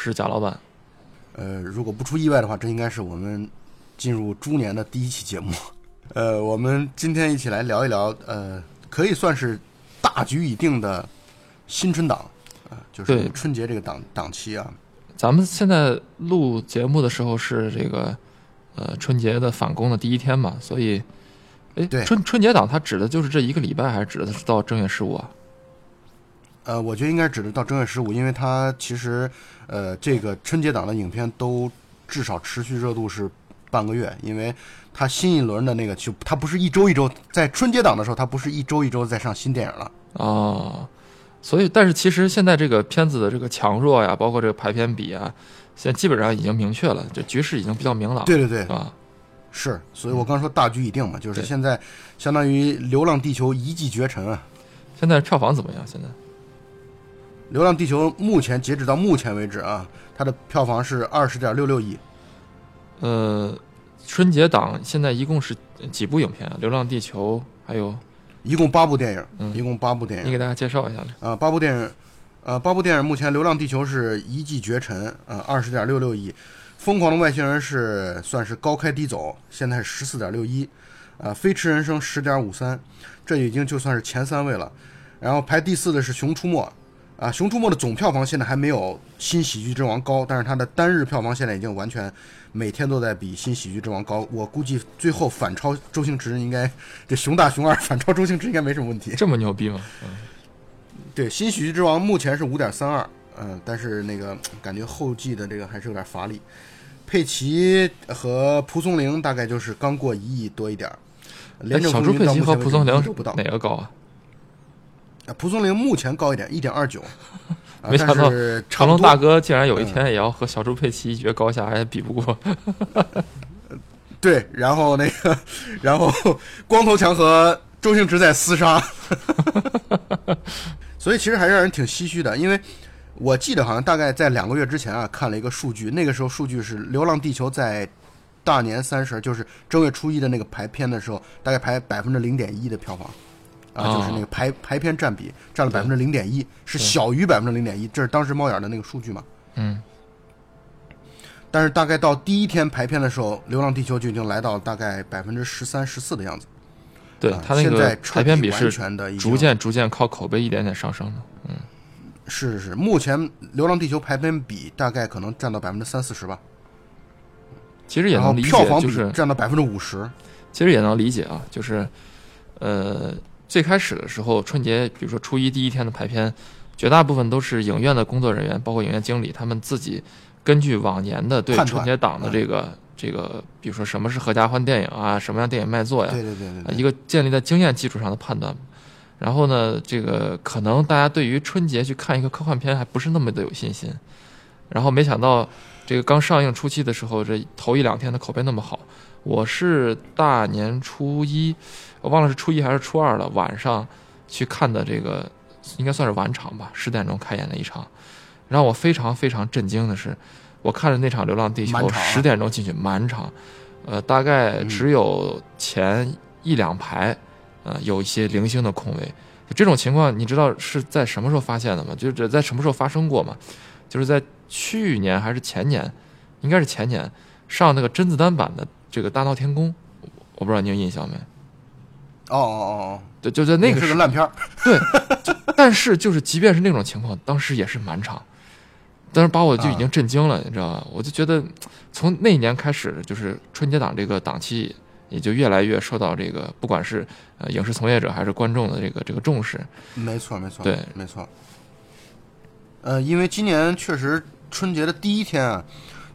是贾老板。呃，如果不出意外的话，这应该是我们进入猪年的第一期节目。呃，我们今天一起来聊一聊，呃，可以算是大局已定的新春档啊、就是春节这个档档期啊。咱们现在录节目的时候是这个呃春节的返工的第一天嘛，所以，哎，对春春节档它指的就是这一个礼拜，还是指的是到正月十五啊？呃，我觉得应该指的到正月十五，因为它其实呃这个春节档的影片都至少持续热度是半个月，因为它新一轮的那个就它不是一周一周，在春节档的时候它不是一周一周在上新电影了。哦，所以，但是其实现在这个片子的这个强弱呀，包括这个排片比啊，现在基本上已经明确了，这局势已经比较明朗，对对对是，吧？是，所以我刚说大局已定嘛，就是现在相当于《流浪地球》一骑绝尘啊，现在票房怎么样？现在《流浪地球》目前截止到目前为止啊，它的票房是二十点六六亿，呃，春节档现在一共是几部影片啊？《流浪地球》还有，一共八部电影，嗯一共八部电影你给大家介绍一下。啊，八部电影，呃，八部电影目前《流浪地球》是一骑绝尘啊，二十点六六亿，《疯狂的外星人》是算是高开低走，现在是十四点六一，啊，《飞驰人生》十点五三，这已经就算是前三位了，然后排第四的是《熊出没》。啊，《熊出没》的总票房现在还没有《新喜剧之王》高，但是它的单日票房现在已经完全每天都在比《新喜剧之王》高。我估计最后反超周星驰应该，这熊大熊二 反超周星驰应该没什么问题。这么牛逼吗？嗯，对，《新喜剧之王》目前是五点三二，嗯，但是那个感觉后继的这个还是有点乏力。佩奇和蒲松龄大概就是刚过一亿多一点儿。廉哎小猪佩奇和蒲松龄不到。哪个高啊？啊蒲松龄目前高一点，一点二九。啊没想到成龙大哥竟然有一天也要和小猪佩奇一决高下，还比不过。对，然后那个，然后光头强和周星驰在厮杀，所以其实还是让人挺唏嘘的，因为我记得好像大概在两个月之前啊，看了一个数据，那个时候数据是《流浪地球》在大年三十，就是正月初一的那个排片的时候，大概排百分之零点一的票房。啊，哦就是那个排排片占比占了百对分之零点一，是小于百分之零点一，这是当时猫眼的那个数据嘛。嗯，但是大概到第一天排片的时候，《流浪地球》就已经来到大概百分之十三、十四的样子。啊对它那个排片比是逐渐逐渐靠口碑一点点上升的。嗯，是是是，目前《流浪地球》排片比大概可能占到百分之三四十吧，其实也能理解就是占到百分之五十。其实也能理解啊，就是呃最开始的时候，春节比如说初一第一天的排片，绝大部分都是影院的工作人员，包括影院经理，他们自己根据往年的对春节档的嗯这个、这个，比如说什么是合家欢电影啊，什么样电影卖座呀，对对对对一个建立在经验基础上的判断。然后呢，这个可能大家对于春节去看一个科幻片还不是那么的有信心。然后没想到，这个刚上映初期的时候，这头一两天的口碑那么好。我是大年初一，我忘了是初一还是初二了，晚上去看的这个，应该算是晚场吧，十点钟开演的一场。让我非常非常震惊的是，我看着那场《流浪地球十点钟进去满场，呃，大概嗯只有前一两排，呃，有一些零星的空位。就这种情况，你知道是在什么时候发现的吗？就是在什么时候发生过吗？就是在去年还是前年，应该是前年上那个甄子丹版的这个《大闹天宫》，我不知道你有印象没？哦哦哦哦，对，就在那个是个烂片儿。对，但是就是即便是那种情况，当时也是满场，当时把我就已经震惊了，你知道吧？我就觉得从那一年开始，就是春节档这个档期也就越来越受到这个不管是呃影视从业者还是观众的这个这个重视。没错没错，对没错。呃，因为今年确实春节的第一天啊，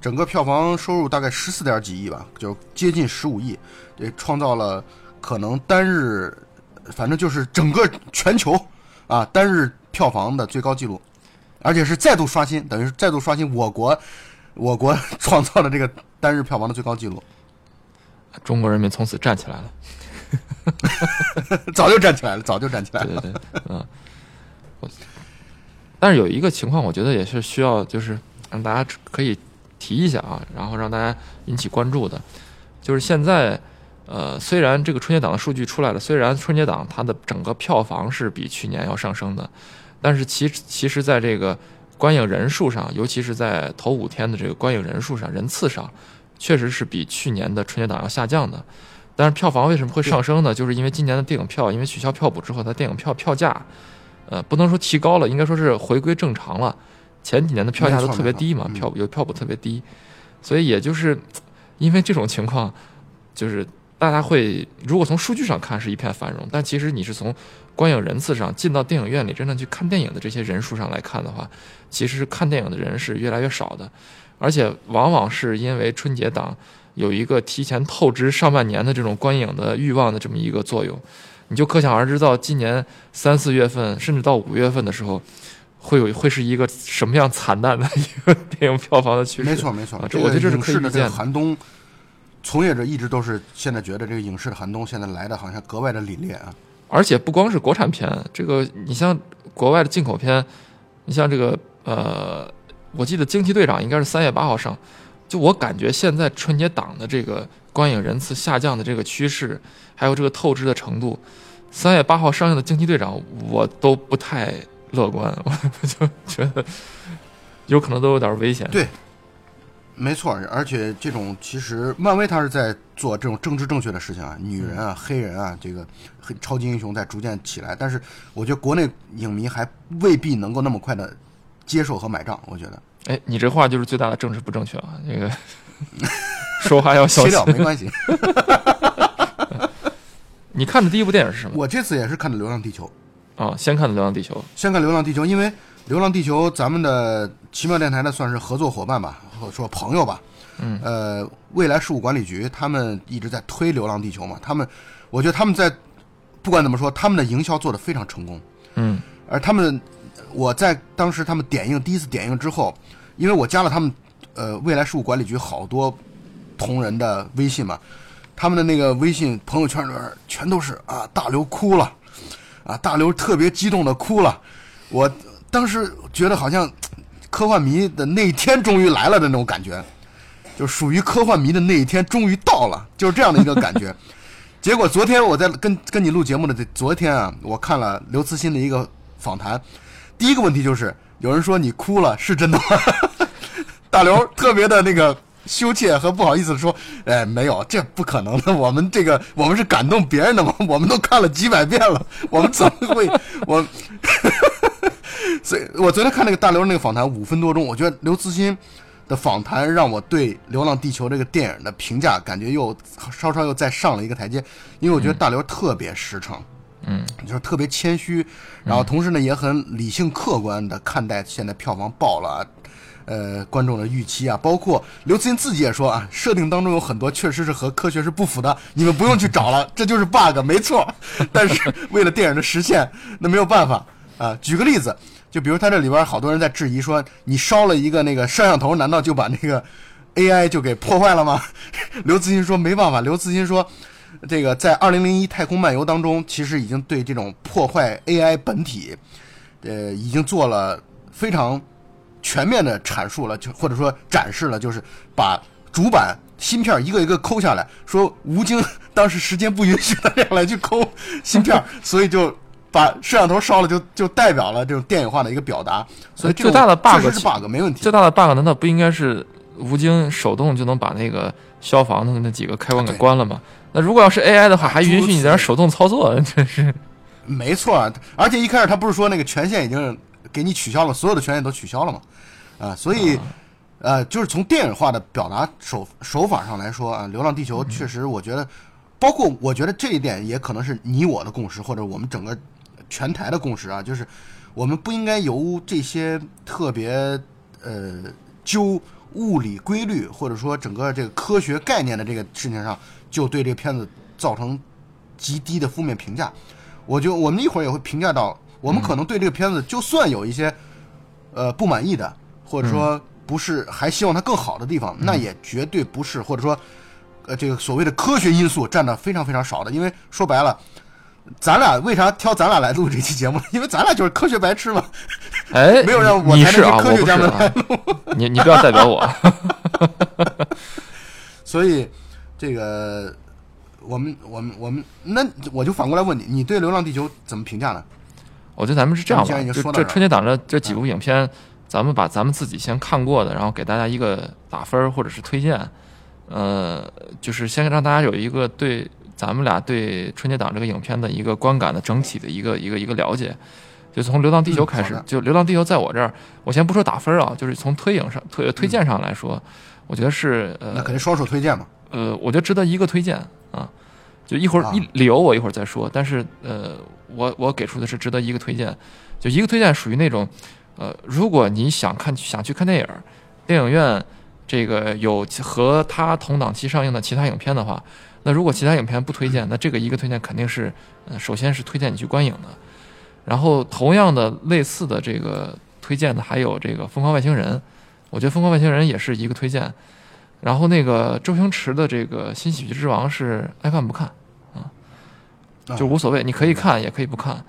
整个票房收入大概十四点几亿吧，就接近十五亿，也创造了可能单日，反正就是整个全球啊单日票房的最高纪录，而且是再度刷新，等于是再度刷新我国 我国创造的这个单日票房的最高纪录，中国人民从此站起来了。早就站起来了，早就站起来了。对对对，嗯，我，但是有一个情况，我觉得也是需要，就是让大家可以提一下啊，然后让大家引起关注的，就是现在，呃，虽然这个春节档的数据出来了，虽然春节档它的整个票房是比去年要上升的，但是其其实在这个观影人数上，尤其是在头五天的这个观影人数上、人次上，确实是比去年的春节档要下降的。但是票房为什么会上升呢？就是因为今年的电影票因为取消票补之后，它电影票票价，呃，不能说提高了，应该说是回归正常了。前几年的票价都特别低嘛，票有票补特别低，所以也就是因为这种情况，就是大家会如果从数据上看是一片繁荣，但其实你是从观影人次上进到电影院里真正去看电影的这些人数上来看的话，其实看电影的人是越来越少的，而且往往是因为春节档有一个提前透支上半年的这种观影的欲望的这么一个作用，你就可想而知到今年三四月份甚至到五月份的时候，会有会是一个什么样惨淡的一个 电影票房的趋势。没错没错啊，这这我觉得这是可以预见的。寒冬，从业者一直都是现在觉得这个影视的寒冬现在来的好像格外的凛冽啊。而且不光是国产片，这个你像国外的进口片，你像这个呃，我记得《惊奇队长》应该是三月八号上，就我感觉现在春节档的这个观影人次下降的这个趋势，还有这个透支的程度，三月八号上映的《惊奇队长》我都不太乐观，我我就觉得有可能都有点危险。对没错，而且这种其实漫威它是在做这种政治正确的事情啊，女人啊、黑人啊，这个黑超级英雄在逐渐起来，但是我觉得国内影迷还未必能够那么快的接受和买账，我觉得哎，你这话就是最大的政治不正确啊！这个说话要小心 切掉。没关系。你看的第一部电影是什么？我这次也是看的《流浪地球》，啊，先看的《流浪地球》。先看《流浪地球》，因为《流浪地球》咱们的奇妙电台呢算是合作伙伴吧，或者说朋友吧。嗯，呃，未来事务管理局他们一直在推《流浪地球》嘛，他们，我觉得他们在不管怎么说，他们的营销做得非常成功。嗯而他们，我在当时他们点映第一次点映之后，因为我加了他们呃未来事务管理局好多同仁的微信嘛，他们的那个微信朋友圈里边全都是啊大刘哭了，啊大刘特别激动的哭了，我当时觉得好像科幻迷的那一天终于来了的那种感觉，就属于科幻迷的那一天终于到了，就是这样的一个感觉。结果昨天我在跟跟你录节目的这昨天啊，我看了刘慈欣的一个访谈，第一个问题就是有人说你哭了，是真的吗？大刘特别的那个羞怯和不好意思地说，哎，没有，这不可能的，我们这个 我们是感动别人的嘛，我们都看了几百遍了，我们怎么会我？所以我昨天看那个大刘那个访谈五分多钟，我觉得刘慈欣的访谈让我对《流浪地球》这个电影的评价感觉又稍稍又再上了一个台阶，因为我觉得大刘特别实诚，嗯，就是特别谦虚，然后同时呢也很理性客观的看待现在票房爆了啊。呃，观众的预期啊，包括刘慈欣自己也说啊，设定当中有很多确实是和科学是不符的，你们不用去找了，这就是 bug，没错。但是为了电影的实现，那没有办法啊。举个例子，就比如他这里边好多人在质疑说，你烧了一个那个摄像头，难道就把那个 AI 就给破坏了吗？刘慈欣说没办法，刘慈欣说，这个在《二零零一太空漫游》当中，其实已经对这种破坏 AI 本体，呃，已经做了非常全面的阐述了，就或者说展示了，就是把主板芯片一个一个抠下来，说吴京当时时间不允许他这样来去抠芯片，所以就。把摄像头烧了就，就代表了这种电影化的一个表达，所以最大的 bug 是 bug，没问题最。大的 bug 难道不应该是吴京手动就能把那个消防的那几个开关给关了吗？那如果要是 AI 的话，还允许你在那手动操作，真是。没错啊，而且一开始他不是说那个权限已经给你取消了，所有的权限都取消了嘛，啊，所以，呃，就是从电影化的表达手手法上来说啊，《流浪地球》确实，我觉得，包括我觉得这一点也可能是你我的共识，或者我们整个全台的共识啊，就是我们不应该由这些特别呃究物理规律或者说整个这个科学概念的这个事情上，就对这个片子造成极低的负面评价。我就我们一会儿也会评价到，我们可能对这个片子就算有一些呃不满意的，或者说不是还希望它更好的地方，那也绝对不是或者说呃这个所谓的科学因素占的非常非常少的。因为说白了，咱俩为啥挑咱俩来录这期节目？因为咱俩就是科学白痴嘛，哎，没有让我台你是科学家们来，你你不要代表我。所以这个我们我们我们那我就反过来问你，你对《流浪地球》怎么评价呢？我觉得咱们是这样吧就这春节档的这几部影片，咱们把咱们自己先看过的，然后给大家一个打分儿或者是推荐，呃，就是先让大家有一个对咱们俩对春节档这个影片的一个观感的整体的一个一个一个了解。就从《流浪地球》开始，就《流浪地球》在我这儿，我先不说打分儿啊，就是从推影上推推荐上来说，我觉得是呃那肯定双手推荐嘛。呃，我觉得值得一个推荐啊。就一会儿啊。一理由我一会儿再说，但是呃，我我给出的是值得一个推荐，就一个推荐属于那种，呃，如果你想看想去看电影儿，电影院这个有和它同档期上映的其他影片的话，那如果其他影片不推荐，那这个一个推荐肯定是，呃，首先是推荐你去观影的，然后同样的类似的这个推荐的还有这个《疯狂外星人》，我觉得《疯狂外星人》也是一个推荐。然后那个周星驰的这个《新喜剧之王》是爱看不看，啊就无所谓，你可以看也可以不看。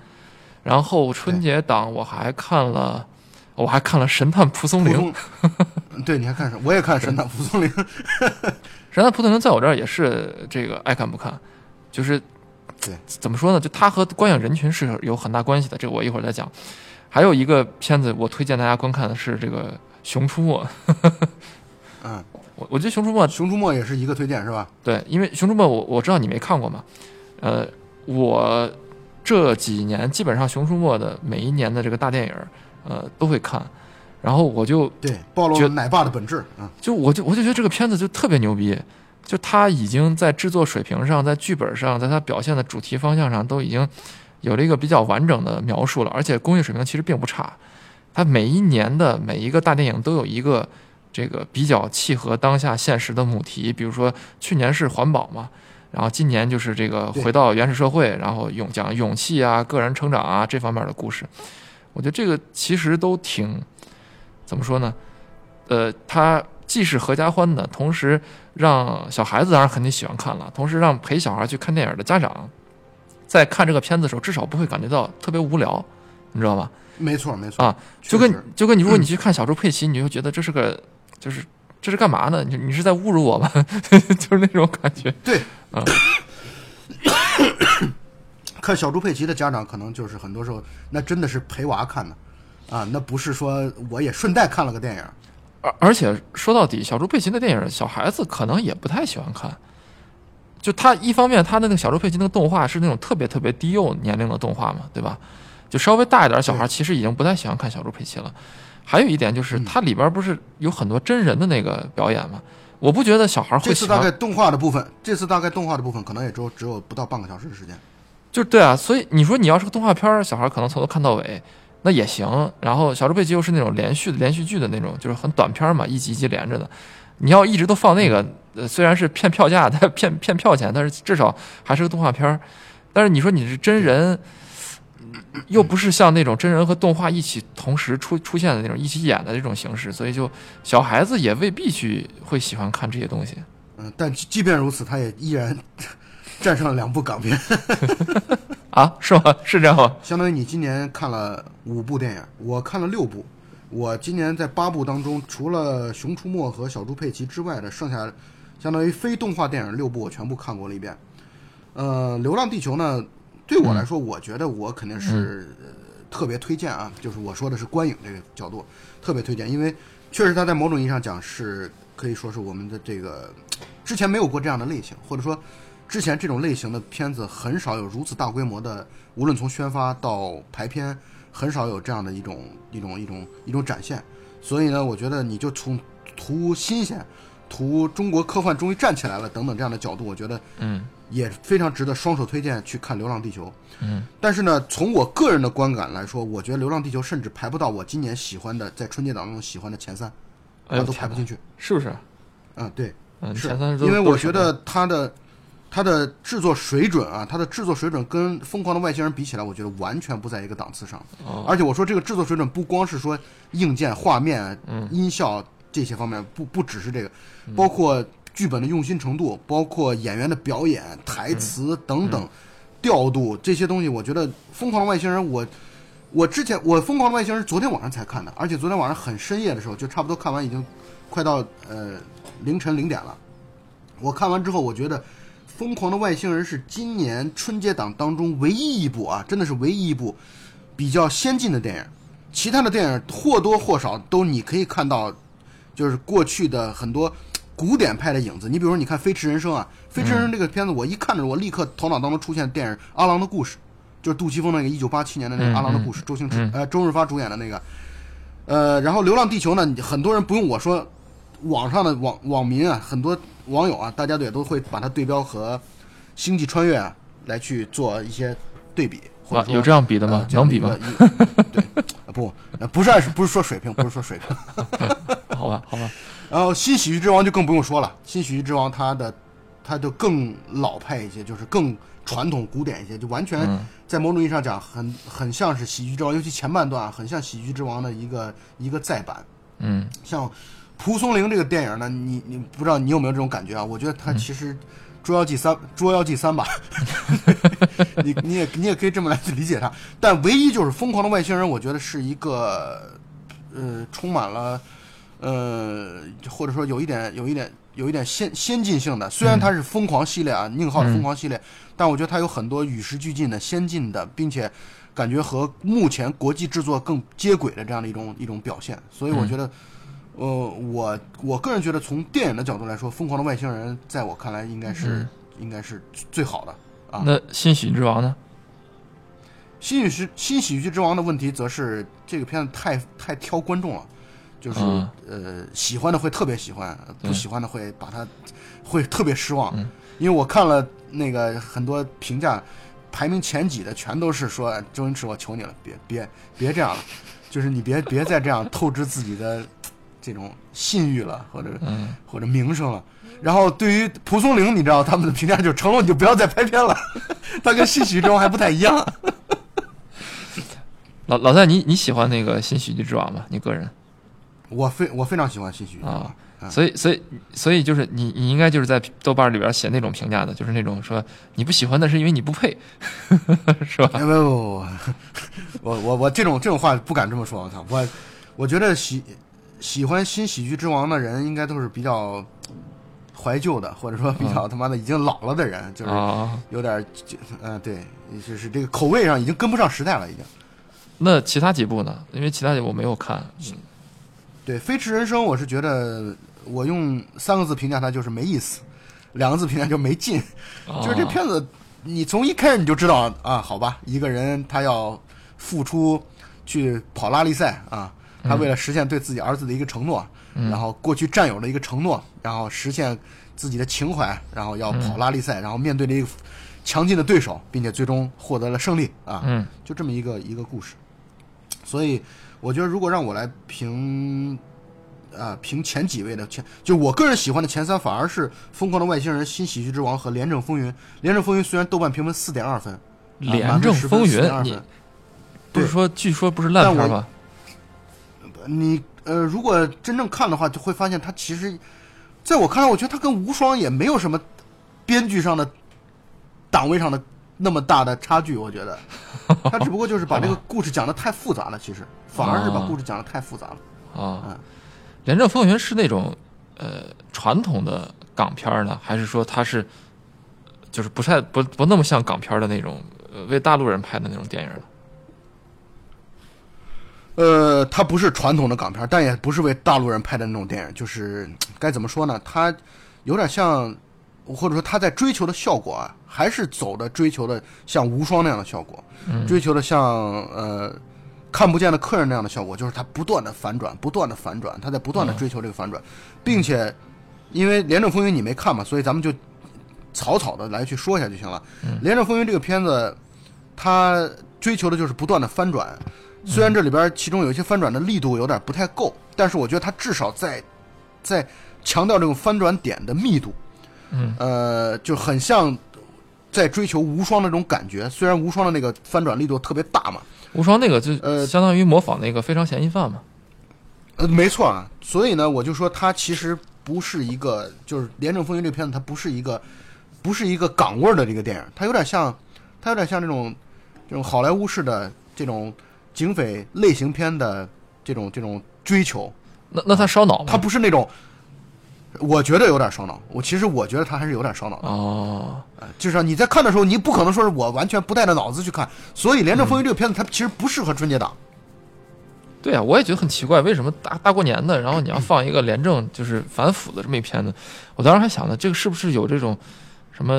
然后春节档我还看了，我还看了《神探蒲松龄》。对，你还看什么？我也看《神探蒲松龄》。《神探蒲松龄》在我这儿也是这个爱看不看，就是对怎么说呢？就它和观影人群是有很大关系的，这个我一会儿再讲。还有一个片子我推荐大家观看的是这个《熊出没》，嗯，我我觉得《熊出没》《熊出没》也是一个推荐是吧？对，因为《熊出没》我我知道你没看过嘛，呃，我这几年基本上《熊出没》的每一年的这个大电影，呃，都会看，然后我就对，暴露了奶爸的本质啊。就我就我就觉得这个片子就特别牛逼，就它已经在制作水平上，在剧本上，在它表现的主题方向上都已经有了一个比较完整的描述了，而且工业水平其实并不差。它每一年的每一个大电影都有一个这个比较契合当下现实的母题，比如说去年是环保嘛，然后今年就是这个回到原始社会，然后勇讲勇气啊、个人成长啊这方面的故事。我觉得这个其实都挺怎么说呢？呃，它既是合家欢的，同时让小孩子当然肯定喜欢看了，同时让陪小孩去看电影的家长，在看这个片子的时候，至少不会感觉到特别无聊，你知道吧？没错，没错啊，就跟就跟你如果你去看小猪佩奇，你就觉得这是个就是这是干嘛呢？你你是在侮辱我吗？就是那种感觉。对啊，看小猪佩奇的家长可能就是很多时候那真的是陪娃看的啊，那不是说我也顺带看了个电影。而而且说到底，小猪佩奇的电影，小孩子可能也不太喜欢看。就他一方面，他那个小猪佩奇那个动画是那种特别特别低幼年龄的动画嘛，对吧？就稍微大一点的小孩其实已经不太喜欢看小猪佩奇了。还有一点就是，它里边不是有很多真人的那个表演吗？我不觉得小孩会喜欢这次大概动画的部分，这次大概动画的部分可能也只有只有不到半个小时的时间。就对啊，所以你说你要是个动画片儿，小孩可能从头看到尾，那也行。然后小猪佩奇又是那种连续的连续剧的那种，就是很短片儿嘛，一集一集连着的。你要一直都放那个，呃，虽然是骗票价，但骗骗票钱，但是至少还是个动画片儿。但是你说你是真人，又不是像那种真人和动画一起同时出出现的那种一起演的这种形式，所以就小孩子也未必去会喜欢看这些东西。嗯，但即即便如此，他也依然战胜了两部港片，啊，是吗？是这样吗？相当于你今年看了五部电影，我看了六部。我今年在八部当中，除了《熊出没》和《小猪佩奇》之外的，剩下相当于非动画电影六部我全部看过了一遍。呃，《流浪地球》呢，对我来说，我觉得我肯定是、呃特别推荐啊，就是我说的是观影这个角度，特别推荐，因为确实它在某种意义上讲是可以说是我们的这个之前没有过这样的类型，或者说之前这种类型的片子很少有如此大规模的，无论从宣发到排片，很少有这样的一种一种一种一种展现。所以呢，我觉得你就从图新鲜、图中国科幻终于站起来了等等这样的角度，我觉得嗯也非常值得双手推荐去看《流浪地球》。嗯，但是呢，从我个人的观感来说，我觉得《流浪地球》甚至排不到我今年喜欢的，在春节档中喜欢的前三，哎都排不进去。是不是？嗯，对，嗯，是前三是因为我觉得它的它的制作水准啊，它的制作水准跟《疯狂的外星人》比起来，我觉得完全不在一个档次上。哦而且我说这个制作水准不光是说硬件、画面、嗯音效这些方面，不不只是这个，包括剧本的用心程度，包括演员的表演、台词等等、调度这些东西，我觉得《疯狂的外星人》我。我之前我《疯狂的外星人》昨天晚上才看的，而且昨天晚上很深夜的时候，就差不多看完已经快到呃凌晨零点了。我看完之后，我觉得《疯狂的外星人》是今年春节档当中唯一一部啊，真的是唯一一部比较先进的电影。其他的电影或多或少都你可以看到，就是过去的很多古典派的影子。你比如说，你看《飞驰人生》啊，《飞驰人生》这个片子，我一看着我立刻头脑当中出现电影《阿郎的故事》，就是杜琪峰那个一九八七年的那个《阿郎的故事》，周星驰呃周润发主演的那个。呃，然后《流浪地球》呢，很多人不用我说，网上的网网民啊，很多网友啊，大家也都会把它对标和《星际穿越》啊来去做一些对比。有这样比的吗呃？比吗？对，呃不，呃不是按不是说水平，不是说水平。好吧，好吧，然后《新喜剧之王》就更不用说了，《新喜剧之王》它的它就更老派一些，就是更传统古典一些，就完全嗯在某种意义上讲，很很像是《喜剧之王》，尤其前半段啊，很像《喜剧之王》的一个一个再版。嗯像蒲松龄这个电影呢，你你不知道你有没有这种感觉啊？我觉得它其实《捉妖记三》《捉妖记三》吧，你你也你也可以这么来理解它。但唯一就是《疯狂的外星人》，我觉得是一个呃充满了呃或者说有一点有一点有一点先先进性的。虽然它是疯狂系列啊，宁浩的疯狂系列，但我觉得它有很多与时俱进的、先进的，并且感觉和目前国际制作更接轨的这样的一种一种表现。所以我觉得。呃，我我个人觉得，从电影的角度来说，《疯狂的外星人》在我看来应该是、嗯应该是最好的啊。那新喜剧之王呢？新喜剧新喜剧之王的问题，则是这个片子太太挑观众了，就是、嗯呃喜欢的会特别喜欢，不喜欢的会把它会特别失望。嗯因为我看了那个很多评价，排名前几的全都是说周星驰，我求你了，别别别这样了，就是你别别再这样透支自己的这种信誉了，或者嗯或者名声了。然后对于蒲松龄，你知道他们的评价就是成龙，你就不要再拍片了，他跟新喜剧之王还不太一样。老老戴，你你喜欢那个新喜剧之王吗？你个人我非我非常喜欢新喜剧啊，嗯所以所以所以就是你你应该就是在豆瓣里边写那种评价的，就是那种说你不喜欢那是因为你不配，是吧？哎不不不，我我我这种这种话不敢这么说，我操，我我觉得喜喜欢新喜剧之王的人，应该都是比较怀旧的，或者说比较他妈的已经老了的人，就是啊，有点就嗯、对，就是这个口味上已经跟不上时代了，已经。那其他几部呢？因为其他几部我没有看。对《飞驰人生》，我是觉得我用三个字评价它就是没意思，两个字评价就没劲。就是这啊片子，你从一开始你就知道啊，好吧，一个人他要付出去跑拉力赛啊，他为了实现对自己儿子的一个承诺，嗯然后过去战友的一个承诺，然后实现自己的情怀，然后要跑拉力赛，然后面对着一个强劲的对手，并且最终获得了胜利啊，嗯就这么一个一个故事。所以我觉得，如果让我来评，啊、评前几位的前，就我个人喜欢的前三，反而是《疯狂的外星人》《新喜剧之王》和《廉政风云》。《廉政风云》虽然豆瓣评分四点二分，啊廉政风云，你分不是说据说不是烂片但吗？你呃，如果真正看的话，就会发现它其实，在我看来，我觉得它跟无双也没有什么编剧上的、档位上的那么大的差距。我觉得，他只不过就是把这个故事讲的太复杂了，其实反而是把哦故事讲的太复杂了。啊嗯，廉政风云是那种呃传统的港片呢，还是说它是就是不太不不那么像港片的那种呃为大陆人拍的那种电影呢？呃，它不是传统的港片，但也不是为大陆人拍的那种电影，就是该怎么说呢？它有点像，或者说他在追求的效果啊，还是走的追求的像无双那样的效果，追求的像呃看不见的客人那样的效果，就是他不断的反转，不断的反转，他在不断的追求这个反转，并且因为《廉政风云》你没看嘛，所以咱们就草草的来去说一下就行了。廉政风云》这个片子，它追求的就是不断的翻转。虽然这里边其中有一些翻转的力度有点不太够，但是我觉得它至少在在强调这种翻转点的密度，嗯，呃，就很像在追求无双的那种感觉。虽然无双的那个翻转力度特别大嘛，无双那个就呃相当于模仿那个非常嫌疑犯嘛。呃，没错啊，所以呢，我就说它其实不是一个，就是《廉政风云》这个片子，它不是一个，不是一个港味儿的这个电影，它有点像，它有点像这种这种好莱坞式的这种警匪类型片的这种这种追求，那那他烧脑它吗？不是那种，我觉得有点烧脑。我其实我觉得他还是有点烧脑的，哦，呃就是说你在看的时候，你不可能说是我完全不带着脑子去看，所以《廉政风云》这个片子它其实不适合春节档。对啊，我也觉得很奇怪，为什么大大过年的，然后你要放一个廉政就是反腐的这么一片子？我当时还想呢，这个是不是有这种什么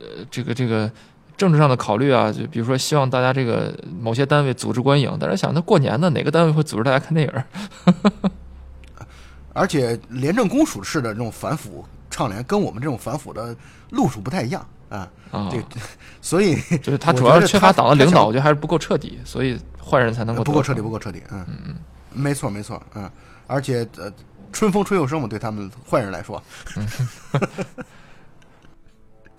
呃这个这个政治上的考虑啊？就比如说希望大家这个某些单位组织观影，但是想那过年的哪个单位会组织大家看电影儿？而且廉政公署式的这种反腐倡廉，跟我们这种反腐的路数不太一样啊。啊，这 所以 就是他主要是缺乏党的领导，我觉得还是不够彻底，所以坏人才能够不够彻底，不够彻底。嗯嗯嗯，没错没错。嗯，而且呃，春风吹又生嘛，对他们坏人来说。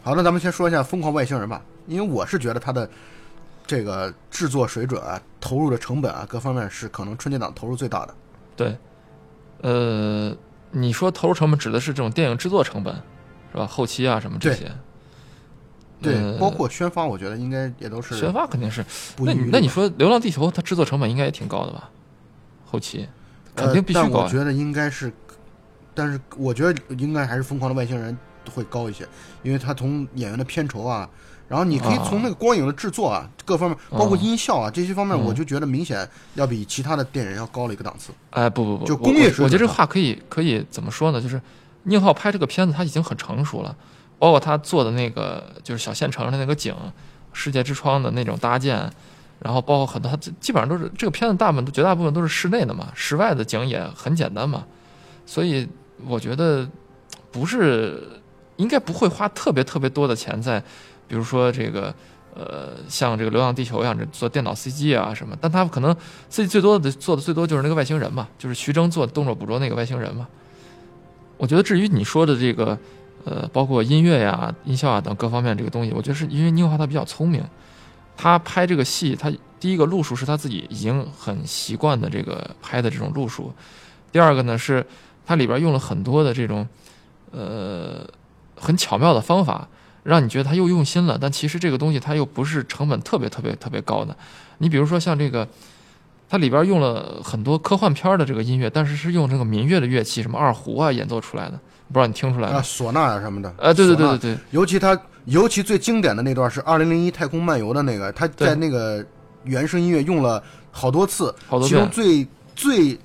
好，那咱们先说一下《疯狂外星人》吧，因为我是觉得他的这个制作水准啊、投入的成本啊各方面是可能春节档投入最大的。对，呃，你说投入成本指的是这种电影制作成本，是吧？后期啊什么这些。对，呃包括宣发，我觉得应该也都是宣发肯定是。那你那你说《流浪地球》它制作成本应该也挺高的吧？后期肯定必须呃。但高。我觉得应该是，但是我觉得应该还是《疯狂的外星人》会高一些，因为它从演员的片酬啊，然后你可以从那个光影的制作啊，各方面，包括音效啊这些方面，嗯。我就觉得明显要比其他的电影要高了一个档次。哎，不不不，就工业我我觉得这话可以可以怎么说呢？就是宁浩拍这个片子他已经很成熟了，包括他做的那个就是小县城的那个景，世界之窗的那种搭建，然后包括很多他基本上都是这个片子大部分绝大部分都是室内的嘛，室外的景也很简单嘛，所以我觉得不是应该不会花特别特别多的钱在，比如说这个。呃，像这个《流浪地球》一样，这做电脑 CG 啊什么，但他可能 CG 最多的做的最多就是那个外星人嘛，就是徐峥做动作捕捉那个外星人嘛。我觉得至于你说的这个，呃，包括音乐呀、音效啊等各方面这个东西，我觉得是因为宁浩他比较聪明，他拍这个戏，他第一个路数是他自己已经很习惯的这个拍的这种路数，第二个呢是它里边用了很多的这种，呃，很巧妙的方法，让你觉得他又用心了，但其实这个东西它又不是成本特别特别特别高的。你比如说像这个，它里边用了很多科幻片的这个音乐，但是是用这个民乐的乐器，什么二胡啊演奏出来的，不知道你听出来啊，唢呐啊什么的。呃，对对对对对，尤其它，尤其最经典的那段是《二零零一太空漫游》的那个，他在那个原声音乐用了好多次，好多其中。最最，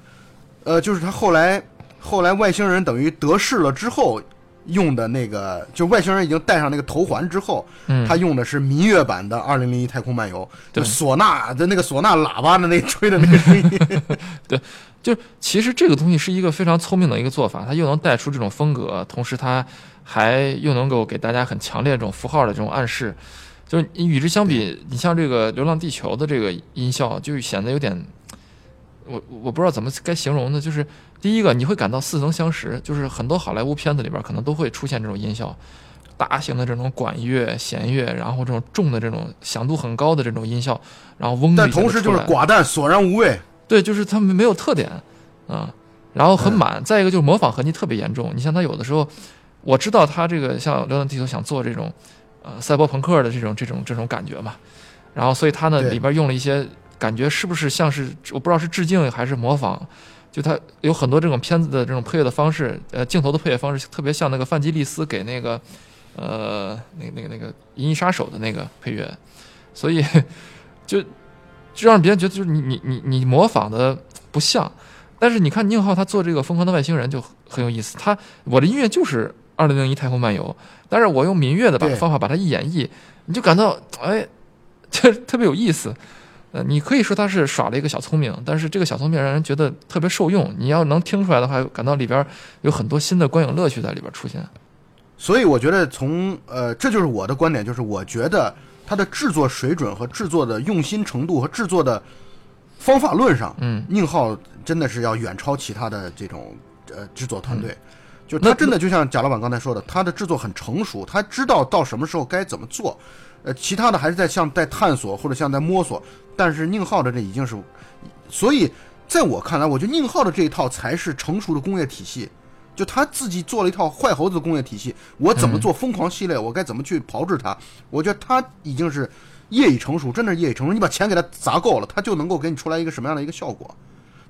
呃，就是他后来后来外星人等于得势了之后用的那个，就外星人已经戴上那个头环之后，嗯，他用的是民乐版的《二零零一太空漫游》，就唢呐的那个唢呐喇叭的那吹的那个声音，对就其实这个东西是一个非常聪明的一个做法，它又能带出这种风格，同时它还又能够给大家很强烈的这种符号的这种暗示。就是你与之相比，你像这个《流浪地球》的这个音效，就显得有点，我我不知道怎么该形容呢。就是第一个，你会感到似曾相识，就是很多好莱坞片子里边可能都会出现这种音效，大型的这种管乐、弦乐，然后这种重的这种响度很高的这种音效，然后嗡但同时就是寡淡索然无味。对，就是他们没有特点啊，然后很满。再一个就是模仿痕迹特别严重。你像他有的时候，我知道他这个像《流浪地球》想做这种呃赛博朋克的这种这种这种感觉嘛，然后所以他呢里边用了一些感觉是不是像是我不知道是致敬还是模仿。就他有很多这种片子的这种配乐的方式，呃，镜头的配乐方式特别像那个范吉利斯给那个，呃，那那个那个《银翼杀手》的那个配乐，所以就就让别人觉得就是你你你你模仿的不像，但是你看宁浩他做这个《疯狂的外星人》就很有意思，他我的音乐就是《二零零一太空漫游》，但是我用民乐的把方法把它一演绎，你就感到哎，就特别有意思。呃，你可以说他是耍了一个小聪明，但是这个小聪明让人觉得特别受用。你要能听出来的话，感到里边有很多新的观影乐趣在里边出现。所以我觉得从呃，这就是我的观点，就是我觉得它的制作水准和制作的用心程度和制作的方法论上，嗯，宁浩真的是要远超其他的这种呃制作团队。嗯就他真的就像贾老板刚才说的，他的制作很成熟，他知道到什么时候该怎么做。呃，其他的还是在像在探索或者像在摸索，但是宁浩的这已经是，所以在我看来，我觉得宁浩的这一套才是成熟的工业体系。就他自己做了一套坏猴子的工业体系，我怎么做疯狂系列，我该怎么去炮制它？我觉得他已经是业已成熟，真的是业已成熟。你把钱给他砸够了，他就能够给你出来一个什么样的一个效果。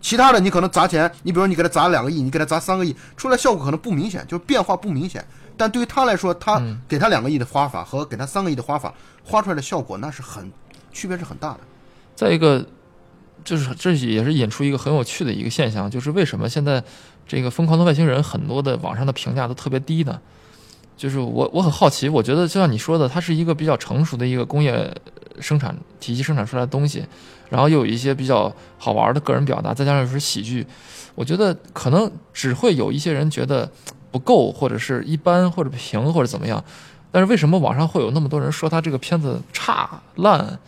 其他的你可能砸钱，你比如说你给他砸两个亿，你给他砸三个亿，出来效果可能不明显，就是变化不明显。但对于他来说，他给他两个亿的花法和给他三个亿的花法，花出来的效果那是很区别是很大的。再一个，就是这也是引出一个很有趣的一个现象，就是为什么现在这个《疯狂的外星人》很多的网上的评价都特别低呢？就是我我很好奇，我觉得就像你说的，它是一个比较成熟的一个工业生产体系生产出来的东西，然后又有一些比较好玩的个人表达，再加上又是喜剧，我觉得可能只会有一些人觉得不够，或者是一般，或者平，或者怎么样。但是为什么网上会有那么多人说他这个片子差烂？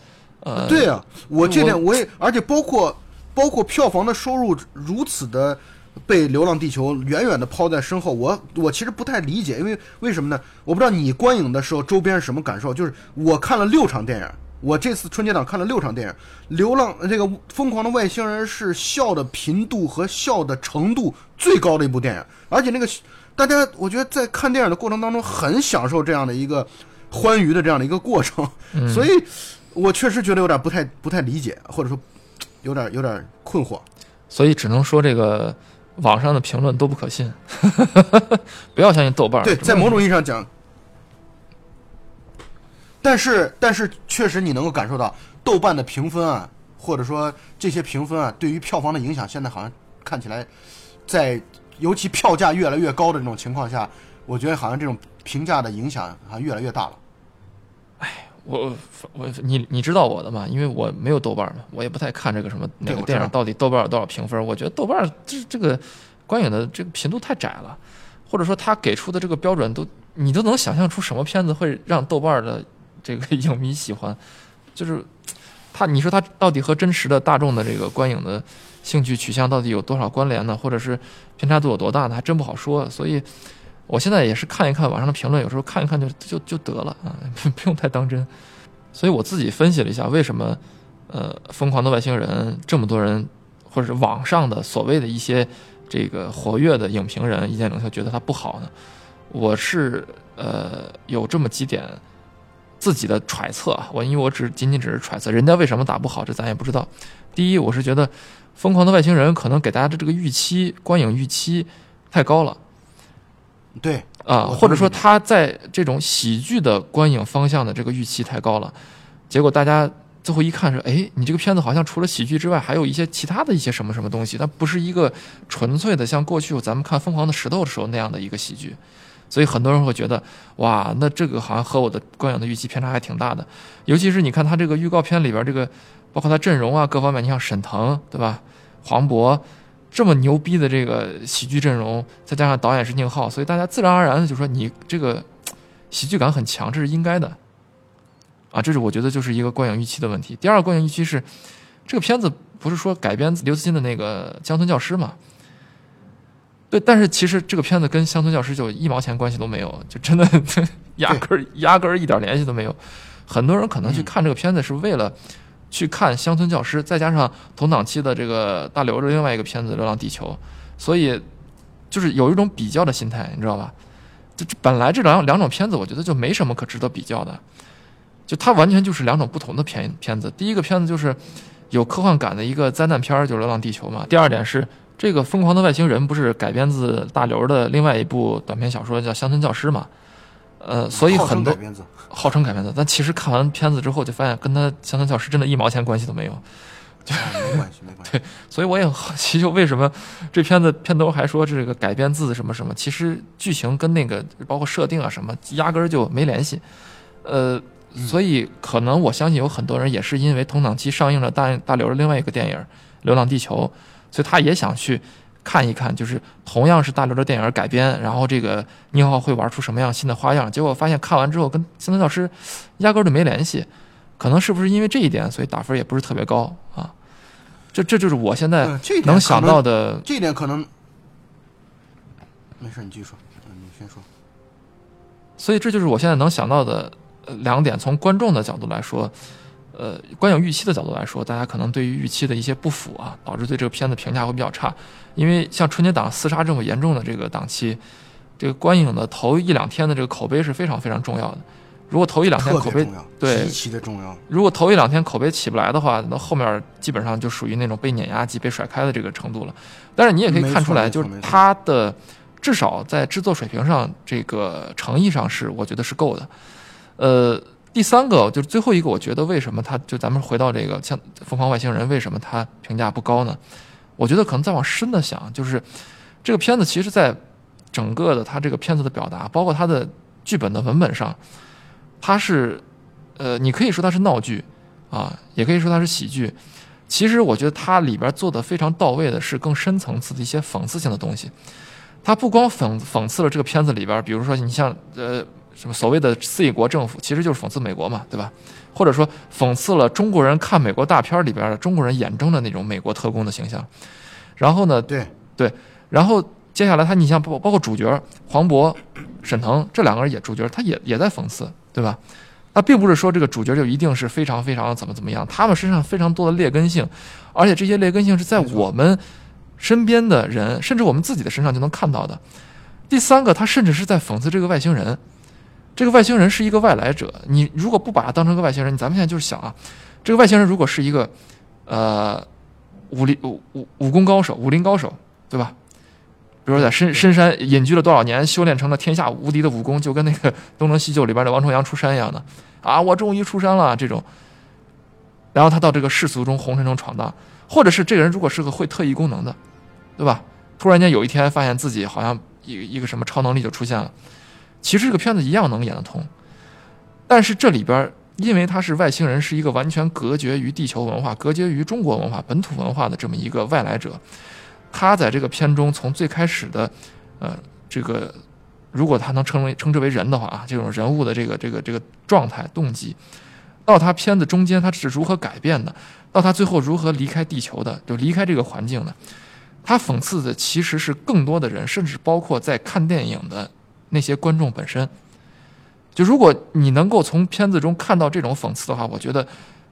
呃，对呀、我这点我也，而且包括包括票房的收入如此的被《流浪地球》远远的抛在身后，我我其实不太理解，因为为什么呢？我不知道你观影的时候周边是什么感受，就是我看了六场电影。我这次春节档看了六场电影，《流浪》这个《疯狂的外星人》是笑的频度和笑的程度最高的一部电影，而且那个大家我觉得在看电影的过程当中很享受这样的一个欢愉的这样的一个过程，所以我确实觉得有点不太不太理解，或者说有点有点困惑。所以只能说这个网上的评论都不可信，不要相信豆瓣。对，在某种意义上讲，但是但是确实你能够感受到豆瓣的评分啊，或者说这些评分啊，对于票房的影响，现在好像看起来在尤其票价越来越高的这种情况下，我觉得好像这种评价的影响好像越来越大了。我我你你知道我的嘛？因为我没有豆瓣嘛，我也不太看这个什么哪个电影到底豆瓣有多少评分。我觉得豆瓣这这个观影的这个频度太窄了，或者说他给出的这个标准都你都能想象出什么片子会让豆瓣的这个 影迷喜欢，就是他你说他到底和真实的大众的这个观影的兴趣取向到底有多少关联呢？或者是偏差度有多大呢？还真不好说。所以。我现在也是看一看网上的评论，有时候看一看就就就得了啊，不用太当真。所以我自己分析了一下，为什么呃《疯狂的外星人》这么多人，或者是网上的所谓的一些这个活跃的影评人、意见领袖觉得它不好呢？我是呃有这么几点自己的揣测啊，我因为我只仅仅只是揣测，人家为什么打不好，这咱也不知道。第一，我是觉得《疯狂的外星人》可能给大家的这个预期观影预期太高了。对，啊，或者说他在这种喜剧的观影方向的这个预期太高了，结果大家最后一看说，哎，你这个片子好像除了喜剧之外，还有一些其他的一些什么什么东西，它不是一个纯粹的像过去咱们看《疯狂的石头》的时候那样的一个喜剧，所以很多人会觉得，哇，那这个好像和我的观影的预期偏差还挺大的，尤其是你看他这个预告片里边这个，包括他阵容啊各方面，你像沈腾对吧，黄渤。这么牛逼的这个喜剧阵容，再加上导演是宁浩，所以大家自然而然的就说你这个喜剧感很强，这是应该的。啊，这是我觉得就是一个观影预期的问题。第二个观影预期是，这个片子不是说改编刘慈欣的那个《乡村教师》嘛？对，但是其实这个片子跟《乡村教师》就一毛钱关系都没有，就真的 压根儿压根儿一点联系都没有。很多人可能去看这个片子是为了去看《乡村教师》，再加上同档期的这个大刘的另外一个片子《流浪地球》，所以就是有一种比较的心态，你知道吧？这这本来这两两种片子，我觉得就没什么可值得比较的，就它完全就是两种不同的片片子。第一个片子就是有科幻感的一个灾难片儿，就是《流浪地球》嘛。第二点是这个《疯狂的外星人》不是改编自大刘的另外一部短篇小说叫《乡村教师》嘛？呃，所以很多号称改编的，但其实看完片子之后就发现跟他《乡村教师》真的一毛钱关系都没有。对没关系，没关系。所以我也很好奇，就为什么这片子片头还说这个改编自什么什么，其实剧情跟那个包括设定啊什么，压根儿就没联系。呃，所以可能我相信有很多人也是因为同档期上映了大大刘的另外一个电影《流浪地球》，所以他也想去看一看，就是同样是大刘的电影改编，然后这个宁浩会玩出什么样新的花样。结果发现看完之后跟《乡村教师》压根儿就没联系，可能是不是因为这一点，所以打分也不是特别高啊？这这就是我现在能想到的。这一点可能没事，你继续说，嗯，你先说。所以这就是我现在能想到的呃两点。从观众的角度来说，呃，观影预期的角度来说，大家可能对于预期的一些不符啊，导致对这个片子评价会比较差。因为像春节档厮杀这么严重的这个档期，这个观影的头一两天的这个口碑是非常非常重要的。如果头一两天口碑对极其的重要。如果头一两天口碑起不来的话，那后面基本上就属于那种被碾压及被甩开的这个程度了。但是你也可以看出来，就是它的至少在制作水平上，这个诚意上是我觉得是够的。呃，第三个就是最后一个，我觉得为什么它就咱们回到这个像《疯狂外星人》，为什么它评价不高呢？我觉得可能再往深的想，就是这个片子其实在整个的它这个片子的表达，包括它的剧本的文本上，它是呃，你可以说它是闹剧啊，也可以说它是喜剧。其实我觉得它里边做的非常到位的是更深层次的一些讽刺性的东西。它不光讽讽刺了这个片子里边，比如说你像呃什么所谓的 C 国政府，其实就是讽刺美国嘛，对吧？或者说讽刺了中国人看美国大片里边的中国人眼中的那种美国特工的形象。然后呢，对对，然后接下来他你像包包括主角黄渤、沈腾这两个人也主角，他也也在讽刺，对吧？他并不是说这个主角就一定是非常非常怎么怎么样，他们身上非常多的劣根性，而且这些劣根性是在我们身边的人，甚至我们自己的身上就能看到的。第三个，他甚至是在讽刺这个外星人，这个外星人是一个外来者。你如果不把他当成个外星人，咱们现在就是想啊，这个外星人如果是一个呃武林武武武功高手、武林高手，对吧？比如说在深深山隐居了多少年，修炼成了天下无敌的武功，就跟那个《东成西就》里边的王重阳出山一样的啊！我终于出山了这种。然后他到这个世俗中红尘中闯荡，或者是这个人如果是个会特异功能的，对吧？突然间有一天发现自己好像一一个什么超能力就出现了，其实这个片子一样能演得通。但是这里边因为他是外星人，是一个完全隔绝于地球文化、隔绝于中国文化、本土文化的这么一个外来者。他在这个片中，从最开始的，呃，这个，如果他能称为称之为人的话啊，这种人物的这个这个这个状态动机，到他片子中间他是如何改变的，到他最后如何离开地球的，就离开这个环境的，他讽刺的其实是更多的人，甚至包括在看电影的那些观众本身。就如果你能够从片子中看到这种讽刺的话，我觉得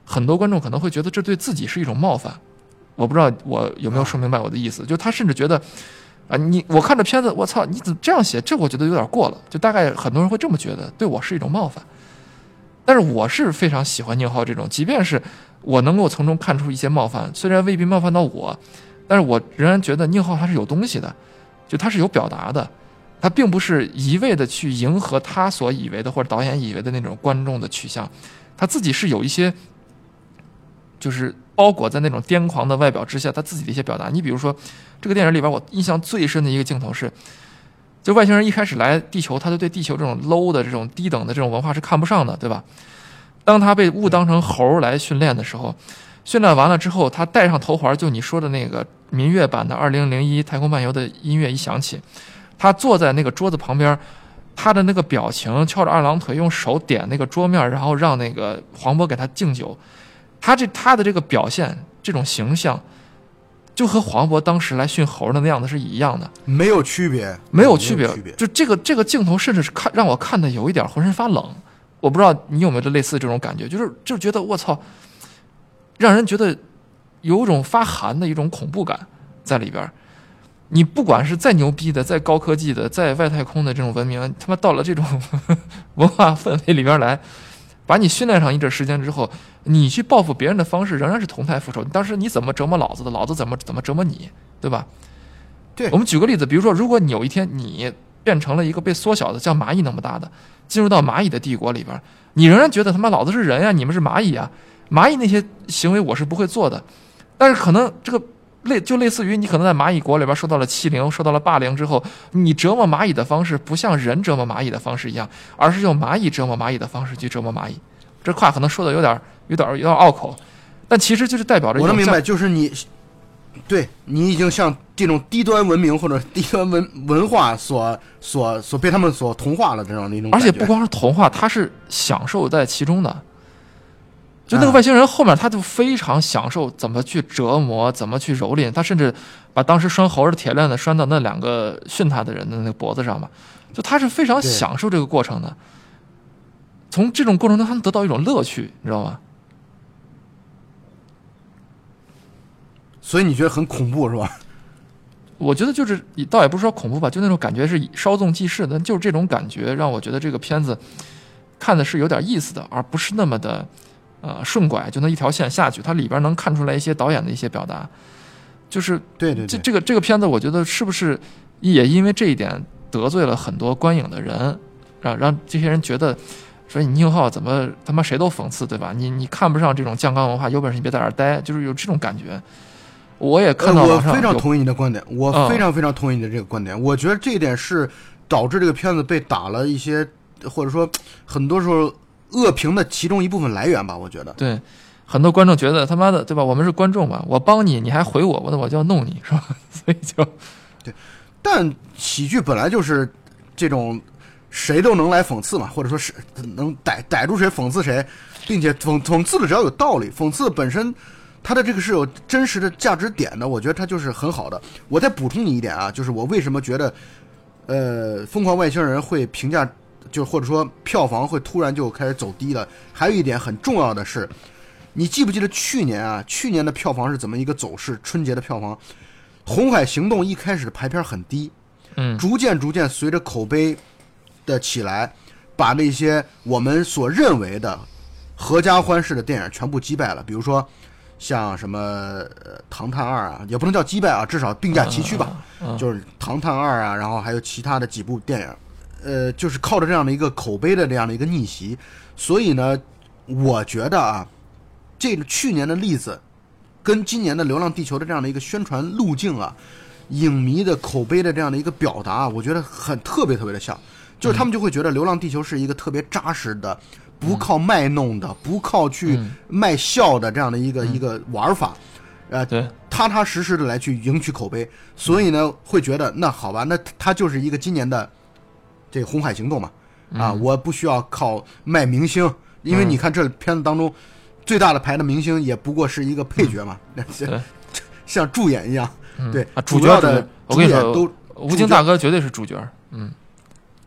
很多观众可能会觉得这对自己是一种冒犯。我不知道我有没有说明白我的意思，就他甚至觉得，啊，你我看着片子，我操，你怎么这样写？这我觉得有点过了，就大概很多人会这么觉得，对我是一种冒犯。但是我是非常喜欢宁浩这种，即便是我能够从中看出一些冒犯，虽然未必冒犯到我，但是我仍然觉得宁浩他是有东西的，就他是有表达的，他并不是一味的去迎合他所以为的或者导演以为的那种观众的取向，他自己是有一些，就是。包裹在那种癫狂的外表之下，他自己的一些表达。你比如说，这个电影里边，我印象最深的一个镜头是，就外星人一开始来地球，他就对地球这种 low 的这种低等的这种文化是看不上的，对吧？当他被误当成猴来训练的时候，训练完了之后，他戴上头环，就你说的那个民乐版的《二零零一太空漫游》的音乐一响起，他坐在那个桌子旁边，他的那个表情，翘着二郎腿，用手点那个桌面，然后让那个黄渤给他敬酒。他这他的这个表现，这种形象，就和黄渤当时来训猴的那样子是一样的，没有区别，没有区别。就这个这个镜头，甚至是看让我看的有一点浑身发冷。我不知道你有没有类似这种感觉，就是就觉得我操，让人觉得有一种发寒的一种恐怖感在里边。你不管是再牛逼的、再高科技的、在外太空的这种文明，他妈到了这种 文化氛围里边来。把你训练上一阵时间之后，你去报复别人的方式仍然是同态复仇。当时你怎么折磨老子的，老子怎么怎么折磨你，对吧？对。我们举个例子，比如说，如果你有一天你变成了一个被缩小的像蚂蚁那么大的，进入到蚂蚁的帝国里边，你仍然觉得他妈老子是人呀，你们是蚂蚁啊，蚂蚁那些行为我是不会做的，但是可能这个。类就类似于你可能在蚂蚁国里边受到了欺凌，受到了霸凌之后，你折磨蚂蚁的方式不像人折磨蚂蚁的方式一样，而是用蚂蚁折磨蚂蚁的方式去折磨蚂蚁。这话可能说的有点有点有点拗口，但其实就是代表着我能明白，就是你，对你已经像这种低端文明或者低端文文化所所所被他们所同化了这样的一种，而且不光是同化，他是享受在其中的。就那个外星人后面，他就非常享受怎么去折磨，怎么去蹂躏。他甚至把当时拴猴的铁链子拴到那两个训他的人的那个脖子上嘛。就他是非常享受这个过程的。从这种过程中，他能得到一种乐趣，你知道吗？所以你觉得很恐怖是吧？我觉得就是，倒也不是说恐怖吧，就那种感觉是稍纵即逝的。就是这种感觉让我觉得这个片子看的是有点意思的，而不是那么的。呃，顺拐就那一条线下去，它里边能看出来一些导演的一些表达，就是对对，这这个这个片子，我觉得是不是也因为这一点得罪了很多观影的人，让让这些人觉得，说你宁浩怎么他妈谁都讽刺，对吧？你你看不上这种酱缸文化，有本事你别在这儿待，就是有这种感觉。我也看到呃我非常同意你的观点，我嗯非常非常同意你的这个观点。我觉得这一点是导致这个片子被打了一些，或者说很多时候恶评的其中一部分来源吧。我觉得，对，很多观众觉得他妈的，对吧？我们是观众嘛，我帮你，你还回我，我那我就要弄你，是吧？所以就对但喜剧本来就是这种谁都能来讽刺嘛，或者说是能逮逮住谁讽刺谁，并且讽讽刺的只要有道理，讽刺本身它的这个是有真实的价值点的，我觉得它就是很好的。我再补充你一点啊，就是我为什么觉得呃《疯狂外星人》会评价，就或者说票房会突然就开始走低了，还有一点很重要的是。你记不记得去年啊？去年的票房是怎么一个走势？春节的票房，《红海行动》一开始排片很低，嗯逐渐逐渐随着口碑的起来，把那些我们所认为的合家欢式的电影全部击败了。比如说像什么呃《唐探二》啊，也不能叫击败啊，至少并驾齐驱吧。嗯就是《唐探二》啊，然后还有其他的几部电影，呃，就是靠着这样的一个口碑的这样的一个逆袭，所以呢，我觉得啊，这个去年的例子跟今年的《流浪地球》的这样的一个宣传路径啊，影迷的口碑的这样的一个表达啊，我觉得很特别特别的像，就是他们就会觉得《流浪地球》是一个特别扎实的。不靠卖弄的，不靠去嗯。卖笑的这样的一个、一个玩法，呃，对，踏踏实实的来去赢取口碑，所以呢，会觉得那好吧，那它就是一个今年的这个红海行动嘛，啊，我不需要靠卖明星，因为嗯。你看这片子当中最大的牌的明星也不过是一个配角嘛，像 像助演一样，对啊，主角的主我跟你说主演都，吴京大哥绝对是主角，嗯，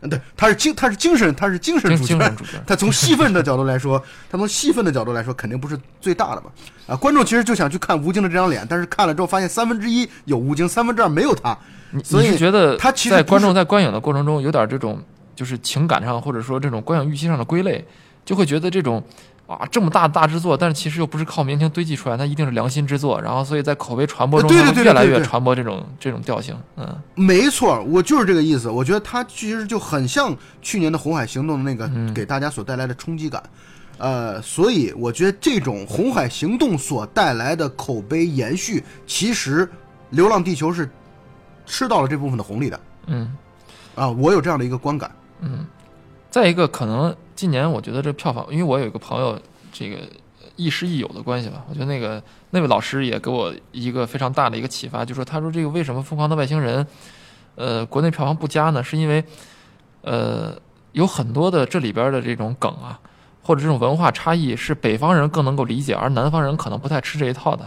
对，他是精他是精神他是精神精主角主角，他从戏份的角度来说，他从戏份的角度来说，肯定不是最大的吧。啊，观众其实就想去看吴京的这张脸，但是看了之后发现三分之一有吴京，三分之二没有他。你所以你是觉得他其实在观众在观影的过程中有点这种就是情感上或者说这种观影预期上的归类，就会觉得这种啊这么大的大制作，但是其实又不是靠明星堆积出来，它一定是良心之作，然后所以在口碑传播中，越来越传播这种这种调性，嗯没错，我就是这个意思。我觉得它其实就很像去年的《红海行动》的那个嗯给大家所带来的冲击感。呃，所以我觉得这种《红海行动》所带来的口碑延续，其实《流浪地球》是吃到了这部分的红利的嗯啊，我有这样的一个观感。嗯。再一个，可能今年我觉得这票房，因为我有一个朋友，这个亦师亦友的关系吧，我觉得那个那位老师也给我一个非常大的一个启发，就说他说这个为什么《疯狂的外星人》呃国内票房不佳呢？是因为呃有很多的这里边的这种梗啊，或者这种文化差异是北方人更能够理解，而南方人可能不太吃这一套的。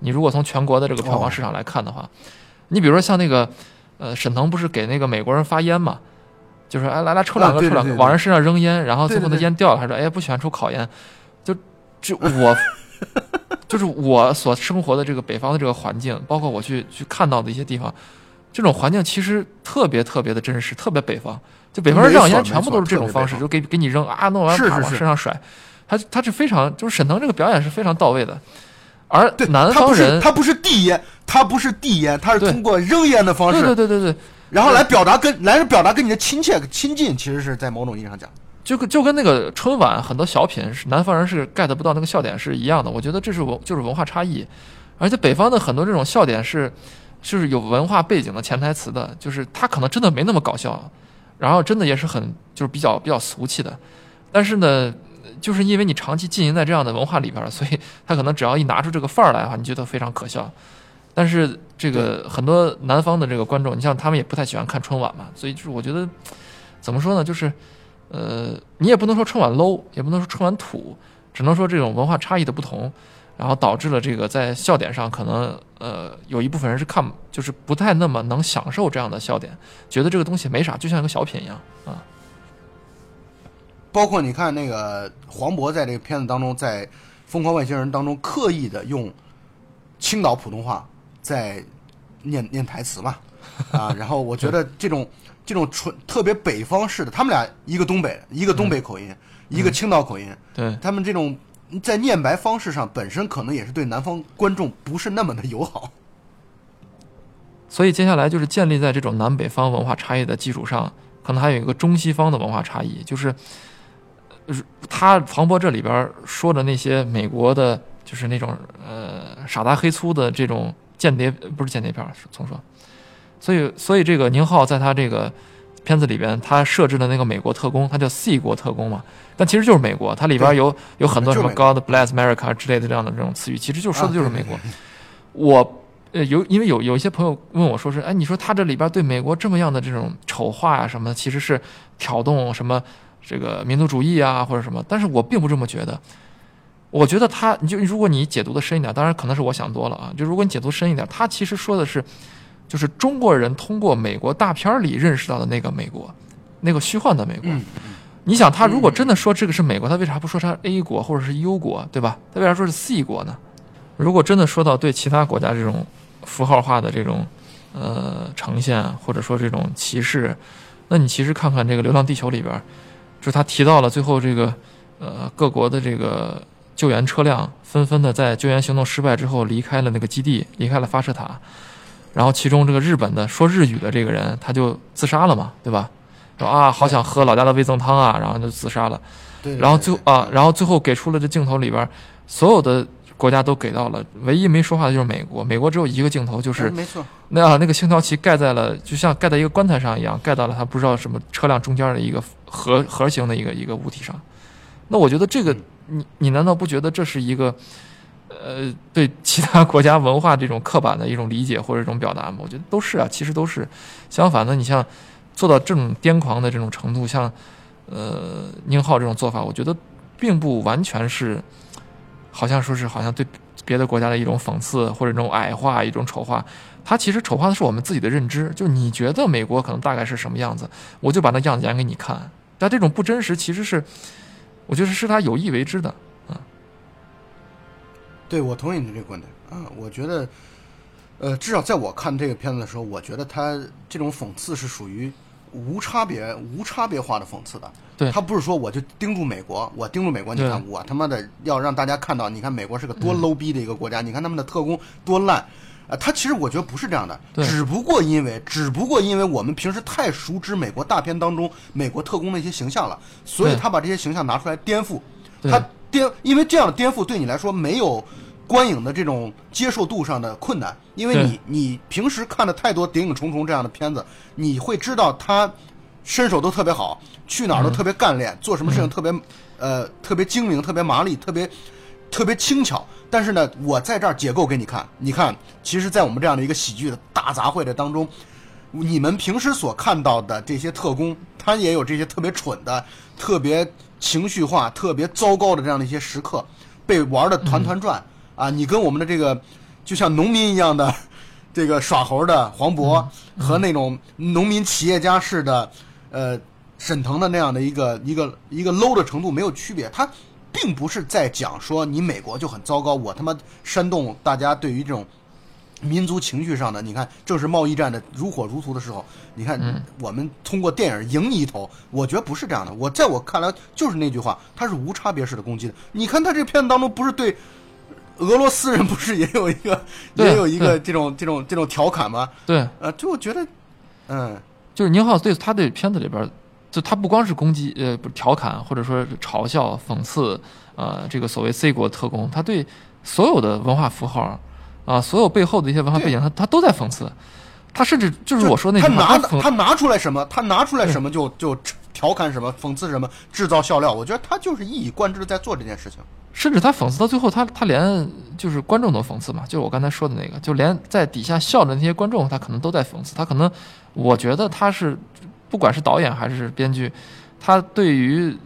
你如果从全国的这个票房市场来看的话，你比如说像那个呃沈腾不是给那个美国人发烟嘛？就是哎，来来抽两个，抽两个，往人身上扔烟，然后最后那烟掉了，他说哎不喜欢抽烤烟，就就我就是我所生活的这个北方的这个环境，包括我去去看到的一些地方，这种环境其实特别特别的真实，特别北方。就北方人让烟全部都是这种方式，就给给你扔啊，弄完啪往身上甩。他他是非常就是沈腾这个表演是非常到位的，而，南方人他不是递烟，他不是递烟，他是通过扔烟的方对式，对对对对，然后来表达跟来表达跟你的亲切亲近，其实是在某种意义上讲，就跟就跟那个春晚很多小品是南方人是 get 不到那个笑点是一样的，我觉得这是文就是文化差异，而且北方的很多这种笑点是就是有文化背景的潜台词的，就是他可能真的没那么搞笑，然后真的也是很就是比较比较俗气的，但是呢，就是因为你长期浸淫在这样的文化里边，所以他可能只要一拿出这个范儿来的话，你觉得非常可笑。但是这个很多南方的这个观众，你像他们也不太喜欢看春晚嘛，所以就是我觉得怎么说呢，就是呃，你也不能说春晚 low，也不能说春晚土，只能说这种文化差异的不同，然后导致了这个在笑点上可能呃有一部分人是看就是不太那么能享受这样的笑点，觉得这个东西没啥，就像一个小品一样啊。包括你看那个黄渤在这个片子当中，在《疯狂外星人》当中刻意的用青岛普通话在念念台词嘛，啊，然后我觉得这种这种纯特别北方式的，他们俩一个东北，一个东北口音，一个青岛口音，对，他们这种在念白方式上本身可能也是对南方观众不是那么的友好。所以接下来就是建立在这种南北方文化差异的基础上，可能还有一个中西方的文化差异，就是他黄渤这里边说的那些美国的，就是那种呃傻大黑粗的这种间谍，不是间谍片儿，重说。所以，所以这个宁浩在他这个片子里边，他设置的那个美国特工，他叫 C 国特工嘛，但其实就是美国，它里边有有很多什么 God bless America 之类的这样的这种词语，其实就说的就是美国。我呃有因为有有一些朋友问我说是，哎，你说他这里边对美国这么样的这种丑化呀什么，其实是挑动什么这个民族主义啊或者什么，但是我并不这么觉得。我觉得他，你就如果你解读的深一点，当然可能是我想多了啊。就如果你解读深一点，他其实说的是，就是中国人通过美国大片里认识到的那个美国，那个虚幻的美国。你想，他如果真的说这个是美国，他为啥不说他 A 国或者是 U 国，对吧？他为啥说是 C 国呢？如果真的说到对其他国家这种符号化的这种呃呈现，或者说这种歧视，那你其实看看这个《流浪地球》里边，就他提到了最后这个呃各国的这个。救援车辆纷纷的在救援行动失败之后离开了那个基地，离开了发射塔。然后其中这个日本的说日语的这个人，他就自杀了嘛，对吧？说啊，好想喝老家的味增汤啊，然后就自杀了。对。然后最后啊，然后最后给出了这镜头里边，所有的国家都给到了，唯一没说话的就是美国。美国只有一个镜头，就是没错。那啊那个星条旗盖在了，就像盖在一个棺材上一样，盖到了他不知道什么车辆中间的一个核核形的一个一个物体上。那我觉得这个。你你难道不觉得这是一个，呃，对其他国家文化这种刻板的一种理解或者一种表达吗？我觉得都是啊，其实都是。相反的，你像做到这种癫狂的这种程度，像呃宁浩这种做法，我觉得并不完全是，好像说是好像对别的国家的一种讽刺或者这种矮化、一种丑化。他其实丑化的是我们自己的认知，就你觉得美国可能大概是什么样子，我就把那样子演给你看。但这种不真实，其实是。我觉得是他有意为之的，啊，对，我同意你这个观点啊。我觉得，呃，至少在我看这个片子的时候，我觉得他这种讽刺是属于无差别、无差别化的讽刺的。对，他不是说我就盯住美国，我盯住美国，你看我他妈的要让大家看到，你看美国是个多 low 逼的一个国家，你看他们的特工多烂。啊，他其实我觉得不是这样的，只不过因为，只不过因为我们平时太熟知美国大片当中美国特工的一些形象了，所以他把这些形象拿出来颠覆，他颠，因为这样的颠覆对你来说没有观影的这种接受度上的困难，因为你你平时看的太多谍影重重这样的片子，你会知道他身手都特别好，去哪儿都特别干练，做什么事情特别呃特别精明，特别麻利，特别特别轻巧。但是呢，我在这儿解构给你看。你看，其实，在我们这样的一个喜剧的大杂烩的当中，你们平时所看到的这些特工，他也有这些特别蠢的、特别情绪化、特别糟糕的这样的一些时刻，被玩的团团转啊！你跟我们的这个就像农民一样的这个耍猴的黄渤，和那种农民企业家式的呃沈腾的那样的一个一个一个 low 的程度没有区别，他。并不是在讲说你美国就很糟糕，我他妈煽动大家对于这种民族情绪上的，你看正是贸易战的如火如荼的时候，你看我们通过电影赢你一头，我觉得不是这样的。我在我看来就是那句话，它是无差别式的攻击的。你看他这片子当中不是对俄罗斯人不是也有一个 也有一个这种这种这种调侃吗？对，呃，就我觉得，嗯，就是宁浩对他对片子里边。就他不光是攻击，呃，不调侃或者说嘲笑、讽刺，呃，这个所谓 C 国特工，他对所有的文化符号，啊，所有背后的一些文化背景，他他都在讽刺。他甚至就是我说那他拿他拿出来什么，他拿出来什么就就调侃什么，讽刺什么，制造笑料。我觉得他就是一以贯之的在做这件事情。甚至他讽刺到最后，他他连就是观众都讽刺嘛，就是我刚才说的那个，就连在底下笑的那些观众，他可能都在讽刺。他可能，我觉得他是。不管是导演还是编剧，他对于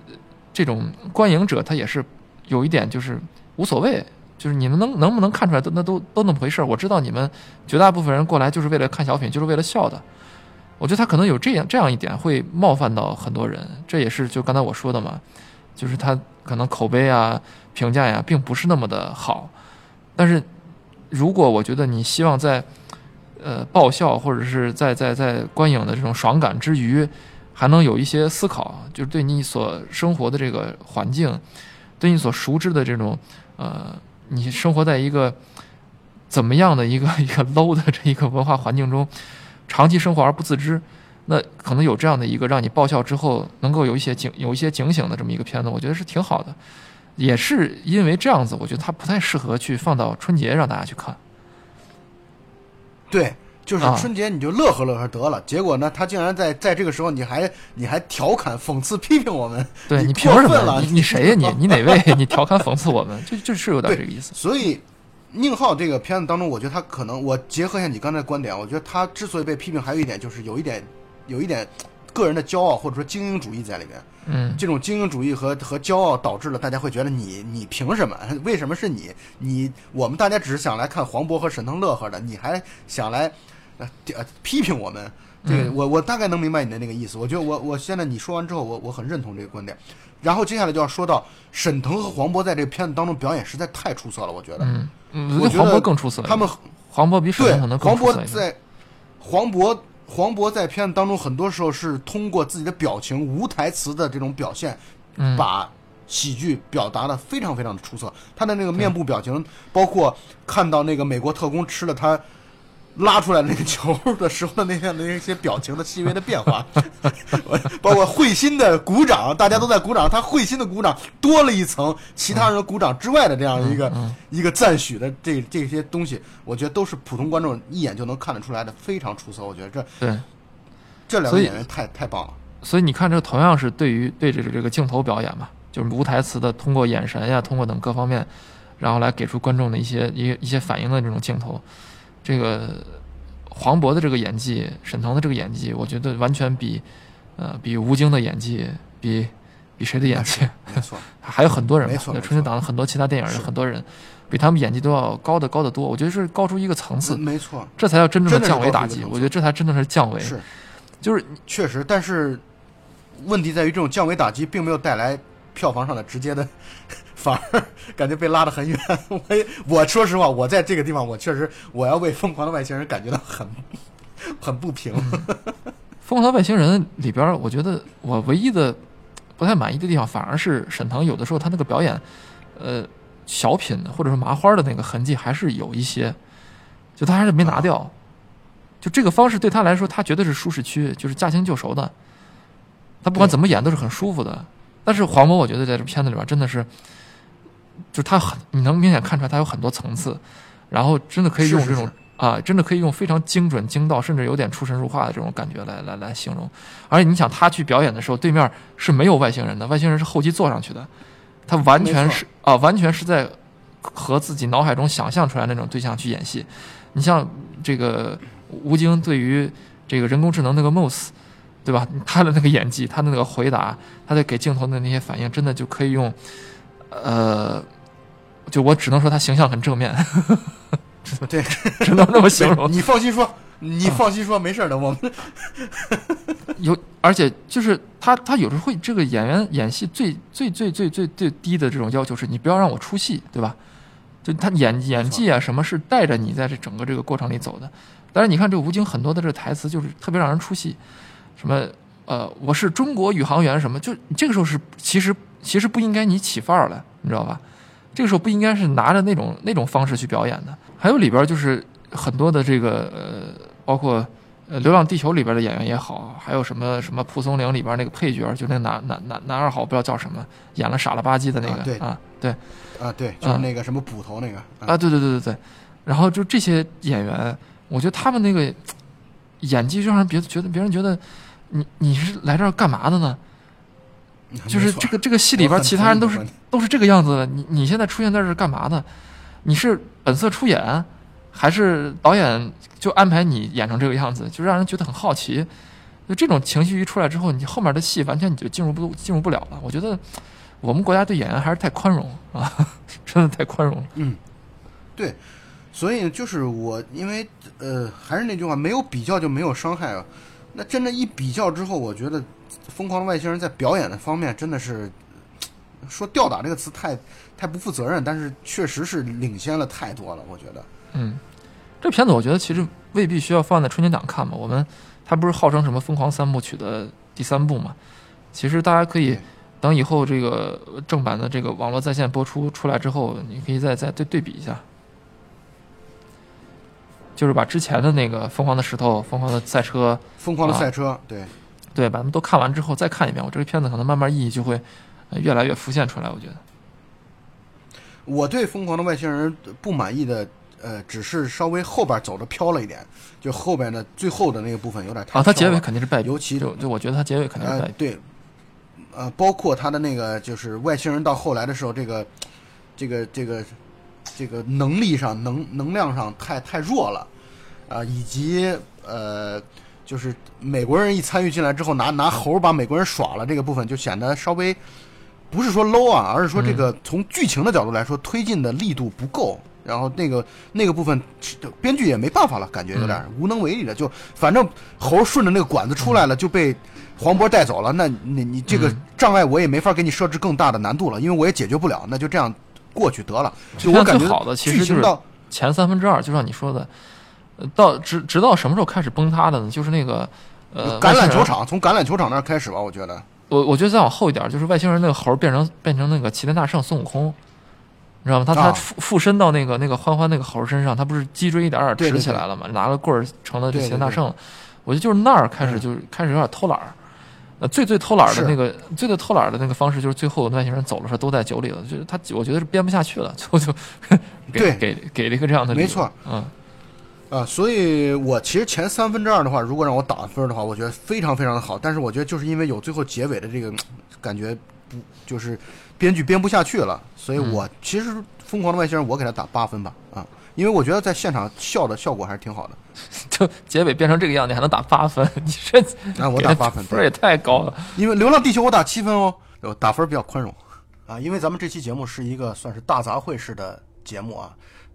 这种观影者，他也是有一点就是无所谓，就是你们能能不能看出来，都那都都那么回事儿。我知道你们绝大部分人过来就是为了看小品，就是为了笑的。我觉得他可能有这样这样一点会冒犯到很多人，这也是就刚才我说的嘛，就是他可能口碑啊、评价呀，并不是那么的好。但是如果我觉得你希望在呃，爆笑或者是在在在观影的这种爽感之余，还能有一些思考，就是对你所生活的这个环境，对你所熟知的这种呃，你生活在一个怎么样的一个一个 low 的这一个文化环境中，长期生活而不自知，那可能有这样的一个让你爆笑之后能够有一些警有一些警醒的这么一个片子，我觉得是挺好的。也是因为这样子，我觉得它不太适合去放到春节让大家去看。对，就是啊春节你就乐呵乐呵得了。结果呢，他竟然在在这个时候，你还你还调侃、讽刺、批评我们，对你你凭什么？了你你谁呀、你你 哪位？你调侃讽刺我们，就就是有点这个意思。所以，宁浩这个片子当中，我觉得他可能，我结合一下你刚才的观点，我觉得他之所以被批评，还有一点就是有一点，有一点个人的骄傲或者说精英主义在里面。嗯，这种精英主义和和骄傲导致了大家会觉得你你凭什么？为什么是你？你我们大家只是想来看黄渤和沈腾乐呵的，你还想来呃呃批评我们？这个嗯我我大概能明白你的那个意思。我觉得我我现在你说完之后，我我很认同这个观点。然后接下来就要说到沈腾和黄渤在这个片子当中表演实在太出色了，我觉得。嗯嗯，我觉得黄渤更出色。他们黄渤比沈对腾可能更黄出色一点。渤在黄渤黄渤在片子当中，很多时候是通过自己的表情、无台词的这种表现，嗯把喜剧表达的非常非常的出色。他的那个面部表情，包括看到那个美国特工吃了他。拉出来那个球的时候的那样的那些表情的细微的变化，包括会心的鼓掌，大家都在鼓掌，他会心的鼓掌多了一层其他人鼓掌之外的这样一个、嗯一个赞许的这这些东西，我觉得都是普通观众一眼就能看得出来的，非常出色。我觉得这对，这两个演员太太棒了。所以你看，这同样是对于对着这个镜头表演嘛，就是无台词的，通过眼神呀，通过等各方面，然后来给出观众的一些一一些反应的这种镜头。这个黄渤的这个演技，沈腾的这个演技，我觉得完全比呃比吴京的演技，比比谁的演技，没错，还有很多人嘛没，错春节档的很多其他电影的很多人，比他们演技都要高的高得多。我觉得是高出一个层次，没错，这才叫真正的降维打击。我觉得这才真的是降维，是就是确实，但是问题在于这种降维打击并没有带来票房上的直接的，反而感觉被拉得很远。我也我说实话，我在这个地方，我确实我要为《疯狂的外星人》感觉到很 很不平。《疯狂的外星人》里边，我觉得我唯一的不太满意的地方，反而是沈腾有的时候他那个表演，呃，小品或者说麻花的那个痕迹还是有一些，就他还是没拿掉。就这个方式对他来说，他绝对是舒适区，就是驾轻就熟的。他不管怎么演都是很舒服的。但是黄渤，我觉得在这片子里边真的是，就是他很，你能明显看出来他有很多层次，然后真的可以用这种是啊，真的可以用非常精准、精到，甚至有点出神入化的这种感觉来来来形容。而且你想，他去表演的时候，对面是没有外星人的，外星人是后期坐上去的，他完全是啊，完全是在和自己脑海中想象出来那种对象去演戏。你像这个吴京对于这个人工智能那个 Moss，对吧？他的那个演技，他的那个回答，他的给镜头的那些反应，真的就可以用，呃，就我只能说他形象很正面，对，只能这么形容。你放心说，你放心说，没事的。我们 有，而且就是他，他有时候会这个演员演戏最最最最最最低的这种要求是，你不要让我出戏，对吧？就他演演技啊，什么是带着你在这整个这个过程里走的。但是你看这吴京很多的这个台词就是特别让人出戏，什么呃，我是中国宇航员什么，就这个时候是其实其实不应该你起范儿来，你知道吧？这个时候不应该是拿着那种那种方式去表演的。还有里边就是很多的这个呃，包括呃《流浪地球》里边的演员也好，还有什么什么《蒲松龄》里边那个配角，就那男男男男二号，不知道叫什么，演了傻了吧唧的那个啊对啊，对啊，对，就是嗯那个什么捕头那个啊，对对对对对。然后就这些演员，我觉得他们那个演技就让人别觉得别人觉得你你是来这儿干嘛的呢？就是这个这个戏里边其他人都是都是这个样子的，你你现在出现在这儿干嘛呢？你是本色出演，还是导演就安排你演成这个样子，就让人觉得很好奇。就这种情绪一出来之后，你后面的戏完全你就进入不进入不了了。我觉得我们国家对演员还是太宽容啊，真的太宽容了。嗯，对，所以就是我，因为呃，还是那句话，没有比较就没有伤害啊。那真的，一比较之后，我觉得《疯狂的外星人》在表演的方面真的是说吊打这个词太太不负责任，但是确实是领先了太多了。我觉得，嗯，这片子我觉得其实未必需要放在春节档看嘛。我们它不是号称什么《疯狂三部曲》的第三部嘛？其实大家可以等以后这个正版的这个网络在线播出出来之后，你可以再再对对比一下。就是把之前的那个《疯狂的石头》《疯狂的赛车》疯狂的赛车，对，对，把他们都看完之后再看一遍，我这个片子可能慢慢意义就会呃越来越浮现出来。我觉得，我对《疯狂的外星人》不满意的，呃，只是稍微后边走的飘了一点，就后边的最后的那个部分有点太啊，它结尾肯定是败笔，尤其就就我觉得它结尾肯定是败。呃对，呃，包括他的那个就是外星人到后来的时候，这个这个这个这个能力上能能量上太太弱了啊、以及呃。就是美国人一参与进来之后，拿拿猴把美国人耍了，这个部分就显得稍微不是说 low 啊，而是说这个从剧情的角度来说，推进的力度不够。然后那个那个部分，编剧也没办法了，感觉有点无能为力了。就反正猴顺着那个管子出来了，就被黄渤带走了。那你你这个嗯障碍我也没法给你设置更大的难度了，因为我也解决不了。那就这样过去得了。就我感觉这片最好的其实就是剧情到前三分之二，就像你说的，呃到直直到什么时候开始崩塌的呢？就是那个呃橄榄球场，从橄榄球场那儿开始吧，我觉得。我我觉得再往后一点，就是外星人那个猴变成变成那个齐天大圣孙悟空，你知道吗？他他啊附附身到那个那个欢欢那个猴身上，他不是脊椎一点点直起来了吗？拿了棍儿成了这齐天大圣了。我觉得就是那儿开始嗯就开始有点偷懒儿。呃，最最偷懒儿的那个最最偷懒儿的那个方式，就是最后外星人走的时候都在酒里了，就是他我觉得是编不下去了，最 后就给对给给了一个这样的没错，嗯，啊，所以我其实前三分之二的话，如果让我打分的话，我觉得非常非常的好。但是我觉得就是因为有最后结尾的这个感觉不，就是编剧编不下去了，所以我其实《疯狂的外星人》我给他打八分吧，啊，因为我觉得在现场笑的效果还是挺好的。就结尾变成这个样，你还能打八分？你这 啊，我打八分，分也太高了。因为《流浪地球》我打七分哦，打分比较宽容啊。因为咱们这期节目是一个算是大杂烩式的节目啊，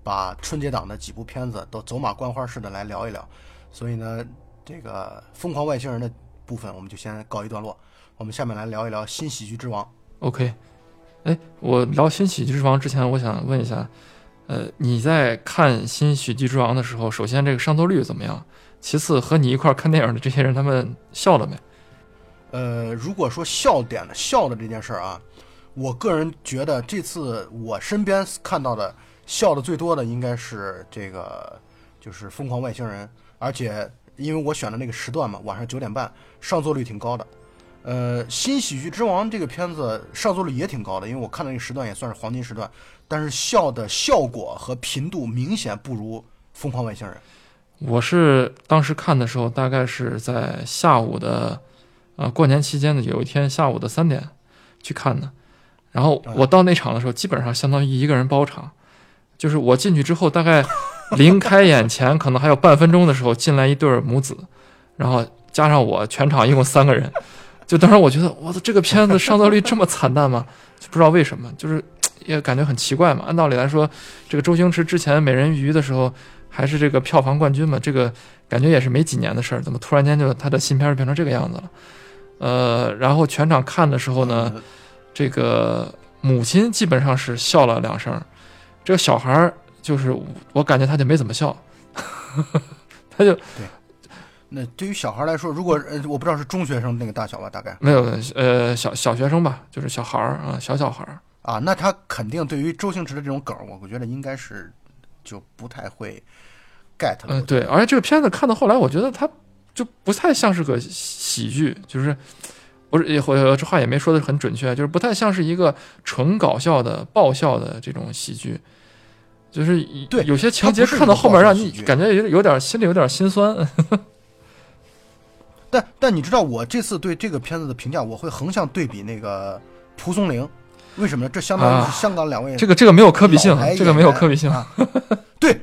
把春节档的几部片子都走马观花似的来聊一聊，所以呢，这个《疯狂外星人》的部分我们就先告一段落。我们下面来聊一聊《新喜剧之王》。OK，哎，我聊《新喜剧之王》之前，我想问一下，呃，你在看《新喜剧之王》的时候，首先这个上座率怎么样？其次，和你一块儿看电影的这些人，他们笑了没？呃，如果说笑点的笑的这件事儿啊，我个人觉得这次我身边看到的笑的最多的应该是这个，就是《疯狂外星人》，而且因为我选的那个时段嘛，晚上九点半，上座率挺高的。呃，《新喜剧之王》这个片子上座率也挺高的，因为我看的那个时段也算是黄金时段，但是笑的效果和频度明显不如《疯狂外星人》。我是当时看的时候，大概是在下午的，呃，过年期间的有一天下午的三点去看的。然后我到那场的时候，基本上相当于一个人包场，就是我进去之后，大概临开演前可能还有半分钟的时候，进来一对儿母子，然后加上我，全场一共三个人。就当时我觉得，我的这个片子上座率这么惨淡吗？就不知道为什么，就是也感觉很奇怪嘛。按道理来说，这个周星驰之前《美人鱼》的时候。还是这个票房冠军嘛，这个感觉也是没几年的事儿，怎么突然间就他的新片儿变成这个样子了？呃，然后全场看的时候呢，呃这个母亲基本上是笑了两声，这个小孩儿就是我感觉他就没怎么笑，他就对那对于小孩来说，如果呃，我不知道是中学生那个大小吧，大概没有呃小小学生吧，就是小孩儿啊，小小孩儿。啊，那他肯定对于周星驰的这种梗，我我觉得应该是就不太会 get 了。嗯，对，而且这个片子看到后来，我觉得他就不太像是个喜剧，就是不是也或者这话也没说的很准确，就是不太像是一个纯搞笑的爆笑的这种喜剧，就是一对有些情节看到后面让你感觉有有点心里有点心酸。但但你知道我这次对这个片子的评价，我会横向对比那个蒲松龄，为什么呢？这相当于啊是香港两位这个这个没有可比性这个没有可比性。啊 对，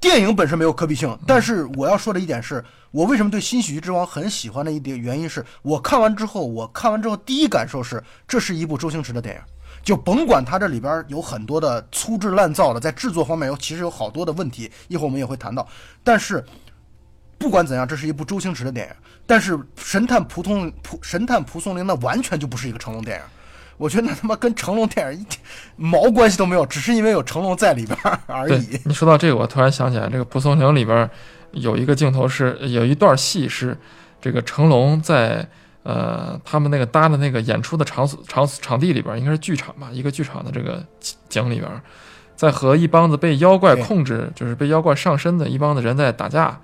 电影本身没有可比性，但是我要说的一点是，我为什么对《新喜剧之王》很喜欢的一点原因是，我看完之后，我看完之后第一感受是，这是一部周星驰的电影。就甭管它这里边有很多的粗制滥造的，在制作方面有其实有好多的问题，一会儿我们也会谈到。但是不管怎样，这是一部周星驰的电影。但是神探蒲通蒲神探蒲松龄那完全就不是一个成龙电影。我觉得那他妈跟成龙电影一点毛关系都没有，只是因为有成龙在里边而已。你说到这个，我突然想起来，这个《蒲松龄》里边有一个镜头是有一段戏是这个成龙在呃他们那个搭的那个演出的场所场场地里边，应该是剧场吧，一个剧场的这个景里边，在和一帮子被妖怪控制，就是被妖怪上身的一帮子人在打架，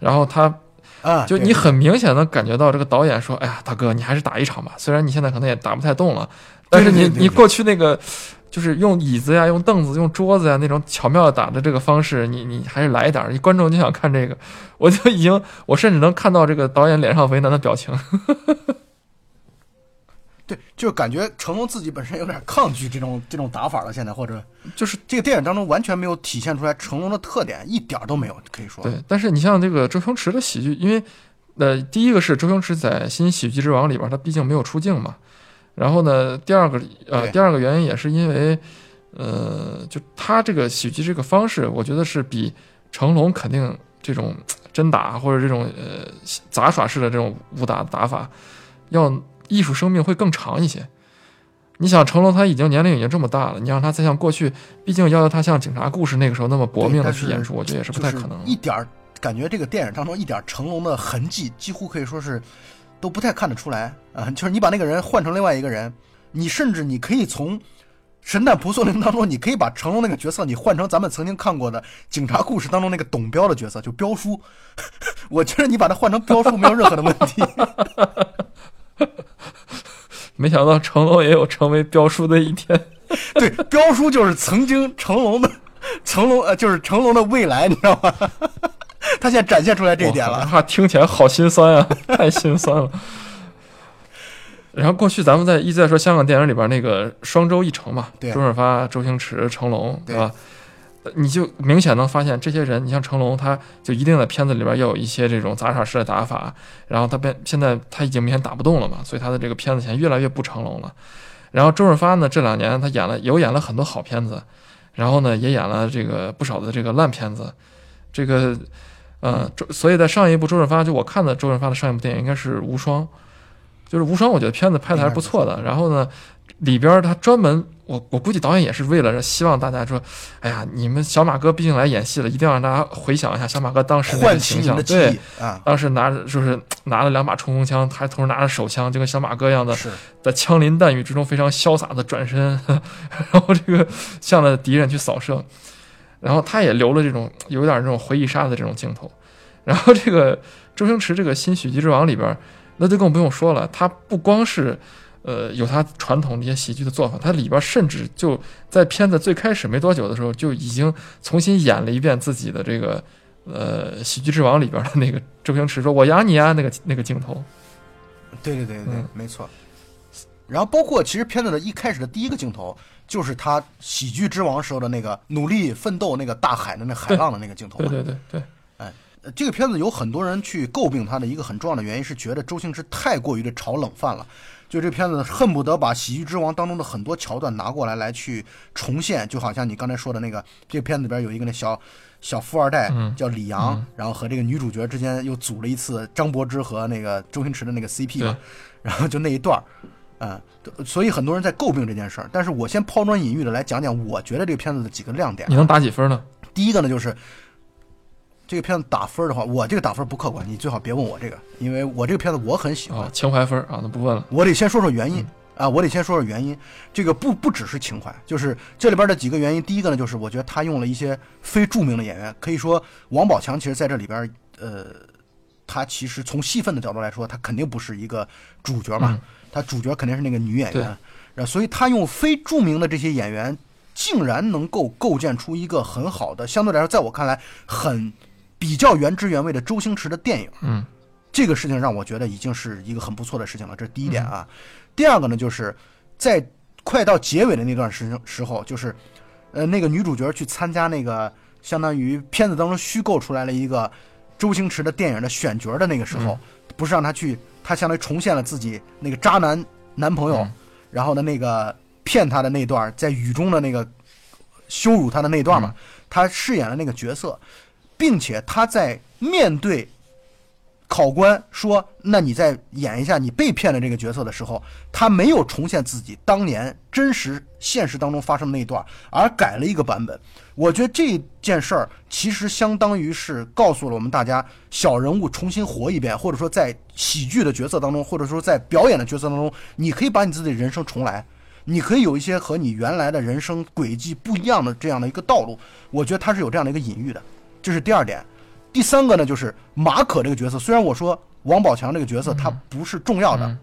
然后他啊，就你很明显能感觉到这个导演说：“哎呀，大哥，你还是打一场吧，虽然你现在可能也打不太动了，但是你你过去那个就是用椅子呀、用凳子、用桌子呀那种巧妙的打的这个方式，你你还是来一点观众就想看这个，我就已经我甚至能看到这个导演脸上为难的表情。对，就是感觉成龙自己本身有点抗拒这种这种打法了，现在或者就是这个电影当中完全没有体现出来成龙的特点，一点儿都没有，可以说。对，但是你像这个周星驰的喜剧，因为呃，第一个是周星驰在《新喜剧之王》里边，他毕竟没有出镜嘛。然后呢，第二个呃，第二个原因也是因为呃，就他这个喜剧这个方式，我觉得是比成龙肯定这种真打或者这种呃杂耍式的这种武打打法，要艺术生命会更长一些。你想成龙他已经年龄已经这么大了，你让他再像过去，毕竟要求他像警察故事那个时候那么搏命的去演出，我觉得也是不太可能的。一点儿感觉这个电影当中一点儿成龙的痕迹，几乎可以说是都不太看得出来啊、就是你把那个人换成另外一个人，你甚至你可以从《神探蒲松龄》当中，你可以把成龙那个角色，你换成咱们曾经看过的警察故事当中那个董彪的角色，就彪叔。我觉得你把他换成彪叔没有任何的问题。没想到成龙也有成为彪叔的一天。对，彪叔就是曾经成龙的成龙呃，就是成龙的未来，你知道吗？他现在展现出来这一点了。哇这话听起来好心酸啊，太心酸了。然后过去咱们在一直在说香港电影里边那个双周一成嘛，对周润发、周星驰、成龙，对对吧？呃你就明显能发现这些人，你像成龙，他就一定在片子里边要有一些这种杂耍式的打法，然后他变现在他已经明显打不动了嘛，所以他的这个片子现在越来越不成龙了。然后周润发呢，这两年他演了有演了很多好片子，然后呢也演了这个不少的这个烂片子，这个呃，周所以在上一部周润发就我看的周润发的上一部电影应该是《无双》，就是《无双》，我觉得片子拍的还是不错的。然后呢，里边他专门我我估计导演也是为了希望大家说，哎呀，你们小马哥毕竟来演戏了，一定要让大家回想一下小马哥当时那个形象，对。啊，当时拿着就是拿了两把冲锋枪，还同时拿着手枪，就跟小马哥一样的，在枪林弹雨之中非常潇洒的转身，然后这个向着敌人去扫射，然后他也留了这种有点这种回忆杀的这种镜头。然后这个周星驰这个《新喜剧之王》里边，那就更不用说了，他不光是呃有他传统的一些喜剧的做法，他里边甚至就在片子最开始没多久的时候，就已经重新演了一遍自己的这个呃《喜剧之王》里边的那个周星驰说“我养你啊”那个那个镜头。对对对对，嗯没错。然后包括其实片子的一开始的第一个镜头，就是他喜剧之王时候的那个努力奋斗那个大海的那海浪的那个镜头嘛。对对对对，哎这个片子有很多人去诟病他的一个很重要的原因是觉得周星驰太过于的炒冷饭了，就这片子恨不得把《喜剧之王》当中的很多桥段拿过来来去重现，就好像你刚才说的那个，这个片子里边有一个那小小富二代嗯。叫李阳，嗯。然后和这个女主角之间又组了一次张柏芝和那个周星驰的那个 CP 嘛，然后就那一段儿。嗯，所以很多人在诟病这件事儿，但是我先抛砖引玉的来讲讲，我觉得这个片子的几个亮点啊。你能打几分呢？第一个呢，就是这个片子打分的话，我这个打分不客观，你最好别问我这个，因为我这个片子我很喜欢，啊，情怀分啊，那不问了。我得先说说原因啊，我得先说说原因。这个不不只是情怀，就是这里边的几个原因。第一个呢，就是我觉得他用了一些非著名的演员，可以说王宝强其实在这里边，呃，他其实从戏份的角度来说，他肯定不是一个主角嘛，嗯他主角肯定是那个女演员，然后所以他用非著名的这些演员，竟然能够构建出一个很好的，相对来说，在我看来很比较原汁原味的周星驰的电影。嗯这个事情让我觉得已经是一个很不错的事情了，这是第一点啊。第二个呢，就是在快到结尾的那段时时候，就是呃那个女主角去参加那个相当于片子当中虚构出来了一个周星驰的电影的选角的那个时候，不是让她去，她相当于重现了自己那个渣男男朋友，嗯然后呢那个骗她的那段，在雨中的那个羞辱她的那段嘛，她饰演了那个角色，并且她在面对考官说：“那你再演一下你被骗的这个角色的时候，他没有重现自己当年真实现实当中发生的那一段，而改了一个版本。我觉得这件事儿其实相当于是告诉了我们大家，小人物重新活一遍，或者说在喜剧的角色当中，或者说在表演的角色当中，你可以把你自己的人生重来。你可以有一些和你原来的人生轨迹不一样的这样的一个道路。我觉得他是有这样的一个隐喻的，这是第二点。第三个呢，就是马可这个角色，虽然我说王宝强这个角色他不是重要的，嗯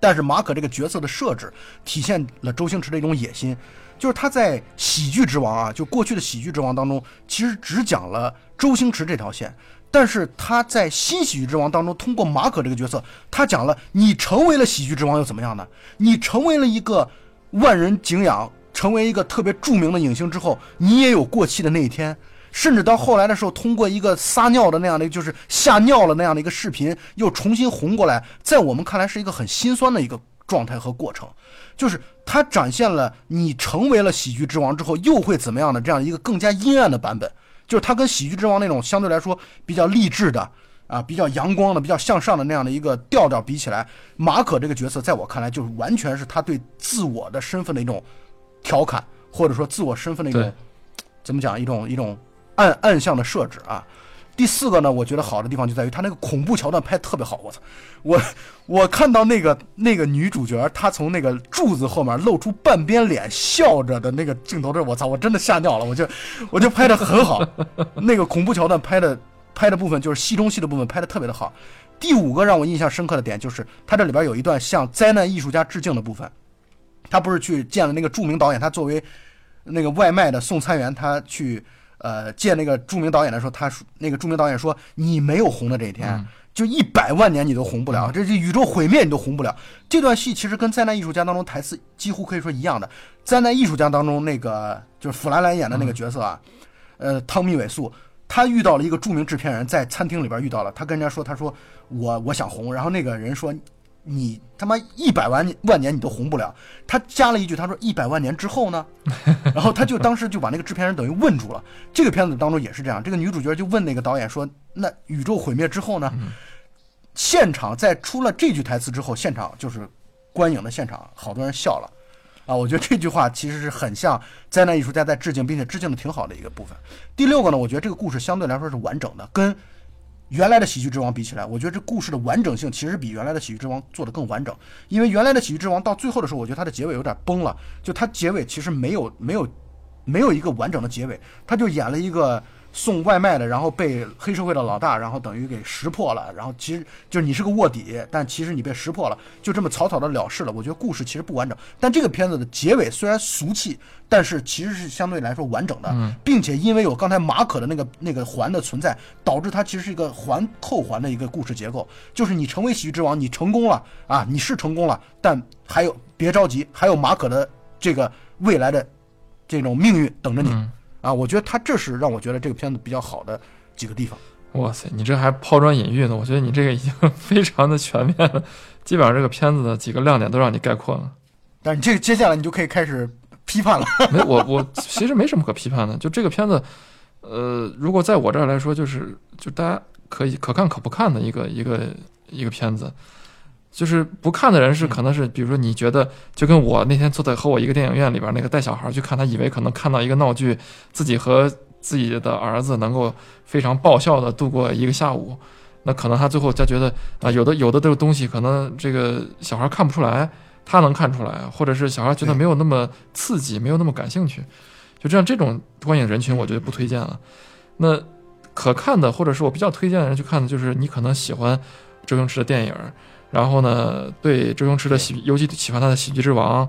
但是马可这个角色的设置体现了周星驰的一种野心，就是他在《喜剧之王》啊，就过去的《喜剧之王》当中，其实只讲了周星驰这条线，但是他在《新喜剧之王》当中，通过马可这个角色，他讲了你成为了喜剧之王又怎么样呢？你成为了一个万人敬仰，成为一个特别著名的影星之后，你也有过气的那一天。甚至到后来的时候，通过一个撒尿的那样的，就是吓尿了那样的一个视频，又重新红过来，在我们看来是一个很心酸的一个状态和过程。就是它展现了你成为了喜剧之王之后又会怎么样的这样一个更加阴暗的版本。就是它跟喜剧之王那种相对来说比较励志的啊，比较阳光的、比较向上的那样的一个调调比起来，马可这个角色在我看来就是完全是他对自我的身份的一种调侃，或者说自我身份的一种怎么讲一种一种暗暗向的设置啊。第四个呢，我觉得好的地方就在于他那个恐怖桥段拍得特别好。我操，我我看到那个那个女主角，她从那个柱子后面露出半边脸笑着的那个镜头这，我操，我真的吓尿了。我就我就拍的很好，那个恐怖桥段拍的拍的部分就是戏中戏的部分拍的特别的好。第五个让我印象深刻的点就是，他这里边有一段向灾难艺术家致敬的部分。他不是去见了那个著名导演，他作为那个外卖的送餐员，他去呃见那个著名导演的时候，他说那个著名导演说：“你没有红的这一天，就一百万年你都红不了，这这宇宙毁灭你都红不了。”这段戏其实跟《灾难艺术家》当中台词几乎可以说一样的。《灾难艺术家》当中那个就是弗兰兰演的那个角色啊，呃，汤米·韦素。他遇到了一个著名制片人，在餐厅里边遇到了，他跟人家说：“他说我我想红。”然后那个人说：“你他妈一百万万年你都红不了。”他加了一句：“他说一百万年之后呢？” 然后他就当时就把那个制片人等于问住了。这个片子当中也是这样，这个女主角就问那个导演说：“那宇宙毁灭之后呢？”现场在出了这句台词之后，现场就是观影的现场，好多人笑了。啊，我觉得这句话其实是很像灾难艺术家在致敬，并且致敬的挺好的一个部分。第六个呢，我觉得这个故事相对来说是完整的，跟原来的《喜剧之王》比起来，我觉得这故事的完整性其实比原来的《喜剧之王》做的更完整。因为原来的《喜剧之王》到最后的时候，我觉得它的结尾有点崩了，就它结尾其实没有没有没有一个完整的结尾，他就演了一个。送外卖的，然后被黑社会的老大，然后等于给识破了，然后其实就是你是个卧底，但其实你被识破了，就这么草草的了事了。我觉得故事其实不完整，但这个片子的结尾虽然俗气，但是其实是相对来说完整的，并且因为有刚才马可的那个那个环的存在，导致它其实是一个环扣环的一个故事结构，就是你成为喜剧之王，你成功了啊，你是成功了，但还有别着急，还有马可的这个未来的这种命运等着你。嗯啊，我觉得他这是让我觉得这个片子比较好的几个地方。哇塞，你这还抛砖引玉呢？我觉得你这个已经 非常的全面了，基本上这个片子的几个亮点都让你概括了。但是你这个接下来你就可以开始批判了。没，我我其实没什么可批判的。就这个片子，呃，如果在我这儿来说，就是就大家可以可看可不看的一个一个一个片子。就是不看的人是可能是，比如说你觉得就跟我那天坐在和我一个电影院里边那个带小孩去看，他以为可能看到一个闹剧，自己和自己的儿子能够非常爆笑的度过一个下午，那可能他最后他觉得啊，有的有的这个东西可能这个小孩看不出来，他能看出来，或者是小孩觉得没有那么刺激，没有那么感兴趣，就这样这种观影人群，我觉得不推荐了。那可看的，或者是我比较推荐的人去看的，就是你可能喜欢周星驰的电影。然后呢，对周星驰的喜，尤其喜欢他的《喜剧之王》，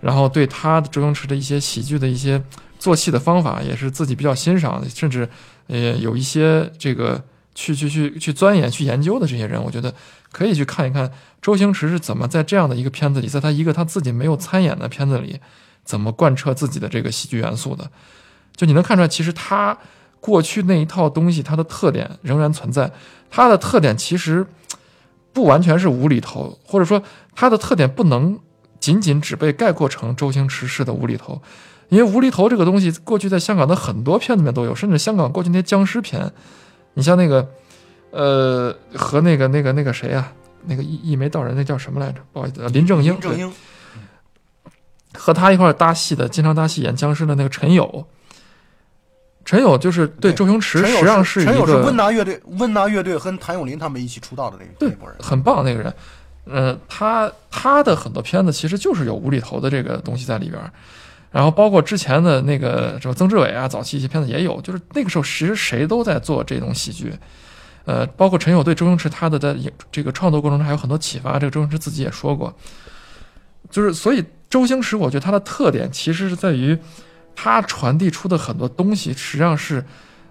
然后对他周星驰的一些喜剧的一些做戏的方法，也是自己比较欣赏的，甚至呃有一些这个去去去去钻研、去研究的这些人，我觉得可以去看一看周星驰是怎么在这样的一个片子里，在他一个他自己没有参演的片子里，怎么贯彻自己的这个喜剧元素的。就你能看出来，其实他过去那一套东西，它的特点仍然存在，它的特点其实。不完全是无厘头，或者说它的特点不能仅仅只被概括成周星驰式的无厘头，因为无厘头这个东西过去在香港的很多片子里面都有，甚至香港过去那些僵尸片，你像那个呃和那个那个那个谁啊，那个一一眉道人那叫什么来着？不好意思，林正英，林正英和他一块搭戏的，经常搭戏演僵尸的那个陈友。陈友就是对周星驰，实际上是陈友一个温拿乐队，温拿乐队和谭咏麟他们一起出道的那对那波人。很棒那个人。呃，他他的很多片子其实就是有无厘头的这个东西在里边儿，然后包括之前的那个什么曾志伟啊，早期一些片子也有，就是那个时候其实谁都在做这种喜剧，呃，包括陈友对周星驰他的在影这个创作过程中还有很多启发，这个周星驰自己也说过，就是所以周星驰我觉得他的特点其实是在于他传递出的很多东西实际上是。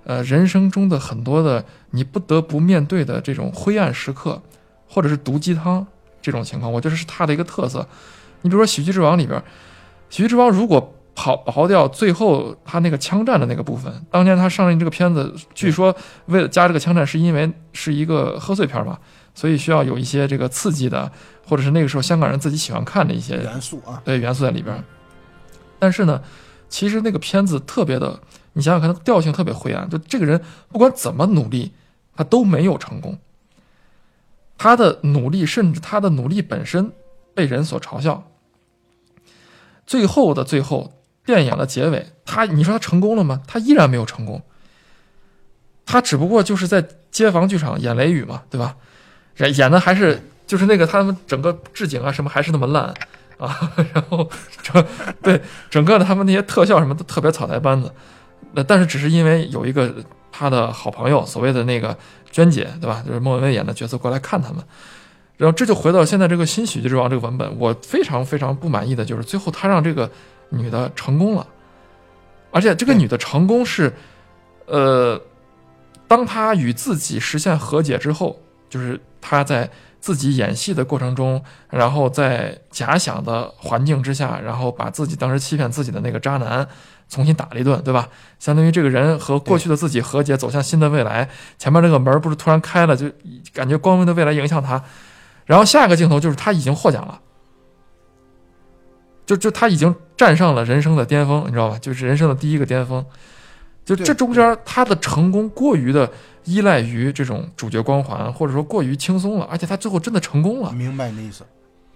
呃，人生中的很多的你不得不面对的这种灰暗时刻，或者是毒鸡汤这种情况，我觉得是它的一个特色。你比如说《喜剧之王》里边，《喜剧之王》如果刨刨掉最后他那个枪战的那个部分，当年他上映这个片子，据说为了加这个枪战，是因为是一个贺岁片嘛，所以需要有一些这个刺激的，或者是那个时候香港人自己喜欢看的一些元素啊，对元素在里边。但是呢，其实那个片子特别的。你想想看，调性特别灰暗，就这个人不管怎么努力，他都没有成功。他的努力，甚至他的努力本身被人所嘲笑。最后的最后，电影的结尾，他你说他成功了吗？他依然没有成功。他只不过就是在街坊剧场演雷雨嘛，对吧？演演的还是就是那个他们整个置景啊什么还是那么烂啊，然后整对整个的他们那些特效什么都特别草台班子。那但是只是因为有一个他的好朋友，所谓的那个娟姐，对吧？就是莫文蔚演的角色过来看他们，然后这就回到现在这个新喜剧之王这个文本，我非常非常不满意的就是最后他让这个女的成功了，而且这个女的成功是，呃，当她与自己实现和解之后，就是她在自己演戏的过程中，然后在假想的环境之下，然后把自己当时欺骗自己的那个渣男。重新打了一顿，对吧？相当于这个人和过去的自己和解，走向新的未来。前面那个门不是突然开了，就感觉光明的未来迎向他。然后下一个镜头就是他已经获奖了，就就他已经站上了人生的巅峰，你知道吧？就是人生的第一个巅峰。就这中间他的成功过于的依赖于这种主角光环，或者说过于轻松了，而且他最后真的成功了。明白你的意思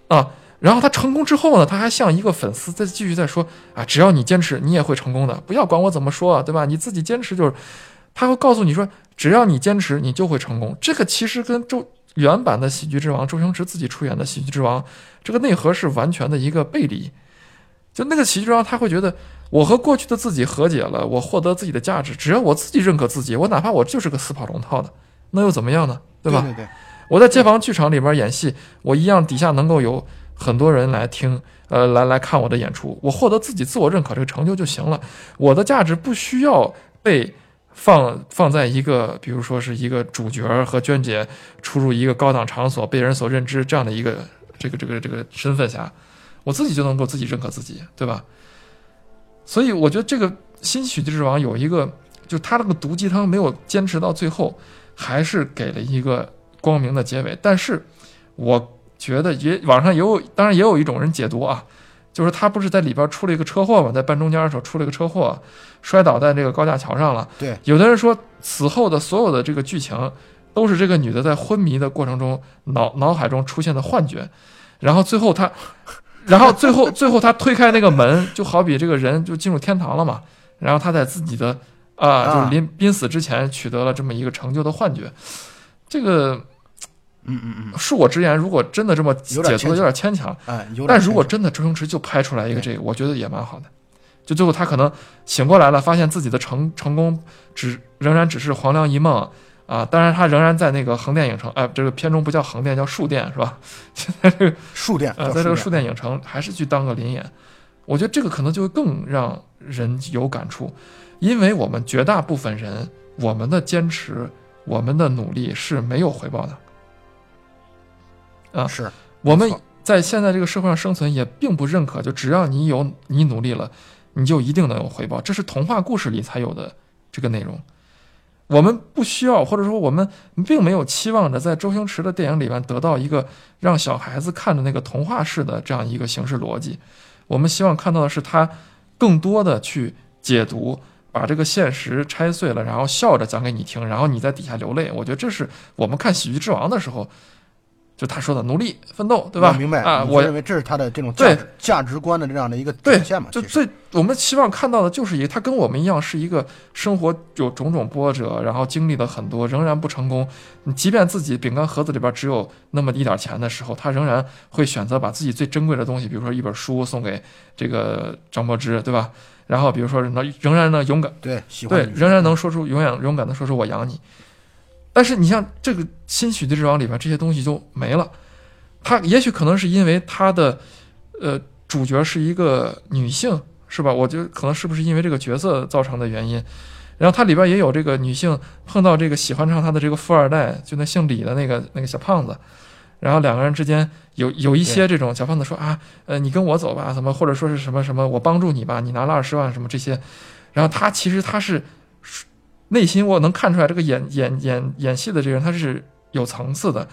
啊。然后他成功之后呢，他还像一个粉丝在继续在说啊，只要你坚持，你也会成功的，不要管我怎么说，对吧？你自己坚持就是，他会告诉你说，只要你坚持，你就会成功。这个其实跟周原版的《喜剧之王》，周星驰自己出演的《喜剧之王》，这个内核是完全的一个背离。就那个《喜剧之王》，他会觉得我和过去的自己和解了，我获得自己的价值，只要我自己认可自己，我哪怕我就是个死跑龙套的，那又怎么样呢？对吧？对对对。我在街坊剧场里边演戏，我一样底下能够有。很多人来听，呃，来来看我的演出，我获得自己自我认可这个成就就行了。我的价值不需要被放放在一个，比如说是一个主角和娟姐出入一个高档场所，被人所认知这样的一个这个这个这个身份下，我自己就能够自己认可自己，对吧？所以我觉得这个新喜剧之王有一个，就他那个毒鸡汤没有坚持到最后，还是给了一个光明的结尾。但是，我。觉得也网上也有，当然也有一种人解读啊，就是他不是在里边出了一个车祸嘛，在半中间的时候出了一个车祸，摔倒在这个高架桥上了。对，有的人说此后的所有的这个剧情都是这个女的在昏迷的过程中脑脑海中出现的幻觉，然后最后她，然后最后 最后他推开那个门，就好比这个人就进入天堂了嘛，然后他在自己的啊就是临濒死之前取得了这么一个成就的幻觉，这个。嗯嗯嗯，恕我直言，如果真的这么解读，有点牵强。哎，但如果真的周星驰就拍出来一个这个，我觉得也蛮好的。就最后他可能醒过来了，发现自己的成成功只仍然只是黄粱一梦啊！当然他仍然在那个横店影城，哎，这个片中不叫横店，叫树店是吧？现在这个树店呃，在这个树店影城还是去当个临演，我觉得这个可能就会更让人有感触，因为我们绝大部分人，我们的坚持，我们的努力是没有回报的。啊，是我们在现在这个社会上生存，也并不认可。就只要你有你努力了，你就一定能有回报。这是童话故事里才有的这个内容。我们不需要，或者说我们并没有期望着在周星驰的电影里面得到一个让小孩子看的那个童话式的这样一个形式逻辑。我们希望看到的是他更多的去解读，把这个现实拆碎了，然后笑着讲给你听，然后你在底下流泪。我觉得这是我们看《喜剧之王》的时候。就他说的努力奋斗，对吧？我明白啊，我认为这是他的这种价对值价值观的这样的一个对体现嘛？就最我们希望看到的就是一个他跟我们一样是一个生活有种种波折，然后经历了很多，仍然不成功。你即便自己饼干盒子里边只有那么一点钱的时候，他仍然会选择把自己最珍贵的东西，比如说一本书送给这个张柏芝，对吧？然后比如说能仍然能勇敢。对喜欢对仍然能说出永远勇敢的说出我养你。但是你像这个新喜剧之王里边这些东西就没了，他也许可能是因为他的呃主角是一个女性，是吧？我觉得可能是不是因为这个角色造成的原因。然后它里边也有这个女性碰到这个喜欢上她的这个富二代，就那姓李的那个那个小胖子，然后两个人之间有有一些这种小胖子说啊，呃，你跟我走吧，怎么或者说是什么什么，我帮助你吧，你拿了二十万什么这些，然后他其实他是内心我能看出来，这个演演演演戏的这个人他是有层次的，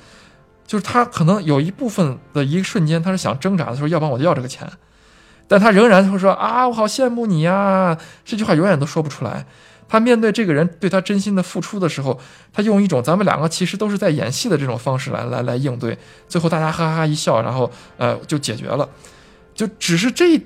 就是他可能有一部分的一瞬间他是想挣扎的时候，要不然我就要这个钱，但他仍然会说啊，我好羡慕你呀，这句话永远都说不出来。他面对这个人对他真心的付出的时候，他用一种咱们两个其实都是在演戏的这种方式来来来应对，最后大家哈哈哈一笑，然后呃就解决了，就只是这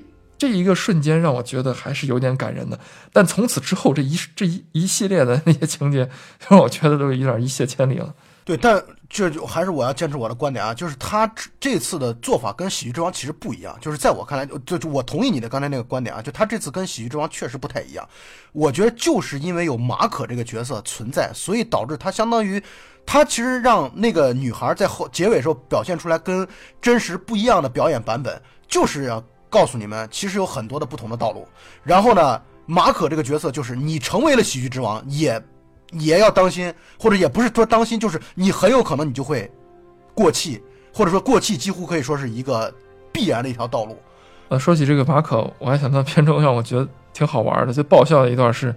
这一个瞬间让我觉得还是有点感人的，但从此之后这一这一一系列的那些情节让我觉得都有点一泻千里了。对，但这就还是我要坚持我的观点啊，就是他这次的做法跟《喜剧之王》其实不一样，就是在我看来，就就我同意你的刚才那个观点啊，就他这次跟《喜剧之王》确实不太一样。我觉得就是因为有马可这个角色存在，所以导致他相当于他其实让那个女孩在后结尾时候表现出来跟真实不一样的表演版本，就是要告诉你们，其实有很多的不同的道路。然后呢，马可这个角色就是你成为了喜剧之王，也也要当心，或者也不是说当心，就是你很有可能你就会过气，或者说过气几乎可以说是一个必然的一条道路。呃，说起这个马可，我还想到片中让我觉得挺好玩的，最爆笑的一段是，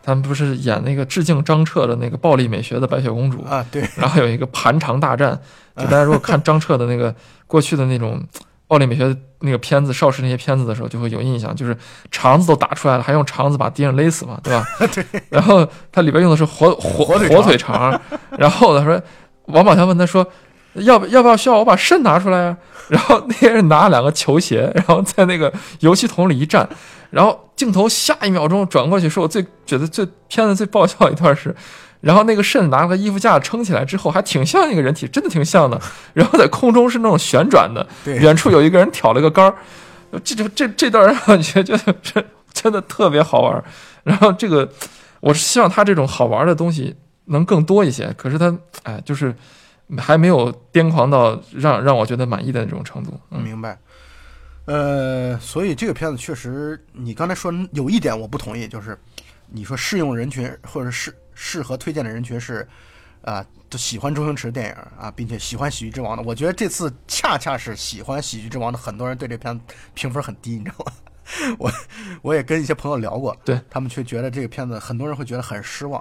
他们不是演那个致敬张彻的那个暴力美学的白雪公主，啊，对，然后有一个盘肠大战，就大家如果看张彻的那个过去的那种暴力美学那个片子、邵氏那些片子的时候，就会有印象，就是肠子都打出来了，还用肠子把敌人勒死嘛，对吧？对。然后他里边用的是火火火腿肠腿肠，然后他说，王宝强问他说，要不要不要需要我把肾拿出来啊？然后那些人拿了两个球鞋，然后在那个油漆桶里一站，然后镜头下一秒钟转过去，是我最觉得最片子最爆笑一段是，然后那个肾拿个衣服架撑起来之后，还挺像一个人体，真的挺像的。然后在空中是那种旋转的，远处有一个人挑了个杆儿，这就这这段让我觉得这真的特别好玩。然后这个我是希望他这种好玩的东西能更多一些，可是他哎就是还没有癫狂到让让我觉得满意的那种程度。嗯，明白。呃，所以这个片子确实，你刚才说有一点我不同意，就是你说适用人群或者适适合推荐的人群是啊、都喜欢周星驰电影啊，并且喜欢《喜剧之王》的。我觉得这次恰恰是喜欢《喜剧之王》的很多人对这片评分很低，你知道吗？我我也跟一些朋友聊过，对他们却觉得这个片子很多人会觉得很失望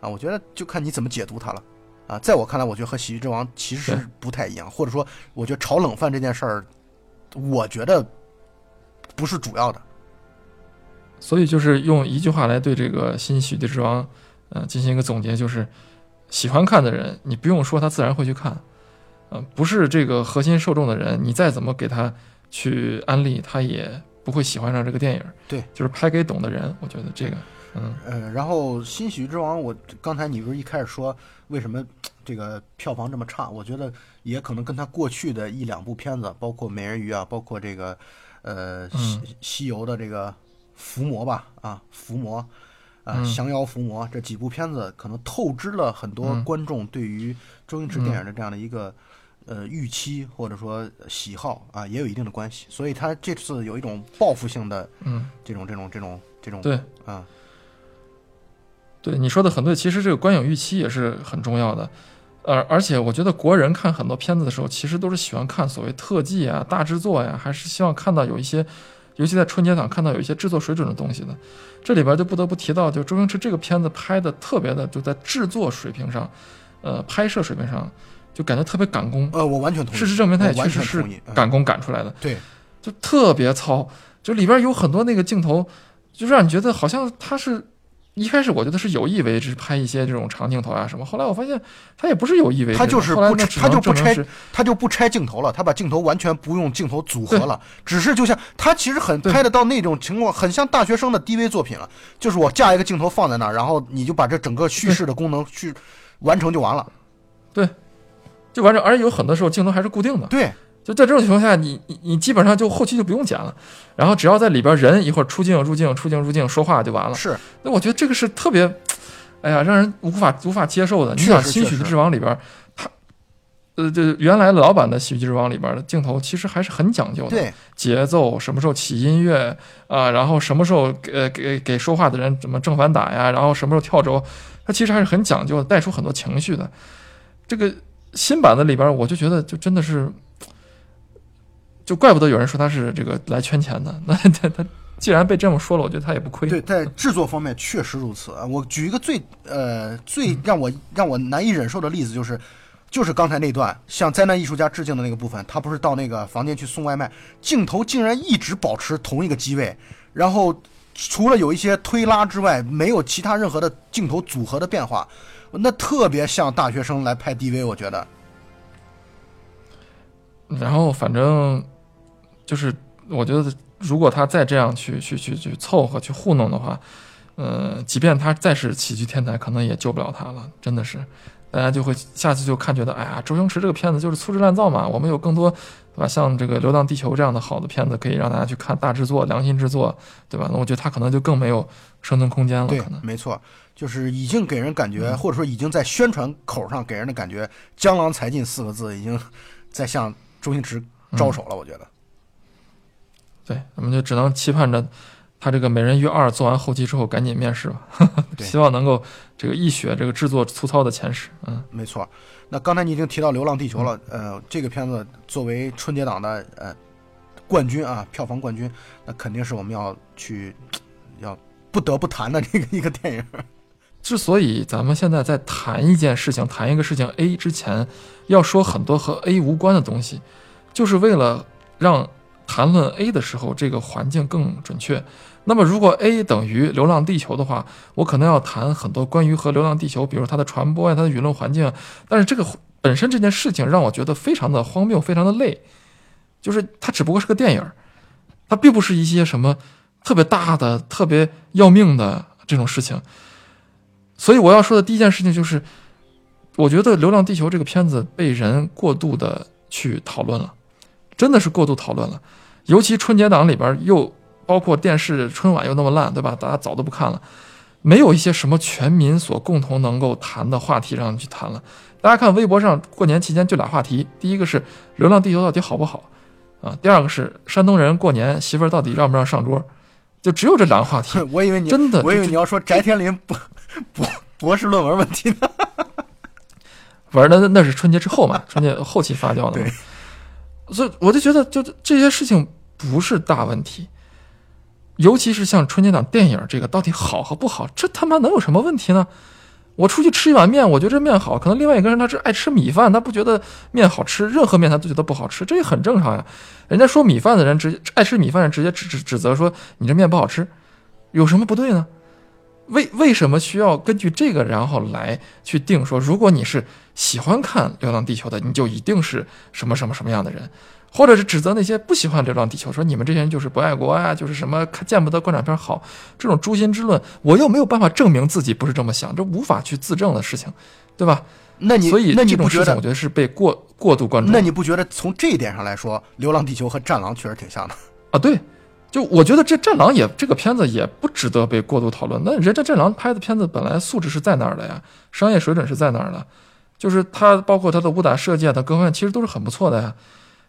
啊。我觉得就看你怎么解读它了啊。在我看来，我觉得和《喜剧之王》其实是不太一样，或者说，我觉得炒冷饭这件事儿，我觉得不是主要的。所以就是用一句话来对这个新喜剧之王，呃，进行一个总结，就是喜欢看的人，你不用说他自然会去看，呃，不是这个核心受众的人，你再怎么给他去安利，他也不会喜欢上这个电影。对，就是拍给懂的人，我觉得这个，嗯，呃，然后《新喜剧之王》，我刚才你不是一开始说为什么这个票房这么差？我觉得也可能跟他过去的一两部片子，包括《美人鱼》啊，包括这个呃西西游的这个伏魔吧，啊伏魔，啊嗯。降妖伏魔这几部片子，可能透支了很多嗯。观众对于周星驰电影的这样的一个。呃，预期或者说喜好啊，也有一定的关系，所以他这次有一种报复性的嗯，这种这种这种这种对啊，对，你说的很对，其实这个观影预期也是很重要的。而而且我觉得国人看很多片子的时候，其实都是喜欢看所谓特技啊、大制作呀，还是希望看到有一些，尤其在春节档看到有一些制作水准的东西的。这里边就不得不提到，就周星驰这个片子拍的特别的，就在制作水平上，呃，拍摄水平上，就感觉特别赶工。呃，我完全同意。事实证明，他也确实是赶工赶出来的。对，就特别糙，就里边有很多那个镜头，就让你觉得好像他是一开始我觉得是有意为之拍一些这种长镜头啊什么，后来我发现他也不是有意为之的，他就是不那只他就不拆他就不拆镜头了，他把镜头完全不用镜头组合了，只是就像他其实很拍得到那种情况，很像大学生的 DV 作品了，就是我架一个镜头放在那儿，然后你就把这整个叙事的功能去完成就完了。对就完成，而且有很多时候镜头还是固定的，对，就在这种情况下，你你你基本上就后期就不用剪了，然后只要在里边人一会儿出镜入镜出镜入镜说话就完了。是那我觉得这个是特别，哎呀，让人无法无法接受的。你想《新喜剧之王》里边，他，呃，这原来老版的《喜剧之王》里边的镜头其实还是很讲究的，对，节奏什么时候起音乐啊、然后什么时候给呃给给说话的人怎么正反打呀，然后什么时候跳轴，它其实还是很讲究的，带出很多情绪的。这个新版的里边，我就觉得就真的是，就怪不得有人说他是这个来圈钱的。那他他既然被这么说了，我觉得他也不亏。对，在制作方面确实如此啊。我举一个最呃最让我让我难以忍受的例子，就是就是刚才那段向灾难艺术家致敬的那个部分，他不是到那个房间去送外卖，镜头竟然一直保持同一个机位，然后除了有一些推拉之外，没有其他任何的镜头组合的变化，那特别像大学生来拍 DV，我觉得。然后反正就是，我觉得如果他再这样去去去去凑合去糊弄的话，呃，即便他再是喜剧天才，可能也救不了他了。真的是，大家就会下次就看觉得，哎呀，周星驰这个片子就是粗制滥造嘛。我们有更多，对吧？像这个《流浪地球》这样的好的片子，可以让大家去看，大制作、良心制作，对吧？那我觉得他可能就更没有生存空间了，对。没错，就是已经给人感觉，嗯或者说已经在宣传口上给人的感觉，“江郎才尽”四个字已经在向周星驰招手了。我觉得，对，我们就只能期盼着他这个《美人鱼二》做完后期之后赶紧面试吧，对希望能够这个一雪这个制作粗糙的前史。嗯，没错。那刚才你已经提到《流浪地球》了，呃，这个片子作为春节档的呃冠军啊，票房冠军，那肯定是我们要去要不得不谈的这个一个电影。之所以咱们现在在谈一件事情、谈一个事情 A 之前，要说很多和 A 无关的东西，就是为了让谈论 A 的时候这个环境更准确。那么，如果 A 等于《流浪地球》的话，我可能要谈很多关于和《流浪地球》，比如它的传播呀、它的舆论环境。但是这个本身这件事情让我觉得非常的荒谬，非常的累，就是它只不过是个电影，它并不是一些什么特别大的、特别要命的这种事情。所以我要说的第一件事情就是，我觉得《流浪地球》这个片子被人过度的去讨论了，真的是过度讨论了。尤其春节档里边又包括电视春晚又那么烂，对吧？大家早都不看了，没有一些什么全民所共同能够谈的话题让你去谈了。大家看微博上过年期间就俩话题，第一个是《流浪地球》到底好不好啊？第二个是山东人过年媳妇儿到底让不让上桌？就只有这两个话题，我以为你真的我以为你要说翟天临博 博博士论文问题呢。玩的那是春节之后嘛，春节后期发酵的嘛。所以我就觉得，就这些事情不是大问题，尤其是像春节档电影这个到底好和不好，这他妈能有什么问题呢？我出去吃一碗面，我觉得这面好，可能另外一个人他是爱吃米饭，他不觉得面好吃，任何面他都觉得不好吃，这也很正常呀。人家说米饭的人直接爱吃米饭的人直接指指指责说你这面不好吃，有什么不对呢？为为什么需要根据这个然后来去定说，如果你是喜欢看《流浪地球》的，你就一定是什么什么什么样的人，或者是指责那些不喜欢《流浪地球》，说你们这些人就是不爱国啊，就是什么看见不得国产片好，这种诛心之论，我又没有办法证明自己不是这么想，这无法去自证的事情，对吧？那你所以那你这种事情，我觉得是被过过度关注。那你不觉得从这一点上来说，《流浪地球》和《战狼》确实挺像的？啊，对，就我觉得这《战狼》也这个片子也不值得被过度讨论。那人家《战狼》拍的片子本来素质是在那儿的呀，商业水准是在那儿的，就是他包括他的武打设计啊，他各方面其实都是很不错的呀。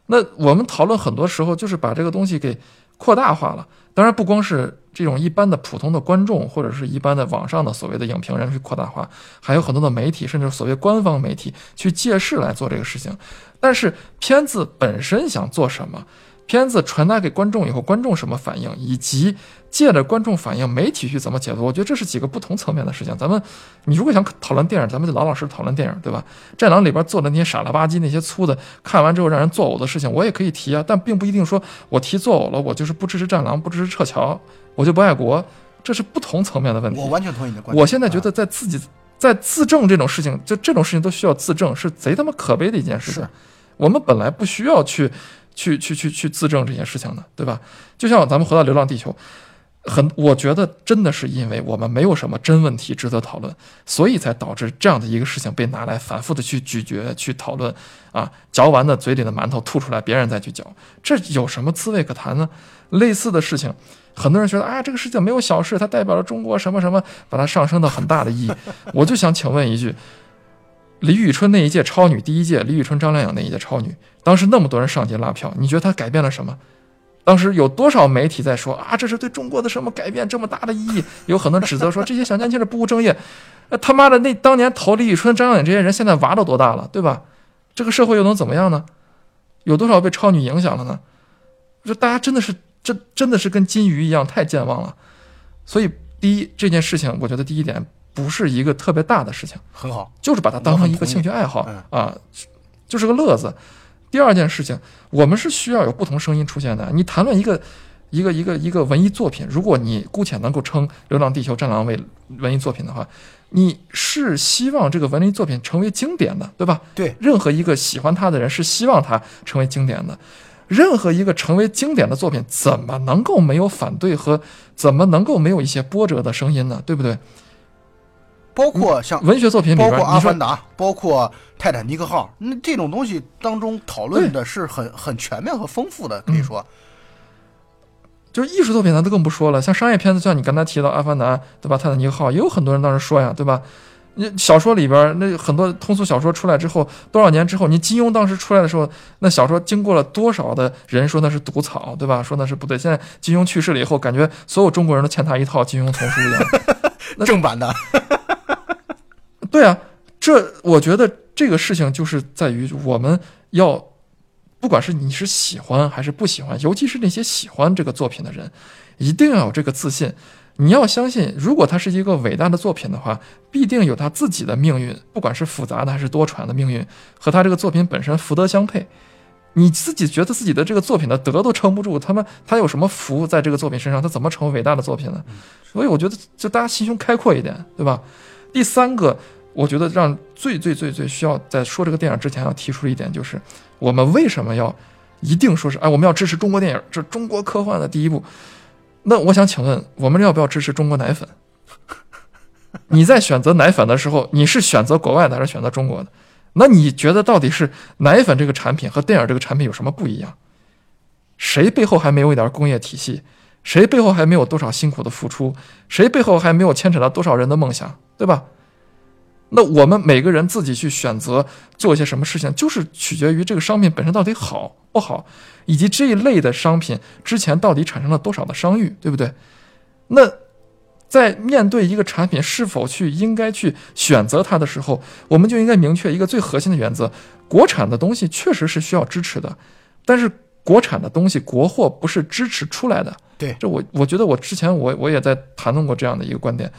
那我们讨论很多时候就是把这个东西给扩大化了。当然，不光是这种一般的普通的观众或者是一般的网上的所谓的影评人去扩大化，还有很多的媒体，甚至所谓官方媒体去借势来做这个事情。但是片子本身想做什么？片子传达给观众以后，观众什么反应，以及借着观众反应，媒体去怎么解读，我觉得这是几个不同层面的事情。咱们，你如果想讨论电影，咱们就老老实实讨论电影，对吧？《战狼》里边做的那些傻了吧唧、那些粗的，看完之后让人作呕的事情，我也可以提啊，但并不一定说我提作呕了，我就是不支持《战狼》，不支持撤侨，我就不爱国。这是不同层面的问题。我完全同意你的观点。我现在觉啊得在自己在自证这种事情，就这种事情都需要自证，是贼他妈可悲的一件事情是。我们本来不需要去去去去去自证这件事情的，对吧？就像咱们回到《流浪地球》，很，我觉得真的是因为我们没有什么真问题值得讨论，所以才导致这样的一个事情被拿来反复的去咀嚼、去讨论啊，嚼完的嘴里的馒头吐出来，别人再去嚼，这有什么滋味可谈呢？类似的事情。很多人觉得，啊，这个事情没有小事，它代表了中国什么什么，把它上升到很大的意义。我就想请问一句，李宇春那一届超女，第一届李宇春、张靓颖那一届超女，当时那么多人上街拉票，你觉得她改变了什么？当时有多少媒体在说啊，这是对中国的什么改变这么大的意义？有很多指责说这些小年轻人不务正业。那他妈的，那当年投李宇春、张靓颖这些人，现在娃都多大了，对吧？这个社会又能怎么样呢？有多少被超女影响了呢？就大家真的是，这真的是跟金鱼一样太健忘了。所以，第一这件事情，我觉得第一点不是一个特别大的事情。很好，就是把它当成一个兴趣爱好嗯啊，就是个乐子。第二件事情，我们是需要有不同声音出现的。你谈论一个一个一个一个文艺作品，如果你姑且能够称《流浪地球》《战狼》为文艺作品的话，你是希望这个文艺作品成为经典的，对吧？对，任何一个喜欢它的人是希望它成为经典的。任何一个成为经典的作品，怎么能够没有反对和怎么能够没有一些波折的声音呢？对不对？包括像文学作品里边，包括《阿凡达》，包括《泰坦尼克号》，那这种东西当中讨论的是很很全面和丰富的，可以说，就是艺术作品，咱都更不说了。像商业片子，像你刚才提到《阿凡达》，对吧？《泰坦尼克号》也有很多人当时说呀，对吧？你小说里边那很多通俗小说出来之后，多少年之后，你金庸当时出来的时候，那小说经过了多少的人说那是毒草，对吧？说那是不对。现在金庸去世了以后，感觉所有中国人都欠他一套金庸丛书一样。那正版的，对啊，这我觉得这个事情就是在于我们要，不管是你是喜欢还是不喜欢，尤其是那些喜欢这个作品的人，一定要有这个自信。你要相信，如果它是一个伟大的作品的话，必定有它自己的命运，不管是复杂的还是多舛的命运，和它这个作品本身福德相配。你自己觉得自己的这个作品的德都撑不住，他们他有什么福在这个作品身上？他怎么成为伟大的作品呢？所以我觉得，就大家心胸开阔一点，对吧？第三个，我觉得让最最最最需要在说这个电影之前要提出一点，就是我们为什么要一定说是哎，我们要支持中国电影，这是中国科幻的第一步。那我想请问，我们要不要支持中国奶粉？你在选择奶粉的时候，你是选择国外的还是选择中国的？那你觉得到底是奶粉这个产品和电影这个产品有什么不一样？谁背后还没有一点工业体系？谁背后还没有多少辛苦的付出？谁背后还没有牵扯到多少人的梦想？对吧？那我们每个人自己去选择做一些什么事情，就是取决于这个商品本身到底好不好，以及这一类的商品之前到底产生了多少的商誉，对不对？那在面对一个产品是否去应该去选择它的时候，我们就应该明确一个最核心的原则：国产的东西确实是需要支持的，但是国产的东西国货不是支持出来的。对这我我觉得我之前我我也在谈论过这样的一个观点。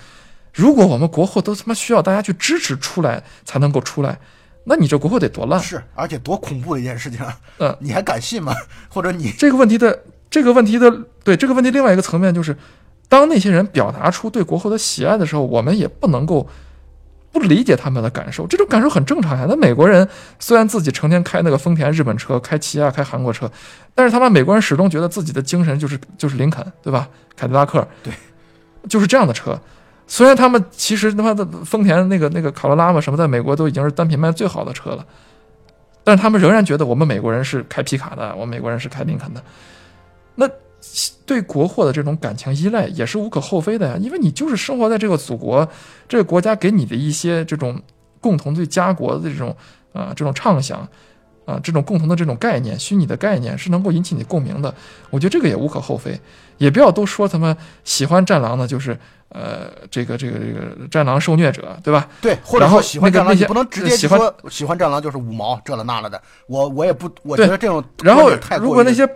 如果我们国货都他妈需要大家去支持出来才能够出来，那你这国货得多烂？是，而且多恐怖的一件事情啊！嗯你还敢信吗？或者你这个问题的这个问题的对这个问题另外一个层面就是，当那些人表达出对国货的喜爱的时候，我们也不能够不理解他们的感受，这种感受很正常呀。那美国人虽然自己成天开那个丰田日本车，开起亚、开韩国车，但是他们美国人始终觉得自己的精神就是就是林肯，对吧？凯迪拉克，对，就是这样的车。虽然他们其实他妈的丰田那个那个卡罗拉嘛什么，在美国都已经是单品卖最好的车了，但是他们仍然觉得我们美国人是开皮卡的，我们美国人是开林肯的。那对国货的这种感情依赖也是无可厚非的呀，因为你就是生活在这个祖国，这个国家给你的一些这种共同对家国的这种啊、这种畅想啊、这种共同的这种概念，虚拟的概念是能够引起你共鸣的。我觉得这个也无可厚非，也不要都说他们喜欢战狼的就是呃这个这个这个战狼受虐者，对吧？对，或者说喜欢战狼，那个你不能直接喜欢就说喜欢战狼就是五毛这了那了的。我我也不，我觉得这种然后如果那些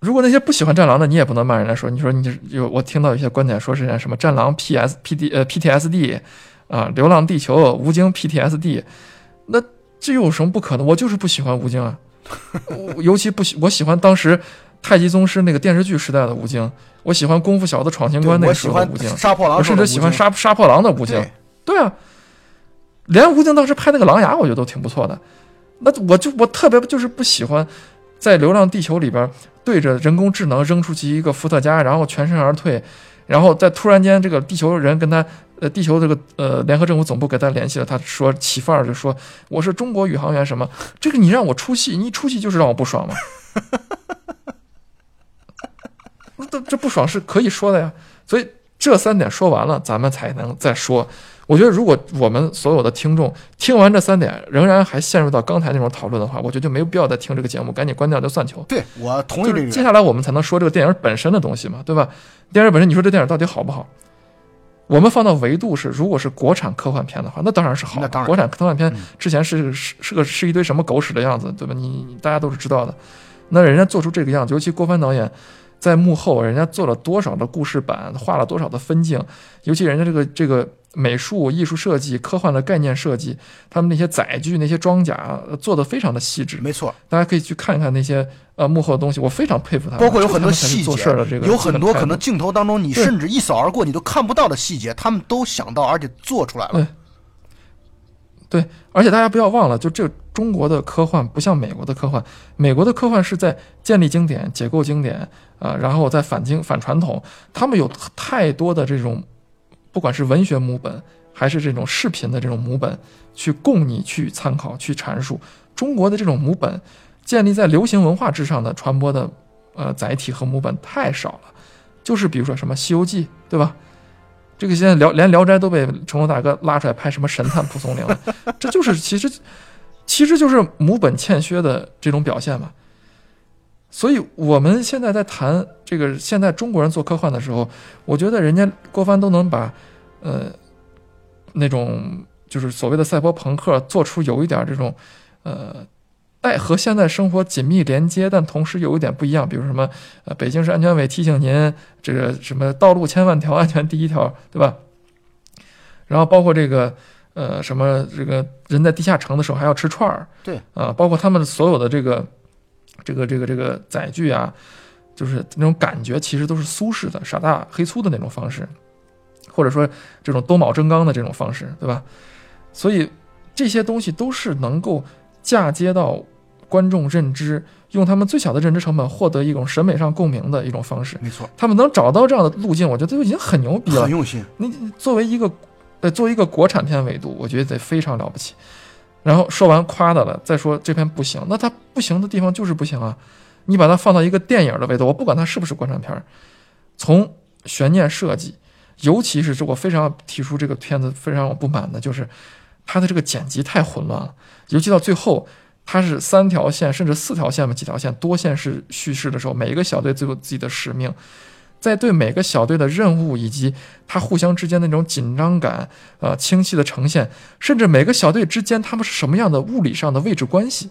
如果那些不喜欢战狼的，你也不能骂人家说，你说你这有我听到有一些观点说是什么战狼 PS PD 呃 PTSD 啊，流浪地球吴京 PTSD，那这有什么不可能？我就是不喜欢吴京啊，我尤其不喜我喜欢当时太极宗师那个电视剧时代的吴京，我喜欢功夫小子闯情关那个时候的吴京，杀破狼我甚至喜欢杀杀破狼的吴京。对对啊，连吴京当时拍那个《狼牙》，我觉得都挺不错的。那我就我特别就是不喜欢在《流浪地球》里边对着人工智能扔出去一个伏特加，然后全身而退，然后在突然间这个地球人跟他呃地球这个呃联合政府总部给他联系了，他说起范儿就说我是中国宇航员什么，这个你让我出戏，你一出戏就是让我不爽嘛。这这不爽是可以说的呀，所以这三点说完了，咱们才能再说。我觉得，如果我们所有的听众听完这三点，仍然还陷入到刚才那种讨论的话，我觉得就没有必要再听这个节目，赶紧关掉就算球。对我同意这个。接下来我们才能说这个电影本身的东西嘛，对吧？电影本身，你说这电影到底好不好？我们放到维度是，如果是国产科幻片的话，那当然是好。那当然国产科幻片嗯之前是是是个是一堆什么狗屎的样子，对吧？你你大家都是知道的。那人家做出这个样子，尤其郭帆导演在幕后，人家做了多少的故事板，画了多少的分镜，尤其人家这个这个美术、艺术设计、科幻的概念设计，他们那些载具、那些装甲呃做的非常的细致。没错，大家可以去看一看那些呃幕后的东西，我非常佩服他们，包括有很多细节做事的这，个有很多可能镜头当中你甚至一扫而过你都看不到的细节，他们都想到而且做出来了。对，而且大家不要忘了，就这中国的科幻不像美国的科幻，美国的科幻是在建立经典、解构经典啊、然后再反经反传统，他们有太多的这种，不管是文学母本还是这种视频的这种母本，去供你去参考、去阐述。中国的这种母本建立在流行文化之上的传播的呃载体和母本太少了，就是比如说什么《西游记》，对吧？这个现在聊连《聊斋》都被成龙大哥拉出来拍什么神探蒲松龄了，这就是其实其实就是母本欠缺的这种表现嘛。所以我们现在在谈这个现在中国人做科幻的时候，我觉得人家郭帆都能把呃那种就是所谓的赛博朋克做出有一点这种呃带和现在生活紧密连接，但同时有一点不一样，比如什么呃北京市安全委提醒您这个什么道路千万条，安全第一条，对吧？然后包括这个呃什么这个人在地下城的时候还要吃串儿，对啊、包括他们所有的这个这个这个这个载具啊，就是那种感觉其实都是苏式的傻大黑粗的那种方式，或者说这种多铆真钢的这种方式，对吧？所以这些东西都是能够嫁接到观众认知，用他们最小的认知成本获得一种审美上共鸣的一种方式。没错，他们能找到这样的路径，我觉得就已经很牛逼了很。用心。你你作为一个呃作为一个国产片维度，我觉得得非常了不起。然后说完夸的了，再说这片不行，那它不行的地方就是不行啊。你把它放到一个电影的维度，我不管它是不是国产片儿，从悬念设计，尤其是这我非常提出这个片子非常让我不满的，就是它的这个剪辑太混乱了，尤其到最后。它是三条线甚至四条线吧，几条线多线式叙事的时候，每一个小队都有自己的使命，在对每个小队的任务以及它互相之间的那种紧张感，呃，清晰的呈现，甚至每个小队之间他们是什么样的物理上的位置关系，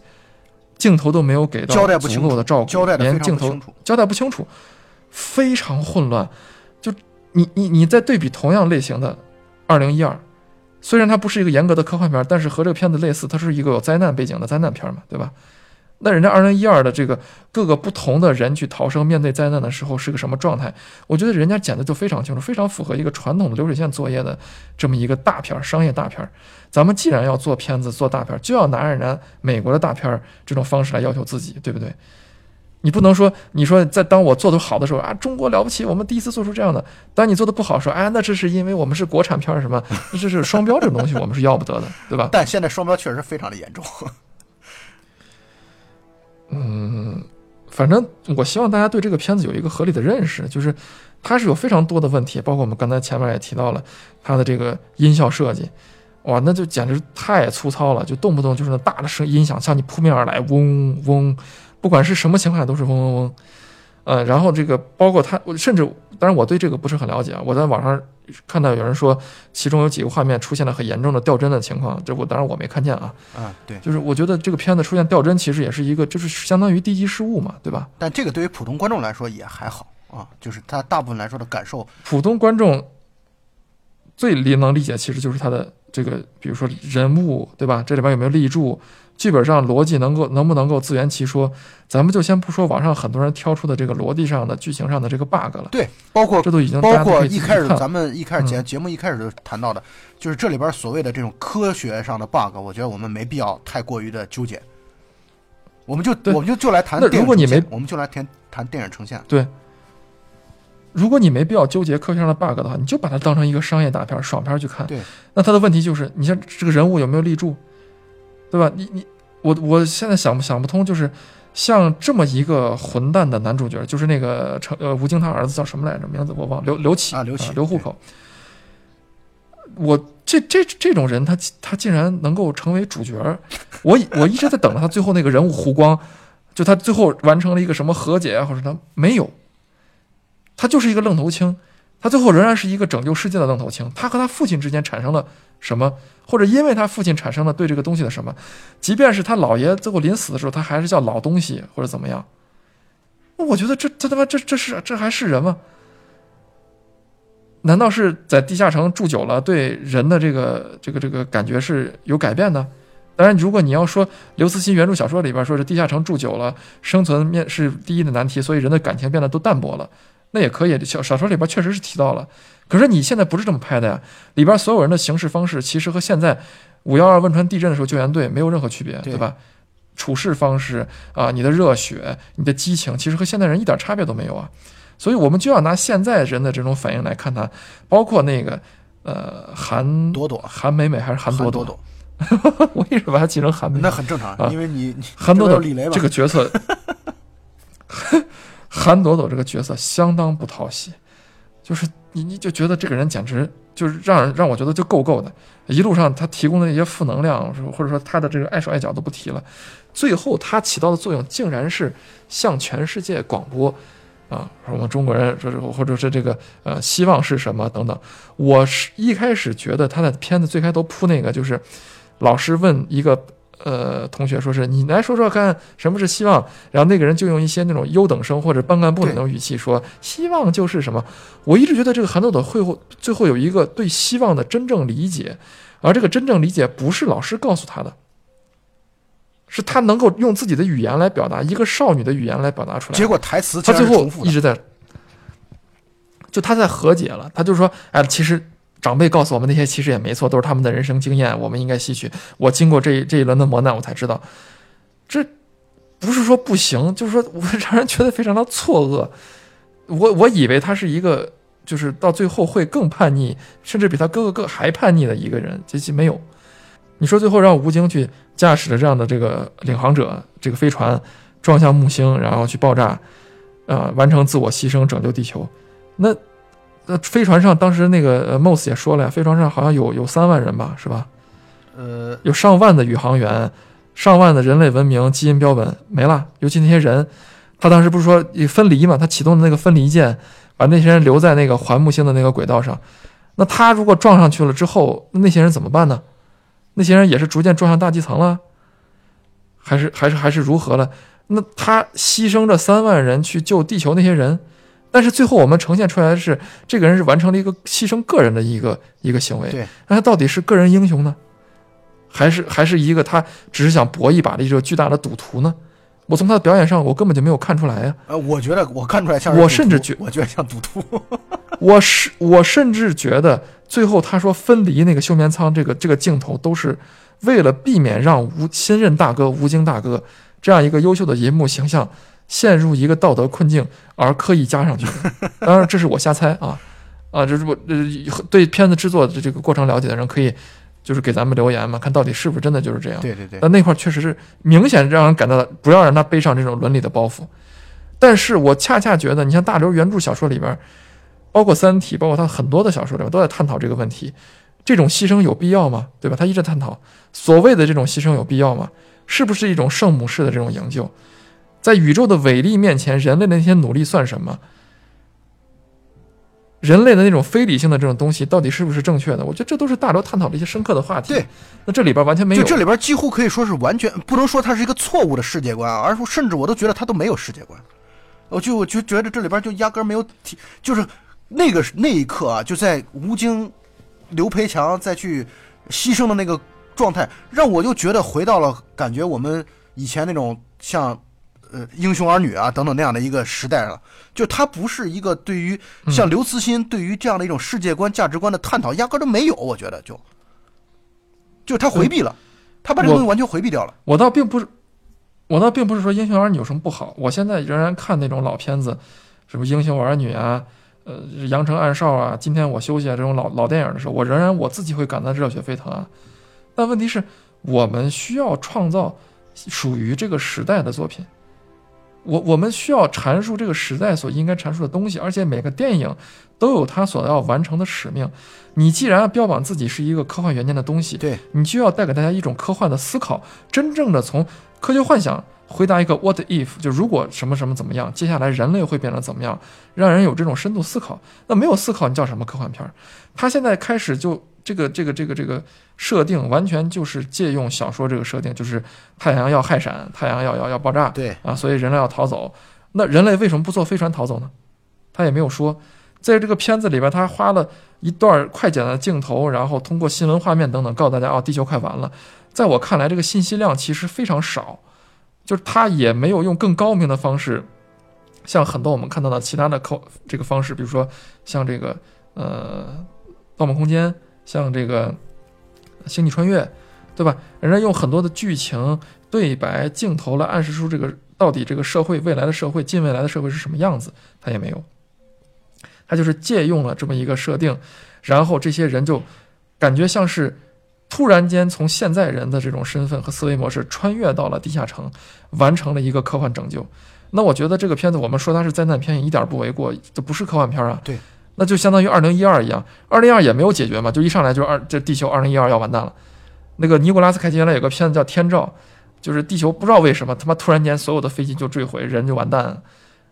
镜头都没有给到足交代不清楚够的照顾，连镜头。交代不清楚，非常混乱。就你你你在对比同样类型的《二零一二》，虽然它不是一个严格的科幻片，但是和这个片子类似，它是一个有灾难背景的灾难片嘛，对吧？那人家二零一二的这个各个不同的人去逃生，面对灾难的时候是个什么状态？我觉得人家剪的就非常清楚，非常符合一个传统的流水线作业的这么一个大片儿，商业大片儿。咱们既然要做片子、做大片儿，就要拿人家美国的大片儿这种方式来要求自己，对不对？你不能说，你说在当我做的好的时候啊，中国了不起，我们第一次做出这样的；当你做的不好说，哎，那这是因为我们是国产片儿什么，这是双标这种东西，我们是要不得的，对吧？但现在双标确实非常的严重。嗯，反正我希望大家对这个片子有一个合理的认识，就是它是有非常多的问题，包括我们刚才前面也提到了它的这个音效设计，哇，那就简直太粗糙了，就动不动就是那大的声音响向你扑面而来，嗡嗡，不管是什么情况下都是嗡嗡嗡。呃，然后这个包括它，我甚至当然我对这个不是很了解啊，我在网上看到有人说其中有几个画面出现了很严重的掉帧的情况，这我当然我没看见啊，啊，对。就是我觉得这个片子出现掉帧，其实也是一个，就是相当于低级失误嘛，对吧？但这个对于普通观众来说也还好啊，就是他大部分来说的感受，普通观众最理能理解，其实就是他的这个，比如说人物，对吧？这里边有没有立柱？剧本上逻辑能够能不能够自圆其说，咱们就先不说网上很多人挑出的这个逻辑上的剧情上的这个 bug 了，对，包括这都已经包括一开始咱们一开始节嗯节目一开始就谈到的，就是这里边所谓的这种科学上的 bug，我觉得我们没必要太过于的纠结。我们就我们就就来谈那电影如果你没我们就来谈谈电影呈现。对。如果你没必要纠结科学上的 bug 的话，你就把它当成一个商业大片、爽片去看。对，那它的问题就是，你像这个人物有没有立住，对吧？你你我我现在想不想不通，就是像这么一个混蛋的男主角，就是那个成呃吴京他儿子叫什么来着？名字我忘了，刘刘启啊刘启刘户口。我这这这种人，他他竟然能够成为主角，我我一直在等着他最后那个人物弧光，就他最后完成了一个什么和解啊，或者他没有，他就是一个愣头青，他最后仍然是一个拯救世界的愣头青。他和他父亲之间产生了什么，或者因为他父亲产生了对这个东西的什么，即便是他姥爷最后临死的时候，他还是叫老东西或者怎么样。我觉得这这他妈这这是这还是人吗？难道是在地下城住久了，对人的这个这个这个感觉是有改变的？当然，如果你要说刘慈欣原著小说里边说是地下城住久了，生存面是第一的难题，所以人的感情变得都淡薄了，那也可以。小小说里边确实是提到了，可是你现在不是这么拍的呀，里边所有人的行事方式其实和现在五幺二汶川地震的时候救援队没有任何区别，对对吧？处事方式啊，你的热血、你的激情，其实和现代人一点差别都没有啊。所以我们就要拿现在人的这种反应来看他，包括那个呃韩朵朵韩美美还是韩朵朵朵，我一直把它记成韩美美那。很正常，啊因为你你韩朵朵李雷嘛这个角色 韩朵朵这个角色相当不讨喜，就是你你就觉得这个人简直就是让让我觉得就够够的，一路上他提供的那些负能量，或者说他的这个碍手碍脚都不提了，最后他起到的作用竟然是向全世界广播。啊，我们中国人说是或者是这个呃，希望是什么等等。我是一开始觉得他的片子最开头铺那个就是，老师问一个呃同学说是你来说说看什么是希望，然后那个人就用一些那种优等生或者班干部的那种语气说希望就是什么。我一直觉得这个韩豆豆会后最后有一个对希望的真正理解，而这个真正理解不是老师告诉他的。是他能够用自己的语言来表达，一个少女的语言来表达出来。结果台词他最后一直在，就他在和解了。他就说：“哎，其实长辈告诉我们那些其实也没错，都是他们的人生经验，我们应该吸取。我经过这一这一轮的磨难，我才知道，这不是说不行，就是说我让人觉得非常的错愕。我我以为他是一个，就是到最后会更叛逆，甚至比他哥哥更还叛逆的一个人，结果没有。你说最后让吴京去驾驶着这样的这个领航者这个飞船撞向木星，然后去爆炸，呃，完成自我牺牲拯救地球。那那飞船上当时那个呃 Moss 也说了呀，飞船上好像有有三万人吧，是吧？呃，有上万的宇航员，上万的人类文明基因标本没了，尤其那些人，他当时不是说分离嘛？他启动的那个分离键，把那些人留在那个环木星的那个轨道上。那他如果撞上去了之后，那那些人怎么办呢？那些人也是逐渐撞上大气层了，还是还是还是如何了？那他牺牲这三万人去救地球那些人，但是最后我们呈现出来的是，这个人是完成了一个牺牲个人的一个一个行为。对，那他到底是个人英雄呢，还是还是一个他只是想搏一把的一个巨大的赌徒呢？我从他的表演上，我根本就没有看出来呀、呃，我觉得我看出来像我甚至觉我觉得像赌徒，我 是我甚至觉得，最后他说分离那个休眠舱这个这个镜头，都是为了避免让吴新任大哥吴京大哥这样一个优秀的银幕形象陷入一个道德困境而刻意加上去的。当然，这是我瞎猜啊啊！这是我呃对片子制作的这个过程了解的人可以就是给咱们留言嘛，看到底是不是真的就是这样。对对对，但那块确实是明显让人感到不要让他背上这种伦理的包袱。但是我恰恰觉得，你像大刘原著小说里边，包括《三体》，包括他很多的小说里边都在探讨这个问题：这种牺牲有必要吗？对吧？他一直探讨所谓的这种牺牲有必要吗？是不是一种圣母式的这种营救？在宇宙的伟力面前，人类的那些努力算什么？人类的那种非理性的这种东西，到底是不是正确的？我觉得这都是大刘探讨的一些深刻的话题。对，那这里边完全没有。就这里边几乎可以说是完全不能说它是一个错误的世界观啊，而说甚至我都觉得它都没有世界观。我就我就觉得这里边就压根儿没有提，就是那个那一刻啊，就在吴京、刘培强再去牺牲的那个状态，让我就觉得回到了感觉我们以前那种像呃英雄儿女啊等等那样的一个时代了。就它不是一个对于嗯像刘慈欣对于这样的一种世界观、价值观的探讨，压根儿都没有。我觉得就就他回避了，他把这个东西完全回避掉了。我倒并不是，我倒并不是说《英雄儿女》有什么不好，我现在仍然看那种老片子，什么《英雄儿女》啊，呃，《阳城暗哨》啊，《今天我休息》啊这种老老电影的时候，我仍然我自己会感到热血沸腾啊。但问题是，我们需要创造属于这个时代的作品。我我们需要阐述这个时代所应该阐述的东西，而且每个电影都有它所要完成的使命。你既然标榜自己是一个科幻元年的东西，对，你就要带给大家一种科幻的思考，真正的从科学幻想回答一个 what if，就如果什么什么怎么样，接下来人类会变得怎么样，让人有这种深度思考。那没有思考，你叫什么科幻片儿？他现在开始就这个这个这个这个设定，完全就是借用小说这个设定，就是太阳要氦闪，太阳要要要爆炸，对，啊，所以人类要逃走。那人类为什么不坐飞船逃走呢？他也没有说。在这个片子里边，他花了一段快剪的镜头，然后通过新闻画面等等告诉大家，哦，地球快完了。在我看来，这个信息量其实非常少，就是他也没有用更高明的方式，像很多我们看到的其他的科这个方式，比如说像这个呃《盗梦空间》，像这个《星际穿越》，对吧？人家用很多的剧情、对白、镜头来暗示出这个到底这个社会未来的社会、近未来的社会是什么样子，他也没有。他就是借用了这么一个设定，然后这些人就感觉像是突然间从现在人的这种身份和思维模式穿越到了地下城，完成了一个科幻拯救。那我觉得这个片子，我们说它是灾难片，一点不为过，这不是科幻片啊。对，那就相当于二零一二一样，二零一二也没有解决嘛，就一上来就二这地球二零一二要完蛋了。那个尼古拉斯凯奇原来有个片子叫《天照》，就是地球不知道为什么他妈突然间所有的飞机就坠毁，人就完蛋了。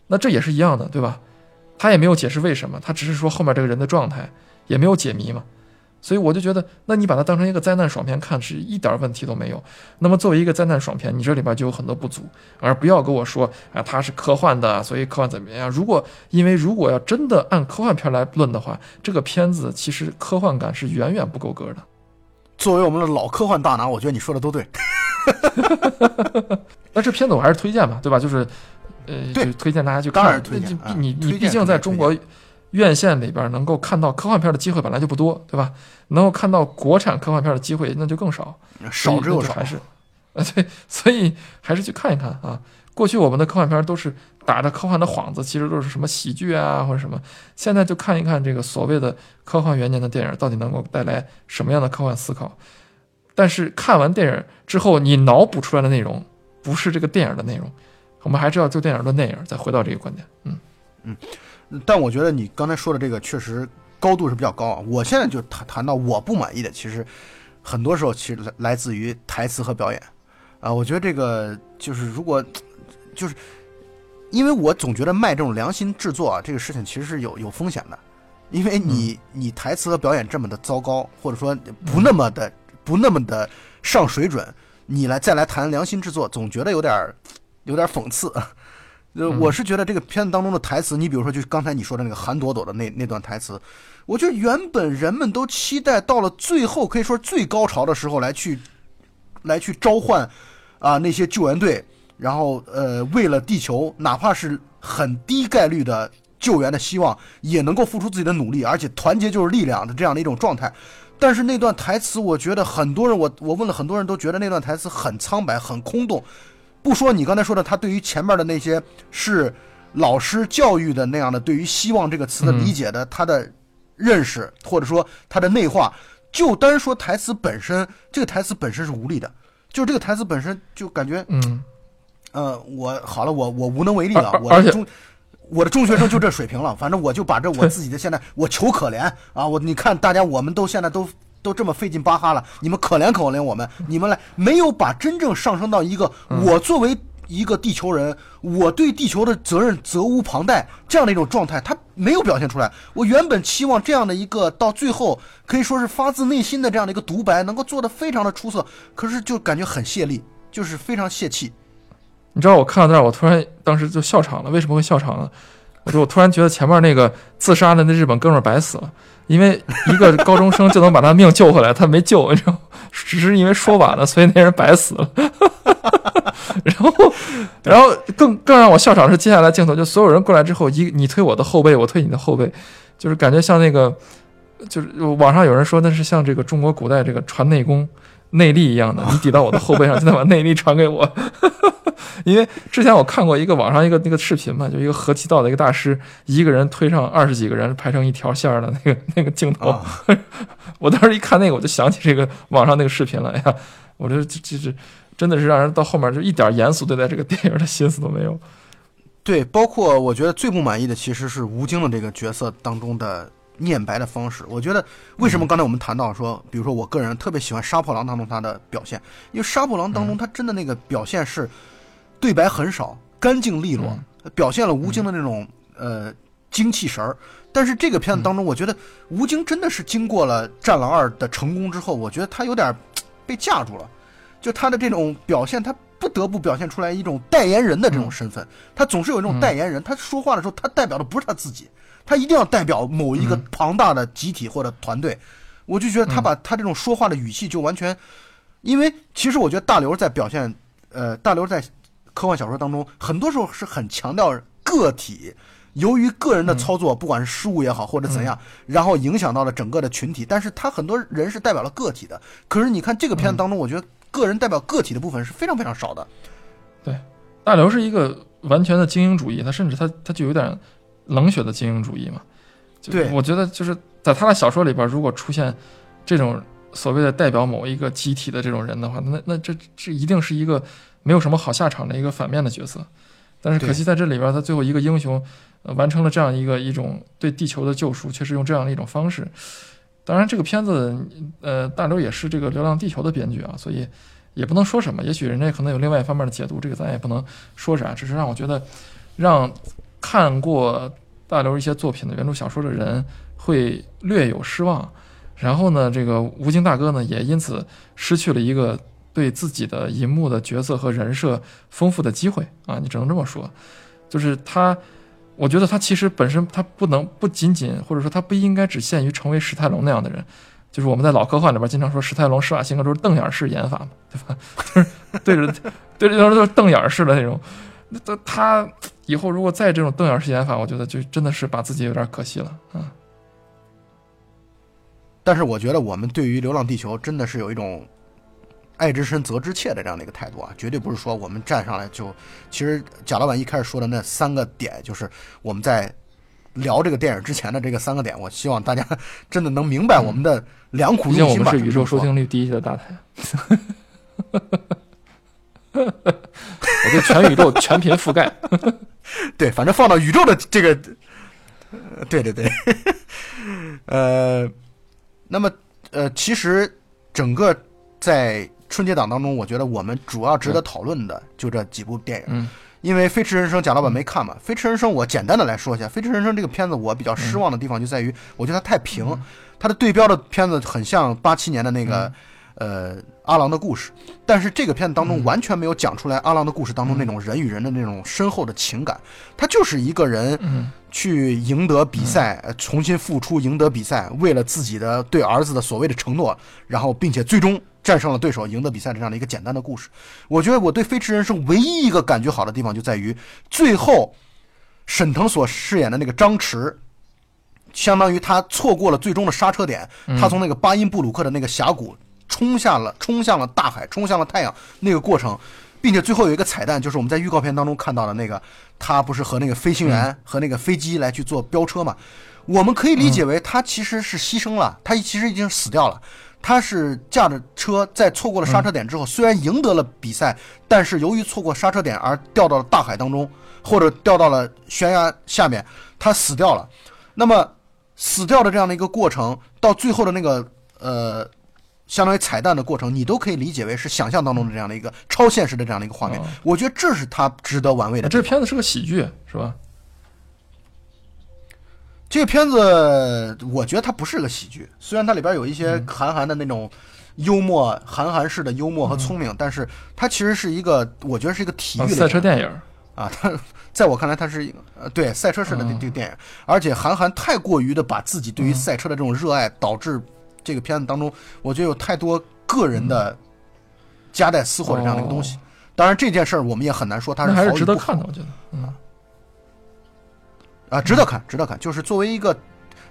那这也是一样的，对吧？他也没有解释为什么，他只是说后面这个人的状态也没有解谜嘛。所以我就觉得，那你把它当成一个灾难爽片看，是一点问题都没有。那么作为一个灾难爽片，你这里边就有很多不足，而不要跟我说啊，它是科幻的，所以科幻怎么样？如果因为如果要真的按科幻片来论的话，这个片子其实科幻感是远远不够格的。作为我们的老科幻大拿，我觉得你说的都对。那这片子我还是推荐吧，对吧？就是，呃，对就推荐大家去看。当然推荐你啊你你毕推荐竟在中国院线里边能够看到科幻片的机会本来就不多，对吧？能够看到国产科幻片的机会那就更少，少之又少呃，对，所以还是去看一看啊。过去我们的科幻片都是打着科幻的幌子，其实都是什么喜剧啊或者什么。现在就看一看这个所谓的科幻元年的电影到底能够带来什么样的科幻思考。但是看完电影之后，你脑补出来的内容不是这个电影的内容，我们还是要就电影论电影，再回到这个观点。嗯嗯，但我觉得你刚才说的这个确实高度是比较高啊。我现在就谈谈到我不满意的，其实很多时候其实来来自于台词和表演啊。我觉得这个就是如果 就是因为我总觉得卖这种良心制作啊，这个事情其实是有有风险的，因为你你台词和表演这么的糟糕，或者说不那么的不那么的上水准，你来再来谈良心制作，总觉得有点儿有点儿讽刺。呃，嗯我是觉得这个片子当中的台词，你比如说，就是刚才你说的那个韩朵朵的那那段台词，我觉得原本人们都期待到了最后，可以说最高潮的时候来去来去召唤啊那些救援队，然后呃为了地球，哪怕是很低概率的救援的希望，也能够付出自己的努力，而且团结就是力量的这样的一种状态。但是那段台词，我觉得很多人，我我问了很多人都觉得那段台词很苍白、很空洞。不说你刚才说的，他对于前面的那些是老师教育的那样的对于“希望”这个词的理解的，他的认识或者说他的内化，就单说台词本身，这个台词本身是无力的，就是这个台词本身就感觉，嗯，呃，我好了，我我无能为力了我的中。我的中学生就这水平了，反正我就把这我自己的现在我求可怜啊！我你看大家我们都现在都都这么费劲巴哈了，你们可怜可怜我们，你们来没有把真正上升到一个我作为一个地球人，我对地球的责任责无旁贷这样的一种状态，他没有表现出来。我原本期望这样的一个到最后可以说是发自内心的这样的一个独白，能够做得非常的出色，可是就感觉很泄力，就是非常泄气。你知道我看到那儿，我突然当时就笑场了。为什么会笑场呢？我就我突然觉得前面那个自杀的那日本哥们儿白死了，因为一个高中生就能把他命救回来，他没救，你知道，只是因为说晚了，所以那人白死了。然后，然后更更让我笑场是接下来镜头，就所有人过来之后，一你推我的后背，我推你的后背，就是感觉像那个，就是网上有人说那是像这个中国古代这个传内功内力一样的，你抵到我的后背上，现在把内力传给我。因为之前我看过一个网上一个那个视频嘛，就一个合气道的一个大师，一个人推上二十几个人排成一条线的那个 那个镜头，啊我当时一看那个，我就想起这个网上那个视频了。哎呀，我这这这这真的是让人到后面就一点严肃对待这个电影的心思都没有。对，包括我觉得最不满意的其实是吴京的这个角色当中的念白的方式。我觉得为什么刚才我们谈到说，比如说我个人特别喜欢《杀破狼》当中他的表现，因为《杀破狼》当中他真的那个表现是对白很少，干净利落，表现了吴京的那种呃精气神儿。但是这个片子当中，我觉得吴京真的是经过了《战狼二》的成功之后，我觉得他有点被架住了，就他的这种表现，他不得不表现出来一种代言人的这种身份。他总是有一种代言人，他说话的时候，他代表的不是他自己，他一定要代表某一个庞大的集体或者团队。我就觉得他把他这种说话的语气就完全，因为其实我觉得大刘在表现，呃，大刘在科幻小说当中，很多时候是很强调个体。由于个人的操作，不管是失误也好，或者怎样，然后影响到了整个的群体，但是他很多人是代表了个体的。可是你看这个片子当中，我觉得个人代表个体的部分是非常非常少的。对大刘是一个完全的精英主义，他甚至他他就有点冷血的精英主义嘛。就对我觉得就是在他的小说里边，如果出现这种所谓的代表某一个集体的这种人的话，那那这这一定是一个没有什么好下场的一个反面的角色。但是可惜在这里边，他最后一个英雄、呃、完成了这样一个一种对地球的救赎，却是用这样的一种方式。当然，这个片子，呃，大刘也是这个《流浪地球》的编剧啊，所以也不能说什么。也许人家可能有另外一方面的解读，这个咱也不能说啥。只是让我觉得，让看过大刘一些作品的原著小说的人会略有失望。然后呢，这个吴京大哥呢，也因此失去了一个对自己的银幕的角色和人设丰富的机会啊！你只能这么说，就是他。我觉得他其实本身他不能不仅仅，或者说他不应该只限于成为史泰龙那样的人，就是我们在老科幻里边经常说史泰龙、施瓦辛格都是瞪眼式演法嘛，对吧？就是对着对着都是瞪眼式的那种。那他他以后如果再这种瞪眼式演法，我觉得就真的是把自己有点可惜了啊。但是我觉得我们对于《流浪地球》真的是有一种爱之深责之切的这样的一个态度啊，绝对不是说我们站上来就，其实贾老板一开始说的那三个点，就是我们在聊这个电影之前的这个三个点，我希望大家 真的能明白我们的良苦用心吧。们是宇宙收听率第一的大台，我对全宇宙 全频覆盖。对，反正放到宇宙的这个，呃对对对，呃，那么呃，其实整个在春节档当中，我觉得我们主要值得讨论的就这几部电影。嗯。因为《飞驰人生》贾老板没看嘛，《飞驰人生》我简单的来说一下，《飞驰人生》这个片子我比较失望的地方就在于，我觉得它太平，它的对标的片子很像八七年的那个、呃阿郎的故事，但是这个片子当中完全没有讲出来阿郎的故事当中那种人与人的那种深厚的情感，他就是一个人嗯去赢得比赛，呃重新付出赢得比赛，为了自己的对儿子的所谓的承诺，然后并且最终战胜了对手，赢得比赛的这样的一个简单的故事。我觉得我对《飞驰人生》唯一一个感觉好的地方就在于最后沈腾所饰演的那个张弛。相当于他错过了最终的刹车点，他从那个巴音布鲁克的那个峡谷冲下了，冲向了大海，冲向了太阳那个过程，并且最后有一个彩蛋，就是我们在预告片当中看到的那个，他不是和那个飞行员和那个飞机来去做飙车嘛？我们可以理解为他其实是牺牲了，他其实已经死掉了。他是驾着车在错过了刹车点之后，虽然赢得了比赛，但是由于错过刹车点而掉到了大海当中，或者掉到了悬崖下面，他死掉了。那么死掉的这样的一个过程，到最后的那个呃，相当于彩蛋的过程，你都可以理解为是想象当中的这样的一个超现实的这样的一个画面。哦我觉得这是他值得玩味的。这片子是个喜剧，是吧？这个片子，我觉得它不是个喜剧，虽然它里边有一些韩寒的那种幽默、韩寒式的幽默和聪明，但是它其实是一个，我觉得是一个体育赛车电影，啊，它在我看来，它是一个呃对赛车式的这个电影，而且韩寒太过于的把自己对于赛车的这种热爱，导致这个片子当中，我觉得有太多个人的夹带私货的这样的一个东西。当然，这件事儿我们也很难说它是还是值得看的，我觉得。嗯，啊，值得看，值得看。就是作为一个，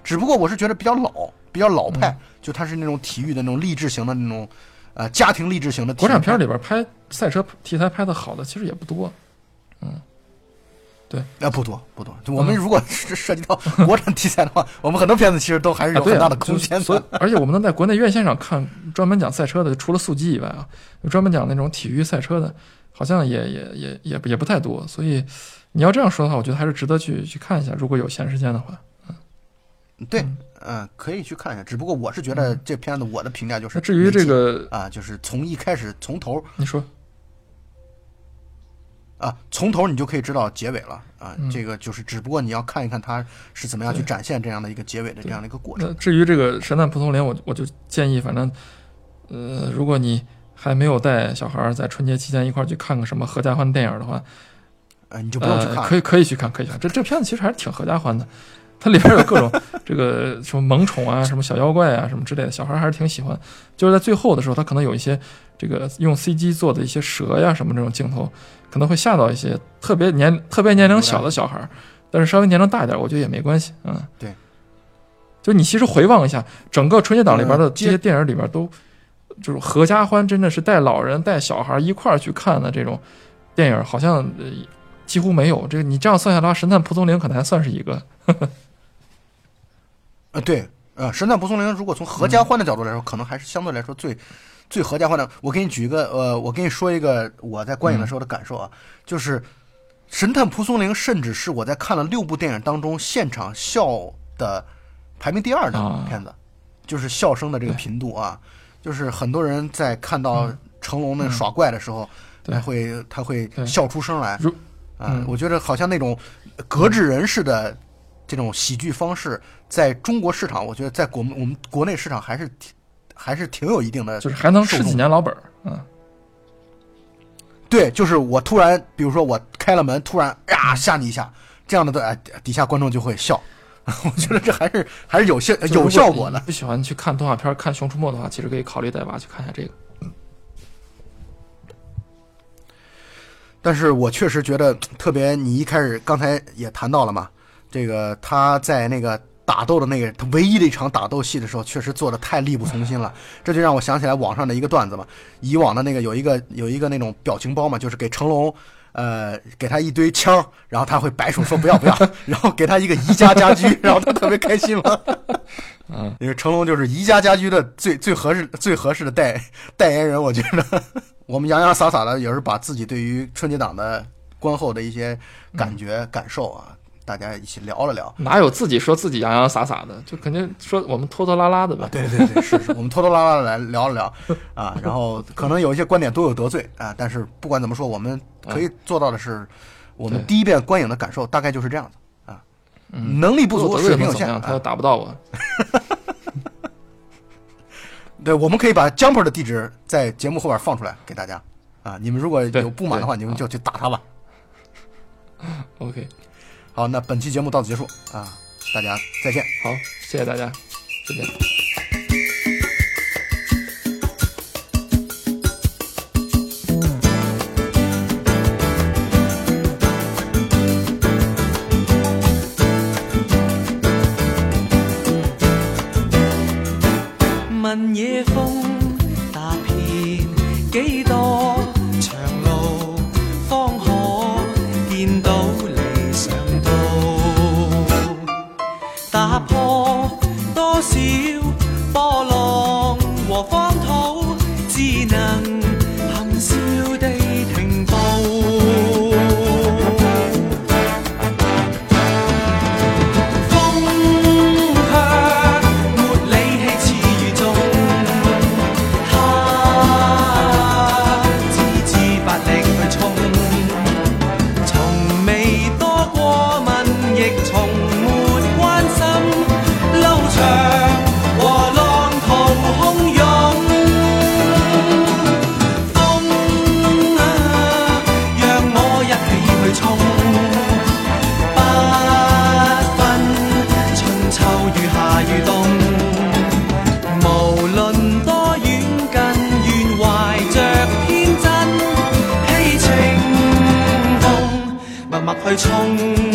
只不过我是觉得比较老，比较老派，嗯就它是那种体育的那种励志型的那种，呃，家庭励志型的国产片里边拍赛车题材拍的好的其实也不多。啊，不多不多。就我们如果是涉及到国产题材的话，我们很多片子其实都还是有很大的，空间就所以。而且我们能在国内院线上看专门讲赛车的，除了速激以外啊，有专门讲那种体育赛车的，好像也也也也也不太多。所以你要这样说的话，我觉得还是值得去去看一下，如果有闲时间的话。嗯对嗯，嗯，可以去看一下。只不过我是觉得这片子我的评价就是那至于这个，啊，就是从一开始从头你说啊，从头你就可以知道结尾了啊。嗯这个就是只不过你要看一看它是怎么样去展现这样的一个结尾的这样的一个过程。至于这个《神探蒲松龄》，我我就建议，反正呃，如果你还没有带小孩在春节期间一块儿去看个什么合家欢电影的话，呃，你就不用去看呃，可以可以去看，可以去看。这这片子其实还是挺合家欢的，它里边有各种这个什么萌宠啊、什么小妖怪啊、什么之类的，小孩还是挺喜欢。就是在最后的时候，它可能有一些这个用 CG 做的一些蛇呀什么这种镜头，可能会吓到一些特别年特别年龄小的小孩儿，但是稍微年龄大一点，我觉得也没关系。嗯，对。就你其实回望一下，整个春节档里边的嗯这些电影里边都，就是合家欢，真的是带老人带小孩一块儿去看的这种电影，好像呃几乎没有。这个你这样算下来，《神探蒲松龄》可能还算是一个。呃，对，呃，《神探蒲松龄》如果从合家欢的角度来说，可能还是相对来说最最合家欢的。我给你举一个，呃，我给你说一个我在观影的时候的感受啊，就是《神探蒲松龄》甚至是我在看了六部电影当中现场笑的排名第二的啊片子，就是笑声的这个频度啊，就是很多人在看到成龙那耍怪的时候，嗯他会他会笑出声来啊、嗯我觉得好像那种隔纸人似的这种喜剧方式，在中国市场，我觉得在国我们国内市场还是挺还是挺有一定的，就是还能吃几年老本儿。嗯，对，就是我突然，比如说我开了门，突然呀吓你一下，这样的对，哎，底下观众就会笑。我觉得这还是还是有效有效果的。不喜欢去看动画片、看《熊出没》的话，其实可以考虑带娃去看一下这个。但是我确实觉得特别，你一开始刚才也谈到了嘛，这个他在那个打斗的那个他唯一的一场打斗戏的时候，确实做的太力不从心了。这就让我想起来网上的一个段子嘛，以往的那个有一个有一个那种表情包嘛，就是给成龙。呃，给他一堆枪，然后他会摆手说不要不要，然后给他一个宜家家居，然后他特别开心嘛。嗯，因为成龙就是宜家家居的最最合适最合适的代代言人，我觉得 我们洋洋洒洒的也是把自己对于春节档的观后的一些感觉、感受啊，大家一起聊了聊。哪有自己说自己洋洋洒洒的，就肯定说我们拖拖拉拉的吧。对对对，是是，我们拖拖拉拉的来聊了聊 啊，然后可能有一些观点都有得罪啊，但是不管怎么说，我们可以做到的是，我们第一遍观影的感受大概就是这样子啊，嗯，能力不足，水平有限？他又啊。打不到我。对，我们可以把 Jumper 的地址在节目后边放出来给大家啊，你们如果有不满的话，你们就去打他吧。OK，好，那本期节目到此结束啊，大家再见。好，谢谢大家，再见。問野冲。